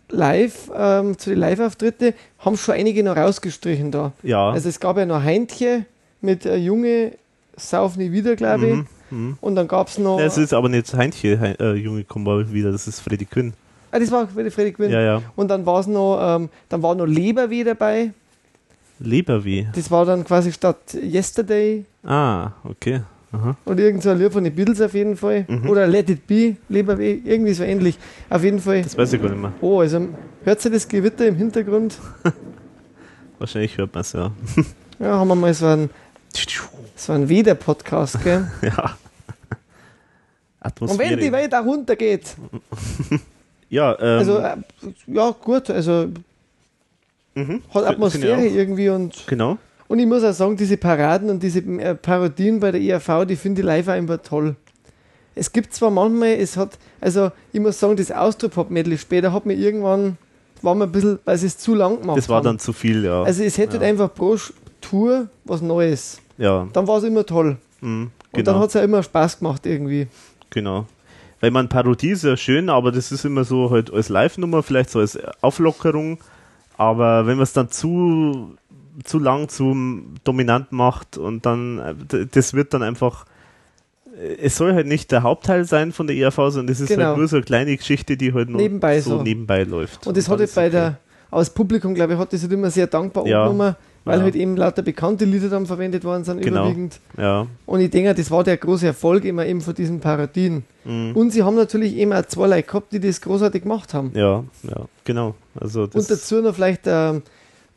Live, ähm, zu den Live-Auftritte, haben schon einige noch rausgestrichen da. Ja. Also es gab ja noch Heintje mit äh, Junge Sauf nie wieder, glaube ich. Mhm, mhm. Und dann gab es noch. Ja, es ist aber nicht Heintje, Hein- äh, Junge, komm mal wieder, das ist Freddie Quinn. ah, das war Freddy Quinn. Ja, ja. Und dann war es noch, ähm, dann war noch Leberweh dabei. Leberweh. Das war dann quasi statt Yesterday Ah, okay. Aha. oder irgend so ein Lied von den Beatles auf jeden Fall. Mhm. Oder Let It Be, Leberweh, irgendwie so ähnlich. Auf jeden Fall. Das weiß ich gar nicht mehr. Oh, also hört ihr das Gewitter im Hintergrund? Wahrscheinlich hört man es, ja. Ja, haben wir mal so einen, so einen Weder-Podcast, gell? ja. Und wenn die Atmosphäre. Welt auch runtergeht. Ja, ähm, Also, äh, ja, gut, also mhm. hat Atmosphäre irgendwie und. Genau. und ich muss auch sagen, diese Paraden und diese äh, Parodien bei der ERV, die finde ich live auch immer toll. Es gibt zwar manchmal, es hat, also ich muss sagen, das Austropop-Medley später hat mir irgendwann, war mir ein bisschen, weil es zu lang gemacht Das war haben. dann zu viel, ja. Also es hätte ja. halt einfach pro Tour was Neues. Ja, Dann war es immer toll. mhm. Und dann genau. hat es ja immer Spaß gemacht irgendwie. genau. Weil man Parodie ist ja schön, aber das ist immer so halt als Live-Nummer, vielleicht so als Auflockerung. Aber wenn man es dann zu, zu lang, zu dominant macht und dann, äh, das wird dann einfach, äh, es soll halt nicht der Hauptteil sein von der ERV, sondern es ist Genau. halt nur so eine kleine Geschichte, die halt noch Nebenbei so, so. nebenbei läuft. Und das hat halt ist bei okay. der, aus Publikum, glaube ich, hat das halt immer sehr dankbar Ja. angenommen, weil Ja. halt eben lauter bekannte Lieder dann verwendet worden sind, Genau. überwiegend. Ja. Und ich denke, das war der große Erfolg immer eben von diesen Parodien. Mhm. Und sie haben natürlich eben auch zwei Leute gehabt, die das großartig gemacht haben. Ja, ja, genau. Also das, Und dazu noch vielleicht ähm,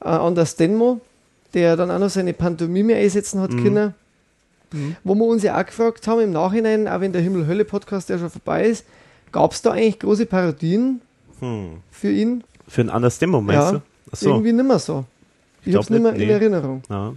äh, Anders Denmo, der dann auch noch seine Pantomime einsetzen hat Mhm. können. Mhm. Wo wir uns ja auch gefragt haben im Nachhinein, auch wenn der Himmel-Hölle-Podcast ja schon vorbei ist, gab es da eigentlich große Parodien hm. für ihn? Für ein anderes Demo, meinst Ja, du? Achso. Irgendwie nimmer so. Ich, Ich hab's glaub nicht mehr nicht, in nee. Erinnerung. Ja.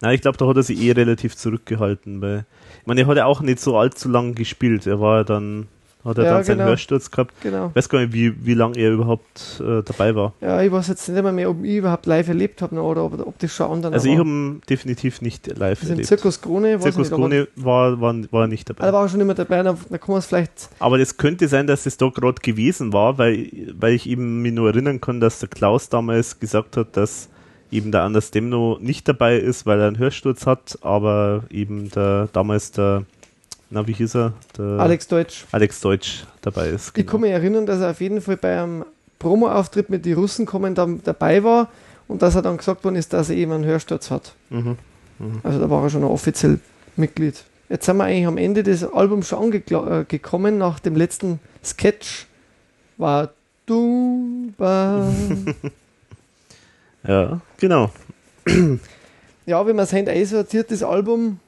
Nein, ich glaube, da hat er sich eh relativ zurückgehalten, weil ich meine, er hat ja auch nicht so allzu lang gespielt. Er war ja dann, hat er Ja, dann seinen genau. Hörsturz gehabt. Genau. Ich weiß gar nicht, wie, wie lange er überhaupt äh, dabei war. Ja, ich weiß jetzt nicht mehr, mehr ob ich überhaupt live erlebt habe oder ob, ob das schon anderen Also ich habe ihn definitiv nicht live Also im erlebt. Zirkus Krone, Zirkus Krone war, war, war er nicht Ah, da dabei. war er schon immer dabei, da, da kann man es vielleicht. Aber das könnte sein, dass es da gerade gewesen war, weil, weil ich eben mich nur erinnern kann, dass der Klaus damals gesagt hat, dass eben der Anders Demno nicht dabei ist, weil er einen Hörsturz hat, aber eben der damals der, na wie hieß er? Der Alex Deutsch. Alex Deutsch dabei ist. Ich kann mich erinnern, dass er auf jeden Fall bei einem Promo-Auftritt mit den Russen kommen dann dabei war und dass er dann gesagt worden ist, dass er eben einen Hörsturz hat. Mhm. Also da war er schon ein offiziell Mitglied. Jetzt sind wir eigentlich am Ende des Albums schon angekommen. Nach dem letzten Sketch war Tumba. Ja, genau. ja, wenn man es einsortiert, das Album,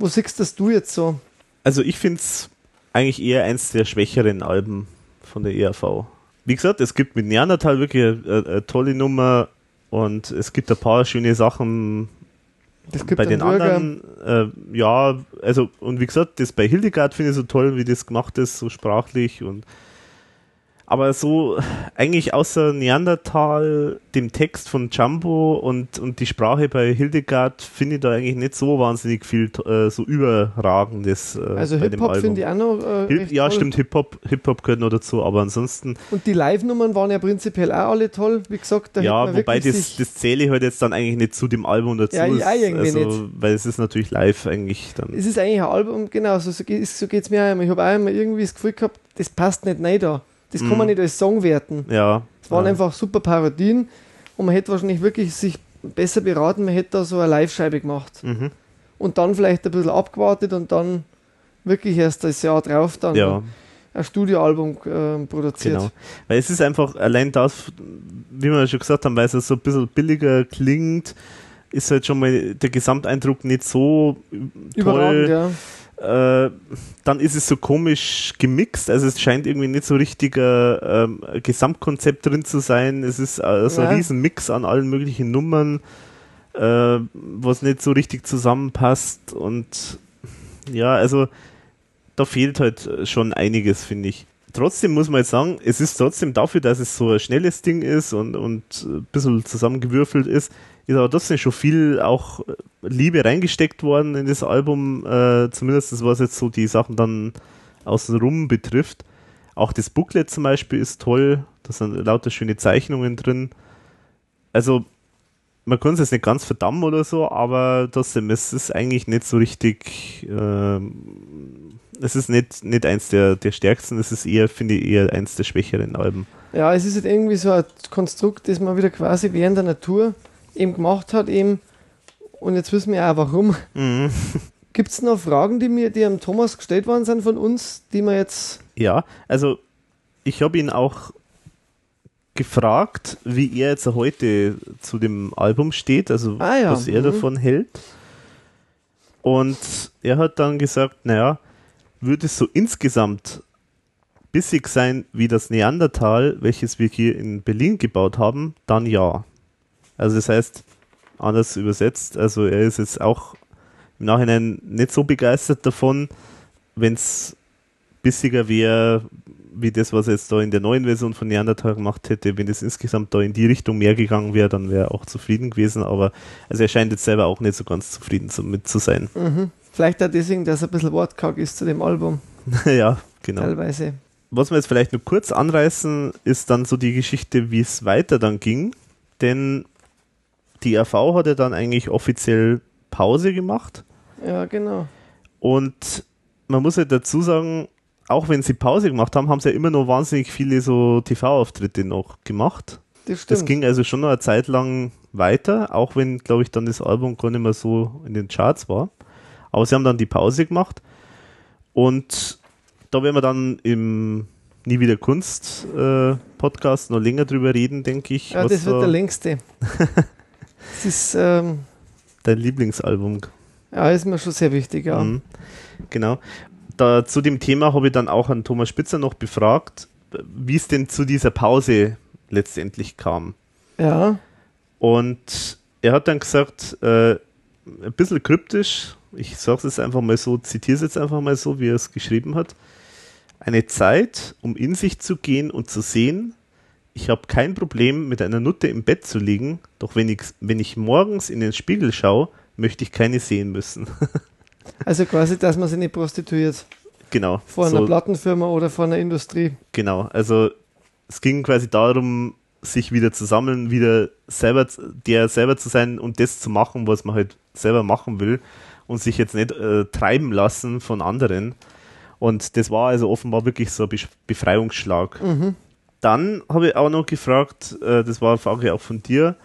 wo siehst das du jetzt so? Also ich finde es eigentlich eher eins der schwächeren Alben von der ERV. Wie gesagt, es gibt mit Neandertal wirklich eine, eine tolle Nummer und es gibt ein paar schöne Sachen bei den Bürger. anderen. Äh, ja, also und wie gesagt, das bei Hildegard finde ich so toll, wie das gemacht ist, so sprachlich und aber so eigentlich außer Neandertal, dem Text von Jumbo und, und die Sprache bei Hildegard finde ich da eigentlich nicht so wahnsinnig viel äh, so überragendes. Äh, also Hip-Hop finde ich auch noch. Äh, Hip, ja, toll. stimmt, Hip-Hop Hip -Hop gehört noch dazu, aber ansonsten. Und die Live-Nummern waren ja prinzipiell auch alle toll, wie gesagt. ja, wobei das, das zähle ich halt jetzt dann eigentlich nicht zu dem Album dazu. Ja, ich auch irgendwie also, nicht. Weil es ist natürlich live eigentlich dann. Es ist eigentlich ein Album, genau, so, so geht es mir auch immer. Ich habe auch immer irgendwie das Gefühl gehabt, das passt nicht rein da. Das kann man mhm. nicht als Song werten. Ja. Es waren ja. einfach super Parodien und man hätte wahrscheinlich wirklich sich besser beraten, man hätte da so eine Live-Scheibe gemacht. Mhm. Und dann vielleicht ein bisschen abgewartet und dann wirklich erst das Jahr drauf dann ja. ein Studioalbum äh, produziert. Genau. Weil es ist einfach allein das, wie wir schon gesagt haben, weil es so ein bisschen billiger klingt, ist halt schon mal der Gesamteindruck nicht so Überragend, toll. Ja äh, dann ist es so komisch gemixt. Also es scheint irgendwie nicht so richtiger ähm, Gesamtkonzept drin zu sein. Es ist äh, so ja. ein riesen Mix an allen möglichen Nummern, äh, was nicht so richtig zusammenpasst. Und ja, also da fehlt halt schon einiges, finde ich. Trotzdem muss man jetzt sagen, es ist trotzdem dafür, dass es so ein schnelles Ding ist und, und ein bisschen zusammengewürfelt ist, ist aber trotzdem schon viel auch Liebe reingesteckt worden in das Album, äh, zumindest was jetzt so die Sachen dann außenrum betrifft. Auch das Booklet zum Beispiel ist toll, da sind lauter schöne Zeichnungen drin. Also, man kann es jetzt nicht ganz verdammen oder so, aber trotzdem, es ist eigentlich nicht so richtig, äh, es ist nicht, nicht eins der, der stärksten, es ist eher, finde ich, eher eins der schwächeren Alben. Ja, es ist halt irgendwie so ein Konstrukt, das man wieder quasi während der Natur eben gemacht hat, eben, und jetzt wissen wir auch warum. Mhm. Gibt es noch Fragen, die mir, die am Thomas gestellt worden sind von uns, die wir jetzt. Ja, also ich habe ihn auch gefragt, wie er jetzt heute zu dem Album steht, also ah, ja. was er mhm. davon hält. Und er hat dann gesagt, naja, würde es so insgesamt bissig sein wie das Neandertal, welches wir hier in Berlin gebaut haben, dann ja. Also das heißt, anders übersetzt, also er ist jetzt auch im Nachhinein nicht so begeistert davon, wenn es bissiger wäre, wie das, was er jetzt da in der neuen Version von Neandertal gemacht hätte, wenn es insgesamt da in die Richtung mehr gegangen wäre, dann wäre er auch zufrieden gewesen, aber also er scheint jetzt selber auch nicht so ganz zufrieden mit zu sein. Mhm. Vielleicht auch deswegen, dass er ein bisschen wortkarg ist zu dem Album. ja, genau. Teilweise. Was wir jetzt vielleicht nur kurz anreißen, ist dann so die Geschichte, wie es weiter dann ging, denn die RV hat ja dann eigentlich offiziell Pause gemacht. Ja, genau. Und man muss ja halt dazu sagen, auch wenn sie Pause gemacht haben, haben sie ja immer noch wahnsinnig viele so TV-Auftritte noch gemacht. Das. Das ging also schon noch eine Zeit lang weiter, auch wenn, glaube ich, dann das Album gar nicht mehr so in den Charts war. Aber sie haben dann die Pause gemacht und da werden wir dann im Nie wieder Kunst äh, Podcast noch länger drüber reden, denke ich. Ja, das wird der längste. Das ist ähm, dein Lieblingsalbum. Ja, ist mir schon sehr wichtig, ja. Mhm. Genau. Da, zu dem Thema habe ich dann auch an Thomas Spitzer noch befragt, wie es denn zu dieser Pause letztendlich kam. Ja. Und er hat dann gesagt, äh, ein bisschen kryptisch, ich sage es einfach mal so, zitiere es jetzt einfach mal so, wie er es geschrieben hat. Eine Zeit, um in sich zu gehen und zu sehen, ich habe kein Problem, mit einer Nutte im Bett zu liegen, doch wenn ich, wenn ich morgens in den Spiegel schaue, möchte ich keine sehen müssen. also quasi, dass man sich nicht prostituiert. Genau. Vor einer so, Plattenfirma oder vor einer Industrie. Genau, also es ging quasi darum, sich wieder zu sammeln, wieder selber, der selber zu sein und das zu machen, was man halt selber machen will und sich jetzt nicht äh, treiben lassen von anderen. Und das war also offenbar wirklich so ein Befreiungsschlag. Mhm dann habe ich auch noch gefragt, äh, das war eine Frage auch von dir,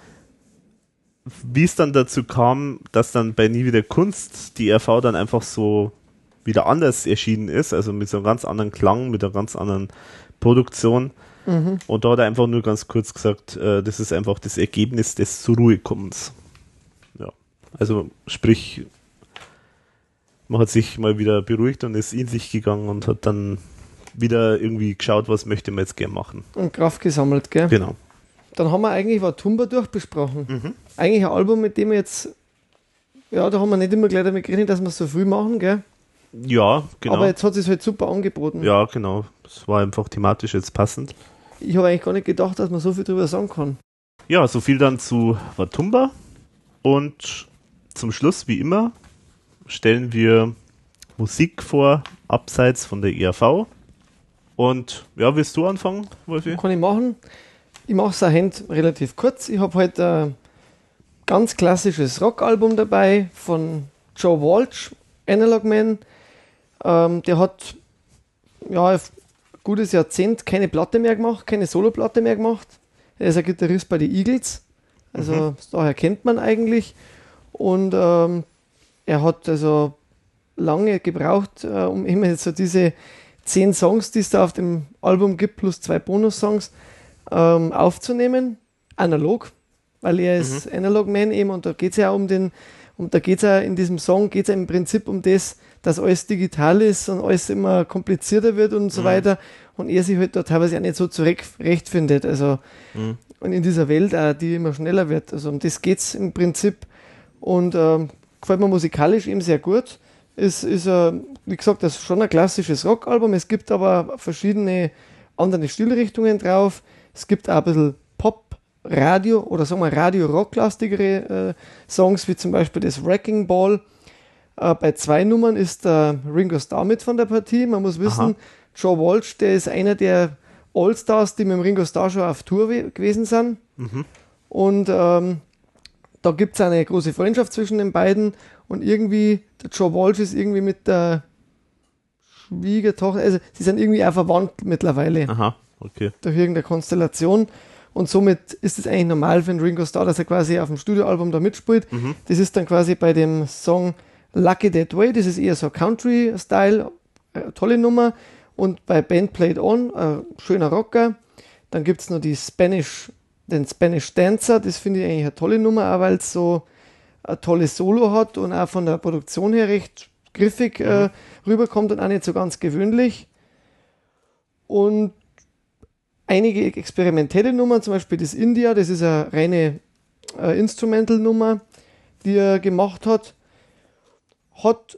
wie es dann dazu kam, dass dann bei Nie wieder Kunst die RV dann einfach so wieder anders erschienen ist, also mit so einem ganz anderen Klang, mit einer ganz anderen Produktion. Und da hat er einfach nur ganz kurz gesagt, äh, das ist einfach das Ergebnis des zur Ruhe kommens. Ja. Also sprich, man hat sich mal wieder beruhigt und ist in sich gegangen und hat dann wieder irgendwie geschaut, was möchte man jetzt gern machen. Und Kraft gesammelt, gell? Genau. Dann haben wir eigentlich Watumba durchbesprochen. Eigentlich ein Album, mit dem wir jetzt, ja, da haben wir nicht immer gleich damit gerechnet, dass wir es so früh machen, gell? Ja, genau. Aber jetzt hat es halt super angeboten. ja, genau. Das war einfach thematisch jetzt passend. Ich habe eigentlich gar nicht gedacht, dass man so viel drüber sagen kann. Ja, so viel dann zu Watumba. Und zum Schluss, wie immer, stellen wir Musik vor, abseits von der ERV. Und ja, willst du anfangen, Wolfi? Kann ich machen. Ich mache es Hand relativ kurz. Ich habe heute ein ganz klassisches Rockalbum dabei von Joe Walsh, Analog Man. Ähm, der hat ja ein gutes Jahrzehnt keine Platte mehr gemacht, keine Soloplatte mehr gemacht. Er ist ein Gitarrist bei den Eagles. Also daher kennt man eigentlich. Und ähm, er hat also lange gebraucht, äh, um immer so diese zehn Songs, die es da auf dem Album gibt, plus zwei Bonussongs, ähm, aufzunehmen, analog, weil er ist Analog Man eben und da geht es ja um den, und da geht es ja in diesem Song, geht es ja im Prinzip um das, dass alles digital ist und alles immer komplizierter wird und so weiter und er sich halt da teilweise auch nicht so zurechtfindet, also und in dieser Welt auch, die immer schneller wird, also um das geht es im Prinzip und ähm, gefällt mir musikalisch eben sehr gut. Es ist, äh, wie gesagt, das ist schon ein klassisches Rockalbum. Es gibt aber verschiedene andere Stilrichtungen drauf. Es gibt auch ein bisschen Pop, Radio oder sagen wir Radio-Rock-lastigere äh, Songs, wie zum Beispiel das Wrecking Ball. Äh, bei zwei Nummern ist der Ringo Starr mit von der Partie. Man muss wissen, Aha. Joe Walsh, der ist einer der All-Stars, die mit dem Ringo Starr schon auf Tour we- gewesen sind. Und ähm, da gibt es eine große Freundschaft zwischen den beiden und irgendwie, der Joe Walsh ist irgendwie mit der Schwiegertochter, also sie sind irgendwie auch verwandt mittlerweile Aha, okay. durch irgendeine Konstellation und somit ist es eigentlich normal für den Ringo Starr, dass er quasi auf dem Studioalbum da mitspielt. Das ist dann quasi bei dem Song Lucky That Way, das ist eher so Country-Style, äh, tolle Nummer und bei Band Played On, äh, schöner Rocker. Dann gibt es noch die Spanish, den Spanish Dancer, das finde ich eigentlich eine tolle Nummer, auch weil es so ein tolles Solo hat und auch von der Produktion her recht griffig äh, rüberkommt und auch nicht so ganz gewöhnlich. Und einige experimentelle Nummern, zum Beispiel das India, das ist eine reine äh, Instrumental-Nummer, die er gemacht hat, hat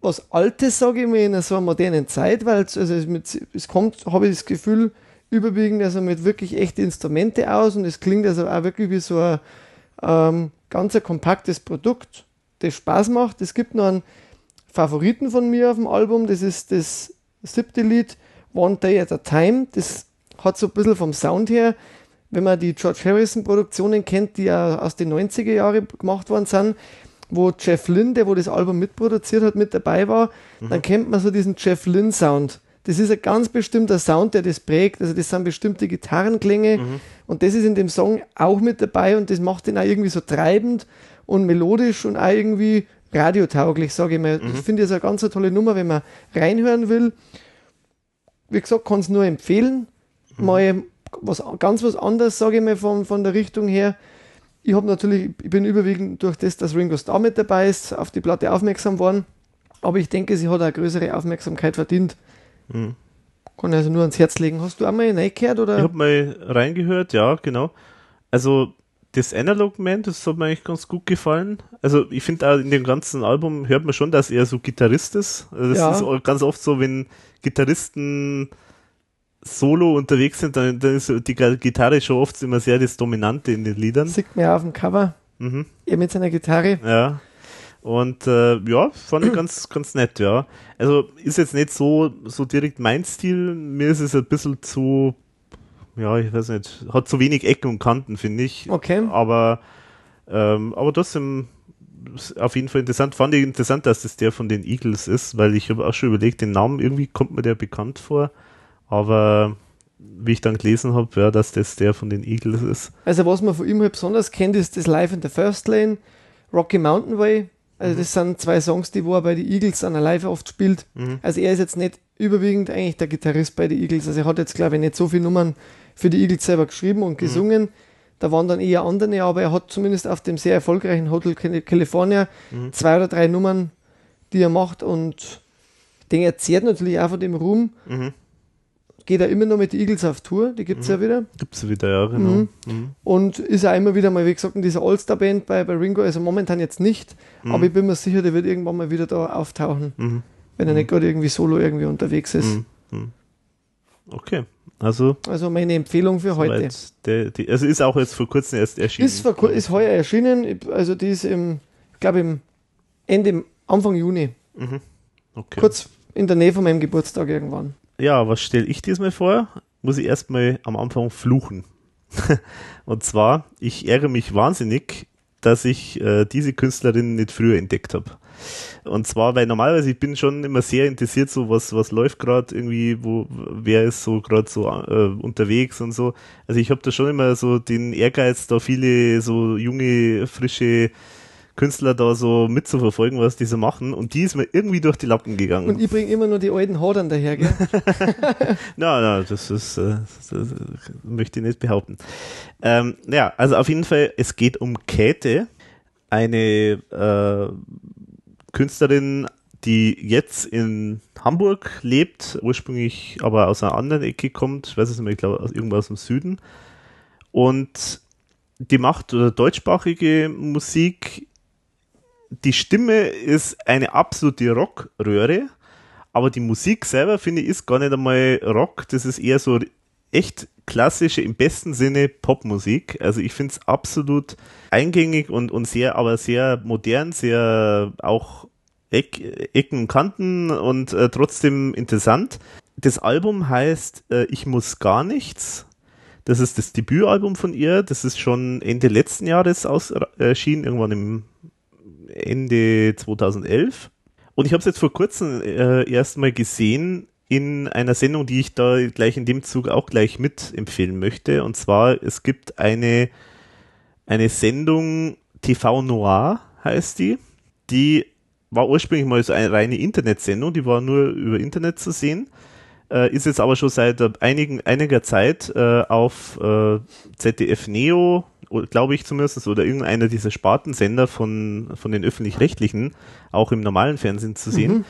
was Altes, sage ich mal, in so einer modernen Zeit, weil es, also mit, es kommt, habe ich das Gefühl, überwiegend also mit wirklich echten Instrumente aus und es klingt also auch wirklich wie so ein ähm, ganz ein kompaktes Produkt, das Spaß macht. Es gibt noch einen Favoriten von mir auf dem Album, das ist das siebte Lied, One Day at a Time. Das hat so ein bisschen vom Sound her, wenn man die George Harrison Produktionen kennt, die ja aus den 90er Jahren gemacht worden sind, wo Jeff Lynne, der wo das Album mitproduziert hat, mit dabei war, dann kennt man so diesen Jeff Lynne Sound. Das ist ein ganz bestimmter Sound, der das prägt. Also das sind bestimmte Gitarrenklänge und das ist in dem Song auch mit dabei und das macht den auch irgendwie so treibend und melodisch und auch irgendwie radiotauglich, sage ich mal. Ich finde das eine ganz eine tolle Nummer, wenn man reinhören will. Wie gesagt, kann es nur empfehlen. Mal was ganz was anderes, sage ich mal, von, von der Richtung her. Ich habe natürlich, ich bin überwiegend durch das, dass Ringo Starr mit dabei ist, auf die Platte aufmerksam worden. Aber ich denke, sie hat eine größere Aufmerksamkeit verdient. Kann ich also nur ans Herz legen. Hast du einmal reingehört oder? Ich habe mal reingehört, ja, genau. Also das Analog Man, das hat mir eigentlich ganz gut gefallen. Also ich finde auch in dem ganzen Album hört man schon, dass er so Gitarrist ist. Also das Ja. ist ganz oft so, wenn Gitarristen solo unterwegs sind, dann, dann ist die Gitarre schon oft immer sehr das Dominante in den Liedern. Sieht ja auf dem Cover. Mhm. Er mit seiner Gitarre. Ja. Und äh, ja, fand ich ganz, ganz nett, ja. Also ist jetzt nicht so, so direkt mein Stil. Mir ist es ein bisschen zu, ja, ich weiß nicht, hat zu wenig Ecken und Kanten, finde ich. Okay. Aber, ähm, aber trotzdem auf jeden Fall interessant. Fand ich interessant, dass das der von den Eagles ist, weil ich habe auch schon überlegt, den Namen irgendwie kommt mir der bekannt vor. Aber wie ich dann gelesen habe, ja, dass das der von den Eagles ist. Also was man von ihm halt besonders kennt, ist das Live in the First Lane, Rocky Mountain Way. Also das sind zwei Songs, die wo er bei den Eagles an der Live oft spielt. Also er ist jetzt nicht überwiegend eigentlich der Gitarrist bei den Eagles. Also er hat jetzt, glaube ich, nicht so viele Nummern für die Eagles selber geschrieben und gesungen. Mhm. Da waren dann eher andere, aber er hat zumindest auf dem sehr erfolgreichen Hotel California mhm. zwei oder drei Nummern, die er macht und den erzählt natürlich auch von dem Ruhm. Mhm. Geht er immer noch mit den Eagles auf Tour, die gibt es ja wieder. Gibt es wieder, ja, genau. Mhm. Mhm. Und ist auch immer wieder mal, wie gesagt, in dieser All-Star-Band bei, bei Ringo, also momentan jetzt nicht, mhm. aber ich bin mir sicher, der wird irgendwann mal wieder da auftauchen, mhm. wenn er nicht gerade irgendwie solo irgendwie unterwegs ist. Okay. Also, also meine Empfehlung für heute. Der, die, also ist auch jetzt vor kurzem erst erschienen. Ist, vor, ist heuer erschienen, also die ist im, ich glaube im Ende, Anfang Juni. Mhm. Okay. Kurz in der Nähe von meinem Geburtstag irgendwann. Ja, was stelle ich diesmal vor? Muss ich erstmal am Anfang fluchen. Und zwar, ich ärgere mich wahnsinnig, dass ich äh, diese Künstlerin nicht früher entdeckt habe. Und zwar, weil normalerweise ich bin schon immer sehr interessiert, so was, was läuft gerade irgendwie, wo, wer ist so gerade so äh, unterwegs und so. Also ich habe da schon immer so den Ehrgeiz, da viele so junge, frische Künstler da so mitzuverfolgen, was die so machen. Und die ist mir irgendwie durch die Lappen gegangen. Und ich bringe immer nur die alten Hodern daher, gell? na, na, das ist, äh, das, das, möchte ich nicht behaupten. Ähm, ja, also auf jeden Fall, es geht um Käthe, eine äh, Künstlerin, die jetzt in Hamburg lebt, ursprünglich aber aus einer anderen Ecke kommt, ich weiß es nicht mehr, ich glaube irgendwo aus dem Süden. Und die macht deutschsprachige Musik die Stimme ist eine absolute Rockröhre, aber die Musik selber, finde ich, ist gar nicht einmal Rock. Das ist eher so echt klassische, im besten Sinne Popmusik. Also ich finde es absolut eingängig und, und sehr, aber sehr modern, sehr auch Eck, Ecken und Kanten und äh, trotzdem interessant. Das Album heißt äh, Ich muss gar nichts. Das ist das Debütalbum von ihr. Das ist schon Ende letzten Jahres aus, äh, erschienen, irgendwann im Ende 2011. Und ich habe es jetzt vor kurzem äh, erst mal gesehen in einer Sendung, die ich da gleich in dem Zug auch gleich mitempfehlen möchte. Und zwar, es gibt eine, eine Sendung TV Noir heißt die. Die war ursprünglich mal so eine reine Internetsendung, die war nur über Internet zu sehen. Äh, ist jetzt aber schon seit einigen, einiger Zeit äh, auf äh, ZDF Neo glaube ich zumindest, oder irgendeiner dieser Spartensender von, von den öffentlich-rechtlichen auch im normalen Fernsehen zu sehen. Mhm.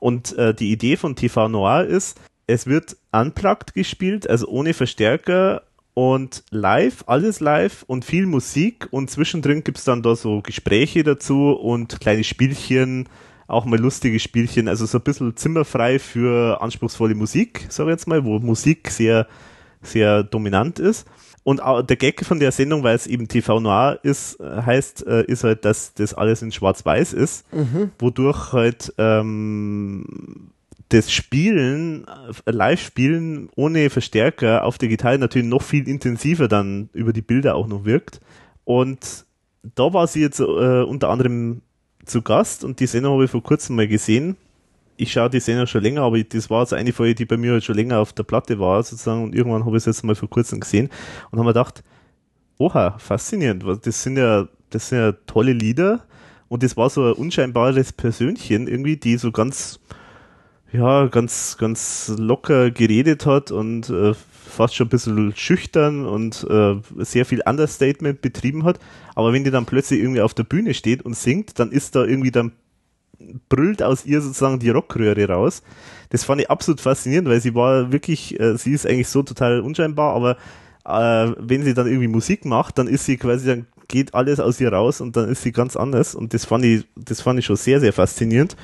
Und äh, die Idee von TV Noir ist, es wird unplugged gespielt, also ohne Verstärker und live, alles live und viel Musik und zwischendrin gibt es dann da so Gespräche dazu und kleine Spielchen, auch mal lustige Spielchen, also so ein bisschen zimmerfrei für anspruchsvolle Musik, sage ich jetzt mal, wo Musik sehr, sehr dominant ist. Und der Gag von der Sendung, weil es eben TV Noir ist, äh, heißt, äh, ist halt, dass das alles in Schwarz-Weiß ist, mhm. wodurch halt ähm, das Spielen, äh, Live-Spielen ohne Verstärker auf digital natürlich noch viel intensiver dann über die Bilder auch noch wirkt. Und da war sie jetzt äh, unter anderem zu Gast und die Sendung habe ich vor kurzem mal gesehen ich schaue die Sendung schon länger, aber das war so eine Folge, die bei mir halt schon länger auf der Platte war, sozusagen, und irgendwann habe ich es jetzt mal vor kurzem gesehen und habe mir gedacht, oha, faszinierend, das sind ja, das sind ja tolle Lieder. Und das war so ein unscheinbares Persönchen irgendwie, die so ganz, ja, ganz, ganz locker geredet hat und äh, fast schon ein bisschen schüchtern und äh, sehr viel Understatement betrieben hat. Aber wenn die dann plötzlich irgendwie auf der Bühne steht und singt, dann ist da irgendwie dann brüllt aus ihr sozusagen die Rockröhre raus. Das fand ich absolut faszinierend, weil sie war wirklich, äh, sie ist eigentlich so total unscheinbar, aber äh, wenn sie dann irgendwie Musik macht, dann ist sie quasi, dann geht alles aus ihr raus und dann ist sie ganz anders und das fand ich, das fand ich schon sehr, sehr faszinierend.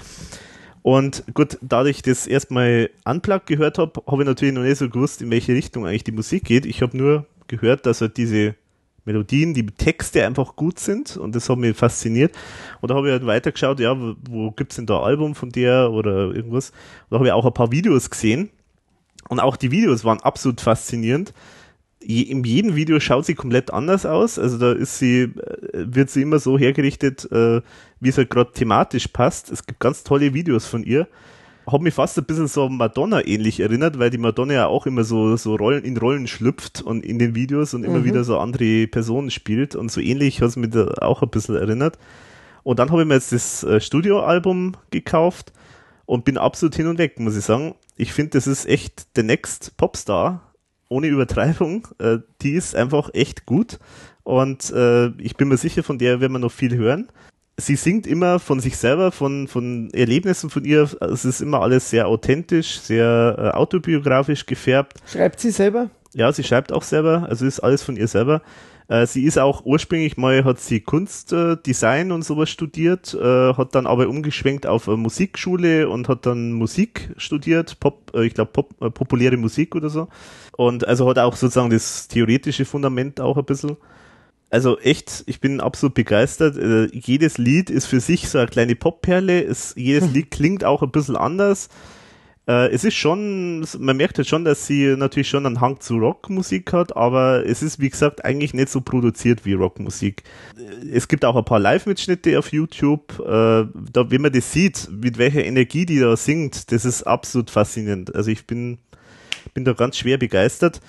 Und gut, dadurch ich das erstmal unplugged gehört habe, habe ich natürlich noch nicht so gewusst, in welche Richtung eigentlich die Musik geht. Ich habe nur gehört, dass halt diese Melodien, die Texte einfach gut sind und das hat mich fasziniert. Und da habe ich halt weitergeschaut, ja, wo, wo gibt's denn da ein Album von der oder irgendwas. Und da habe ich auch ein paar Videos gesehen und auch die Videos waren absolut faszinierend. Je, in jedem Video schaut sie komplett anders aus. Also da ist sie, äh, wird sie immer so hergerichtet, äh, wie es halt gerade thematisch passt. Es gibt ganz tolle Videos von ihr hat mich fast ein bisschen so Madonna ähnlich erinnert, weil die Madonna ja auch immer so, so Rollen, in Rollen schlüpft und in den Videos und immer mhm. wieder so andere Personen spielt und so ähnlich hat es mich da auch ein bisschen erinnert. Und dann habe ich mir jetzt das äh, Studioalbum gekauft und bin absolut hin und weg, muss ich sagen. Ich finde, das ist echt der Next Popstar, ohne Übertreibung. Äh, die ist einfach echt gut und äh, ich bin mir sicher, von der werden wir noch viel hören. Sie singt immer von sich selber, von, von Erlebnissen von ihr. Es ist immer alles sehr authentisch, sehr äh, autobiografisch gefärbt. Schreibt sie selber? Ja, sie schreibt auch selber, also ist alles von ihr selber. Äh, sie ist auch ursprünglich mal, hat sie Kunstdesign äh, und sowas studiert, äh, hat dann aber umgeschwenkt auf Musikschule und hat dann Musik studiert, Pop, äh, ich glaube Pop, äh, populäre Musik oder so. Und also hat auch sozusagen das theoretische Fundament auch ein bisschen. Also echt, ich bin absolut begeistert. Äh, jedes Lied ist für sich so eine kleine Popperle. Es, jedes Lied klingt auch ein bisschen anders. Äh, es ist schon, man merkt halt schon, dass sie natürlich schon einen Hang zu Rockmusik hat, aber es ist, wie gesagt, eigentlich nicht so produziert wie Rockmusik. Es gibt auch ein paar Live-Mitschnitte auf YouTube. Äh, da, wenn man das sieht, mit welcher Energie die da singt, das ist absolut faszinierend. Also ich bin, bin da ganz schwer begeistert.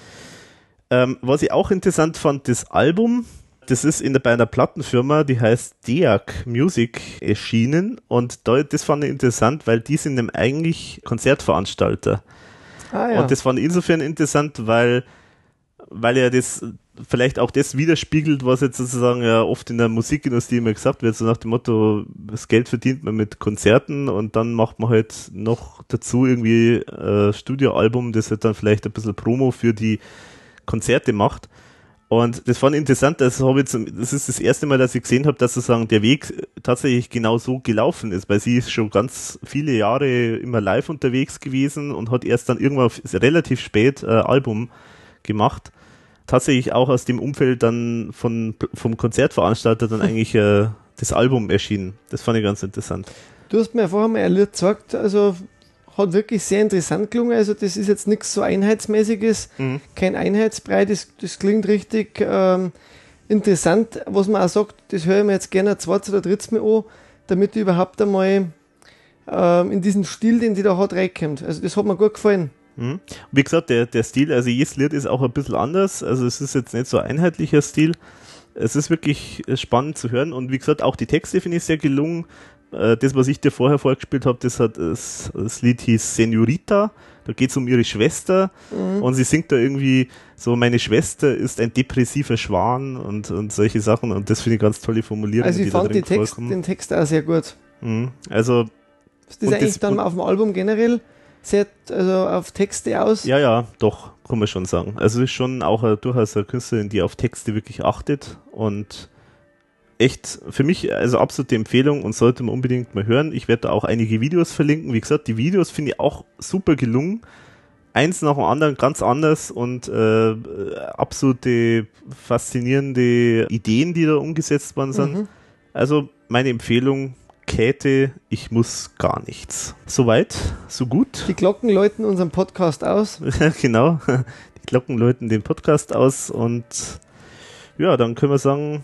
Ähm, was ich auch interessant fand, das Album, das ist in der, bei einer Plattenfirma, die heißt Deak Music erschienen und da, das fand ich interessant, weil die sind nämlich eigentlich Konzertveranstalter. Ah, ja. Und das fand ich insofern interessant, weil, weil er das vielleicht auch das widerspiegelt, was jetzt sozusagen ja oft in der Musikindustrie immer gesagt wird, so nach dem Motto, das Geld verdient man mit Konzerten und dann macht man halt noch dazu irgendwie ein Studioalbum, das halt dann vielleicht ein bisschen Promo für die Konzerte macht. Und das fand ich interessant, das, habe ich zum, das ist das erste Mal, dass ich gesehen habe, dass sozusagen der Weg tatsächlich genau so gelaufen ist, weil sie ist schon ganz viele Jahre immer live unterwegs gewesen und hat erst dann irgendwann relativ spät äh, Album gemacht. Tatsächlich auch aus dem Umfeld dann von, vom Konzertveranstalter dann eigentlich äh, das Album erschienen. Das fand ich ganz interessant. Du hast mir vorher mal ein gesagt, also hat wirklich sehr interessant gelungen. Also das ist jetzt nichts so Einheitsmäßiges, mhm. kein Einheitsbrei, das, das klingt richtig ähm, interessant. Was man auch sagt, das höre ich mir jetzt gerne ein zweites oder drittes Mal an, damit ich überhaupt einmal ähm, in diesen Stil, den die da hat, reinkommt. Also das hat mir gut gefallen. Mhm. Wie gesagt, der, der Stil, also jedes Lied ist auch ein bisschen anders. Also es ist jetzt nicht so ein einheitlicher Stil. Es ist wirklich spannend zu hören und wie gesagt, auch die Texte finde ich sehr gelungen. Äh, das, was ich dir vorher vorgespielt habe, das hat das, das Lied hieß Senorita. Da geht es um ihre Schwester mhm. und sie singt da irgendwie so, meine Schwester ist ein depressiver Schwan und, und solche Sachen und das finde ich ganz tolle Formulierungen. Also ich fand Text, den Text auch sehr gut. Mhm. Also ist das eigentlich das, dann auf dem Album generell sehr, also auf Texte aus? Ja, ja, doch, kann man schon sagen. Also ist schon auch eine, durchaus eine Künstlerin, die auf Texte wirklich achtet und echt für mich also absolute Empfehlung und sollte man unbedingt mal hören. Ich werde da auch einige Videos verlinken. Wie gesagt, die Videos finde ich auch super gelungen. Eins nach dem anderen ganz anders und äh, absolute faszinierende Ideen, die da umgesetzt worden sind. Mhm. Also meine Empfehlung, Käthe, ich muss gar nichts. Soweit, so gut. Die Glocken läuten unseren Podcast aus. genau, die Glocken läuten den Podcast aus und ja, dann können wir sagen,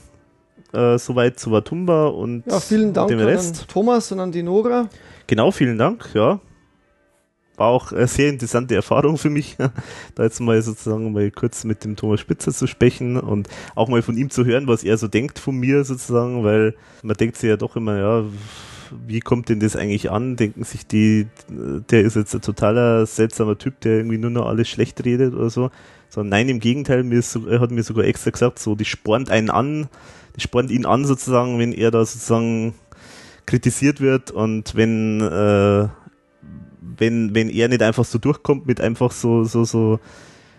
äh, soweit zu Watumba und ja, vielen Dank dem Rest. an Thomas und an die Nora. Genau, vielen Dank, ja. War auch eine sehr interessante Erfahrung für mich, da jetzt mal sozusagen mal kurz mit dem Thomas Spitzer zu sprechen und auch mal von ihm zu hören, was er so denkt von mir sozusagen, weil man denkt sich ja doch immer, ja, wie kommt denn das eigentlich an? Denken sich die, der ist jetzt ein totaler seltsamer Typ, der irgendwie nur noch alles schlecht redet oder so. So, nein, im Gegenteil, mir ist, er hat mir sogar extra gesagt, so, die spornt einen an, das spornt ihn an sozusagen, wenn er da sozusagen kritisiert wird und wenn, äh, wenn, wenn er nicht einfach so durchkommt mit einfach so, so, so,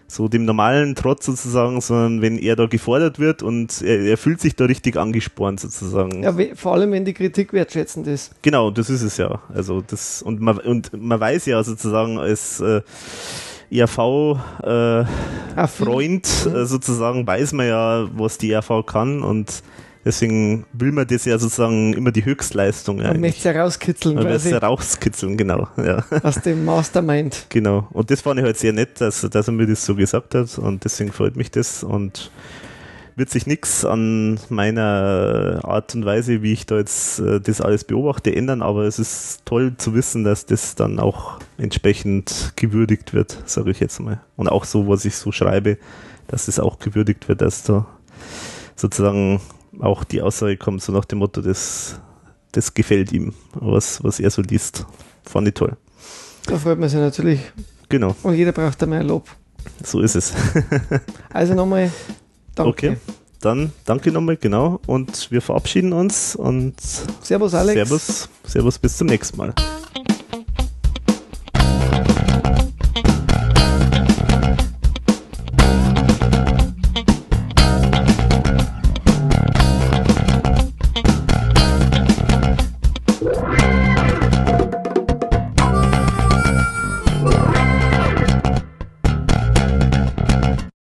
so dem normalen Trotz sozusagen, sondern wenn er da gefordert wird und er, er fühlt sich da richtig angespornt sozusagen. Ja, vor allem wenn die Kritik wertschätzend ist. Genau, das ist es ja. Also das und man und man weiß ja sozusagen als äh, ERV-Freund äh, äh, sozusagen weiß man ja, was die ERV kann und deswegen will man das ja sozusagen immer die Höchstleistung. Man möchte es herauskitzeln. Man möchte es herauskitzeln, genau. Ja. Aus dem Mastermind. Genau. Und das fand ich halt sehr nett, dass, dass er mir das so gesagt hat und deswegen freut mich das und wird sich nichts an meiner Art und Weise, wie ich da jetzt äh, das alles beobachte, ändern, aber es ist toll zu wissen, dass das dann auch entsprechend gewürdigt wird, sage ich jetzt mal. Und auch so, was ich so schreibe, dass es auch gewürdigt wird, dass da sozusagen auch die Aussage kommt, so nach dem Motto, das, das gefällt ihm, was, was er so liest. Fand ich toll. Da freut man sich natürlich. Genau. Und jeder braucht da mehr Lob. So ist es. also nochmal danke. Okay, dann danke nochmal, genau. Und wir verabschieden uns und Servus Alex. Servus, Servus bis zum nächsten Mal.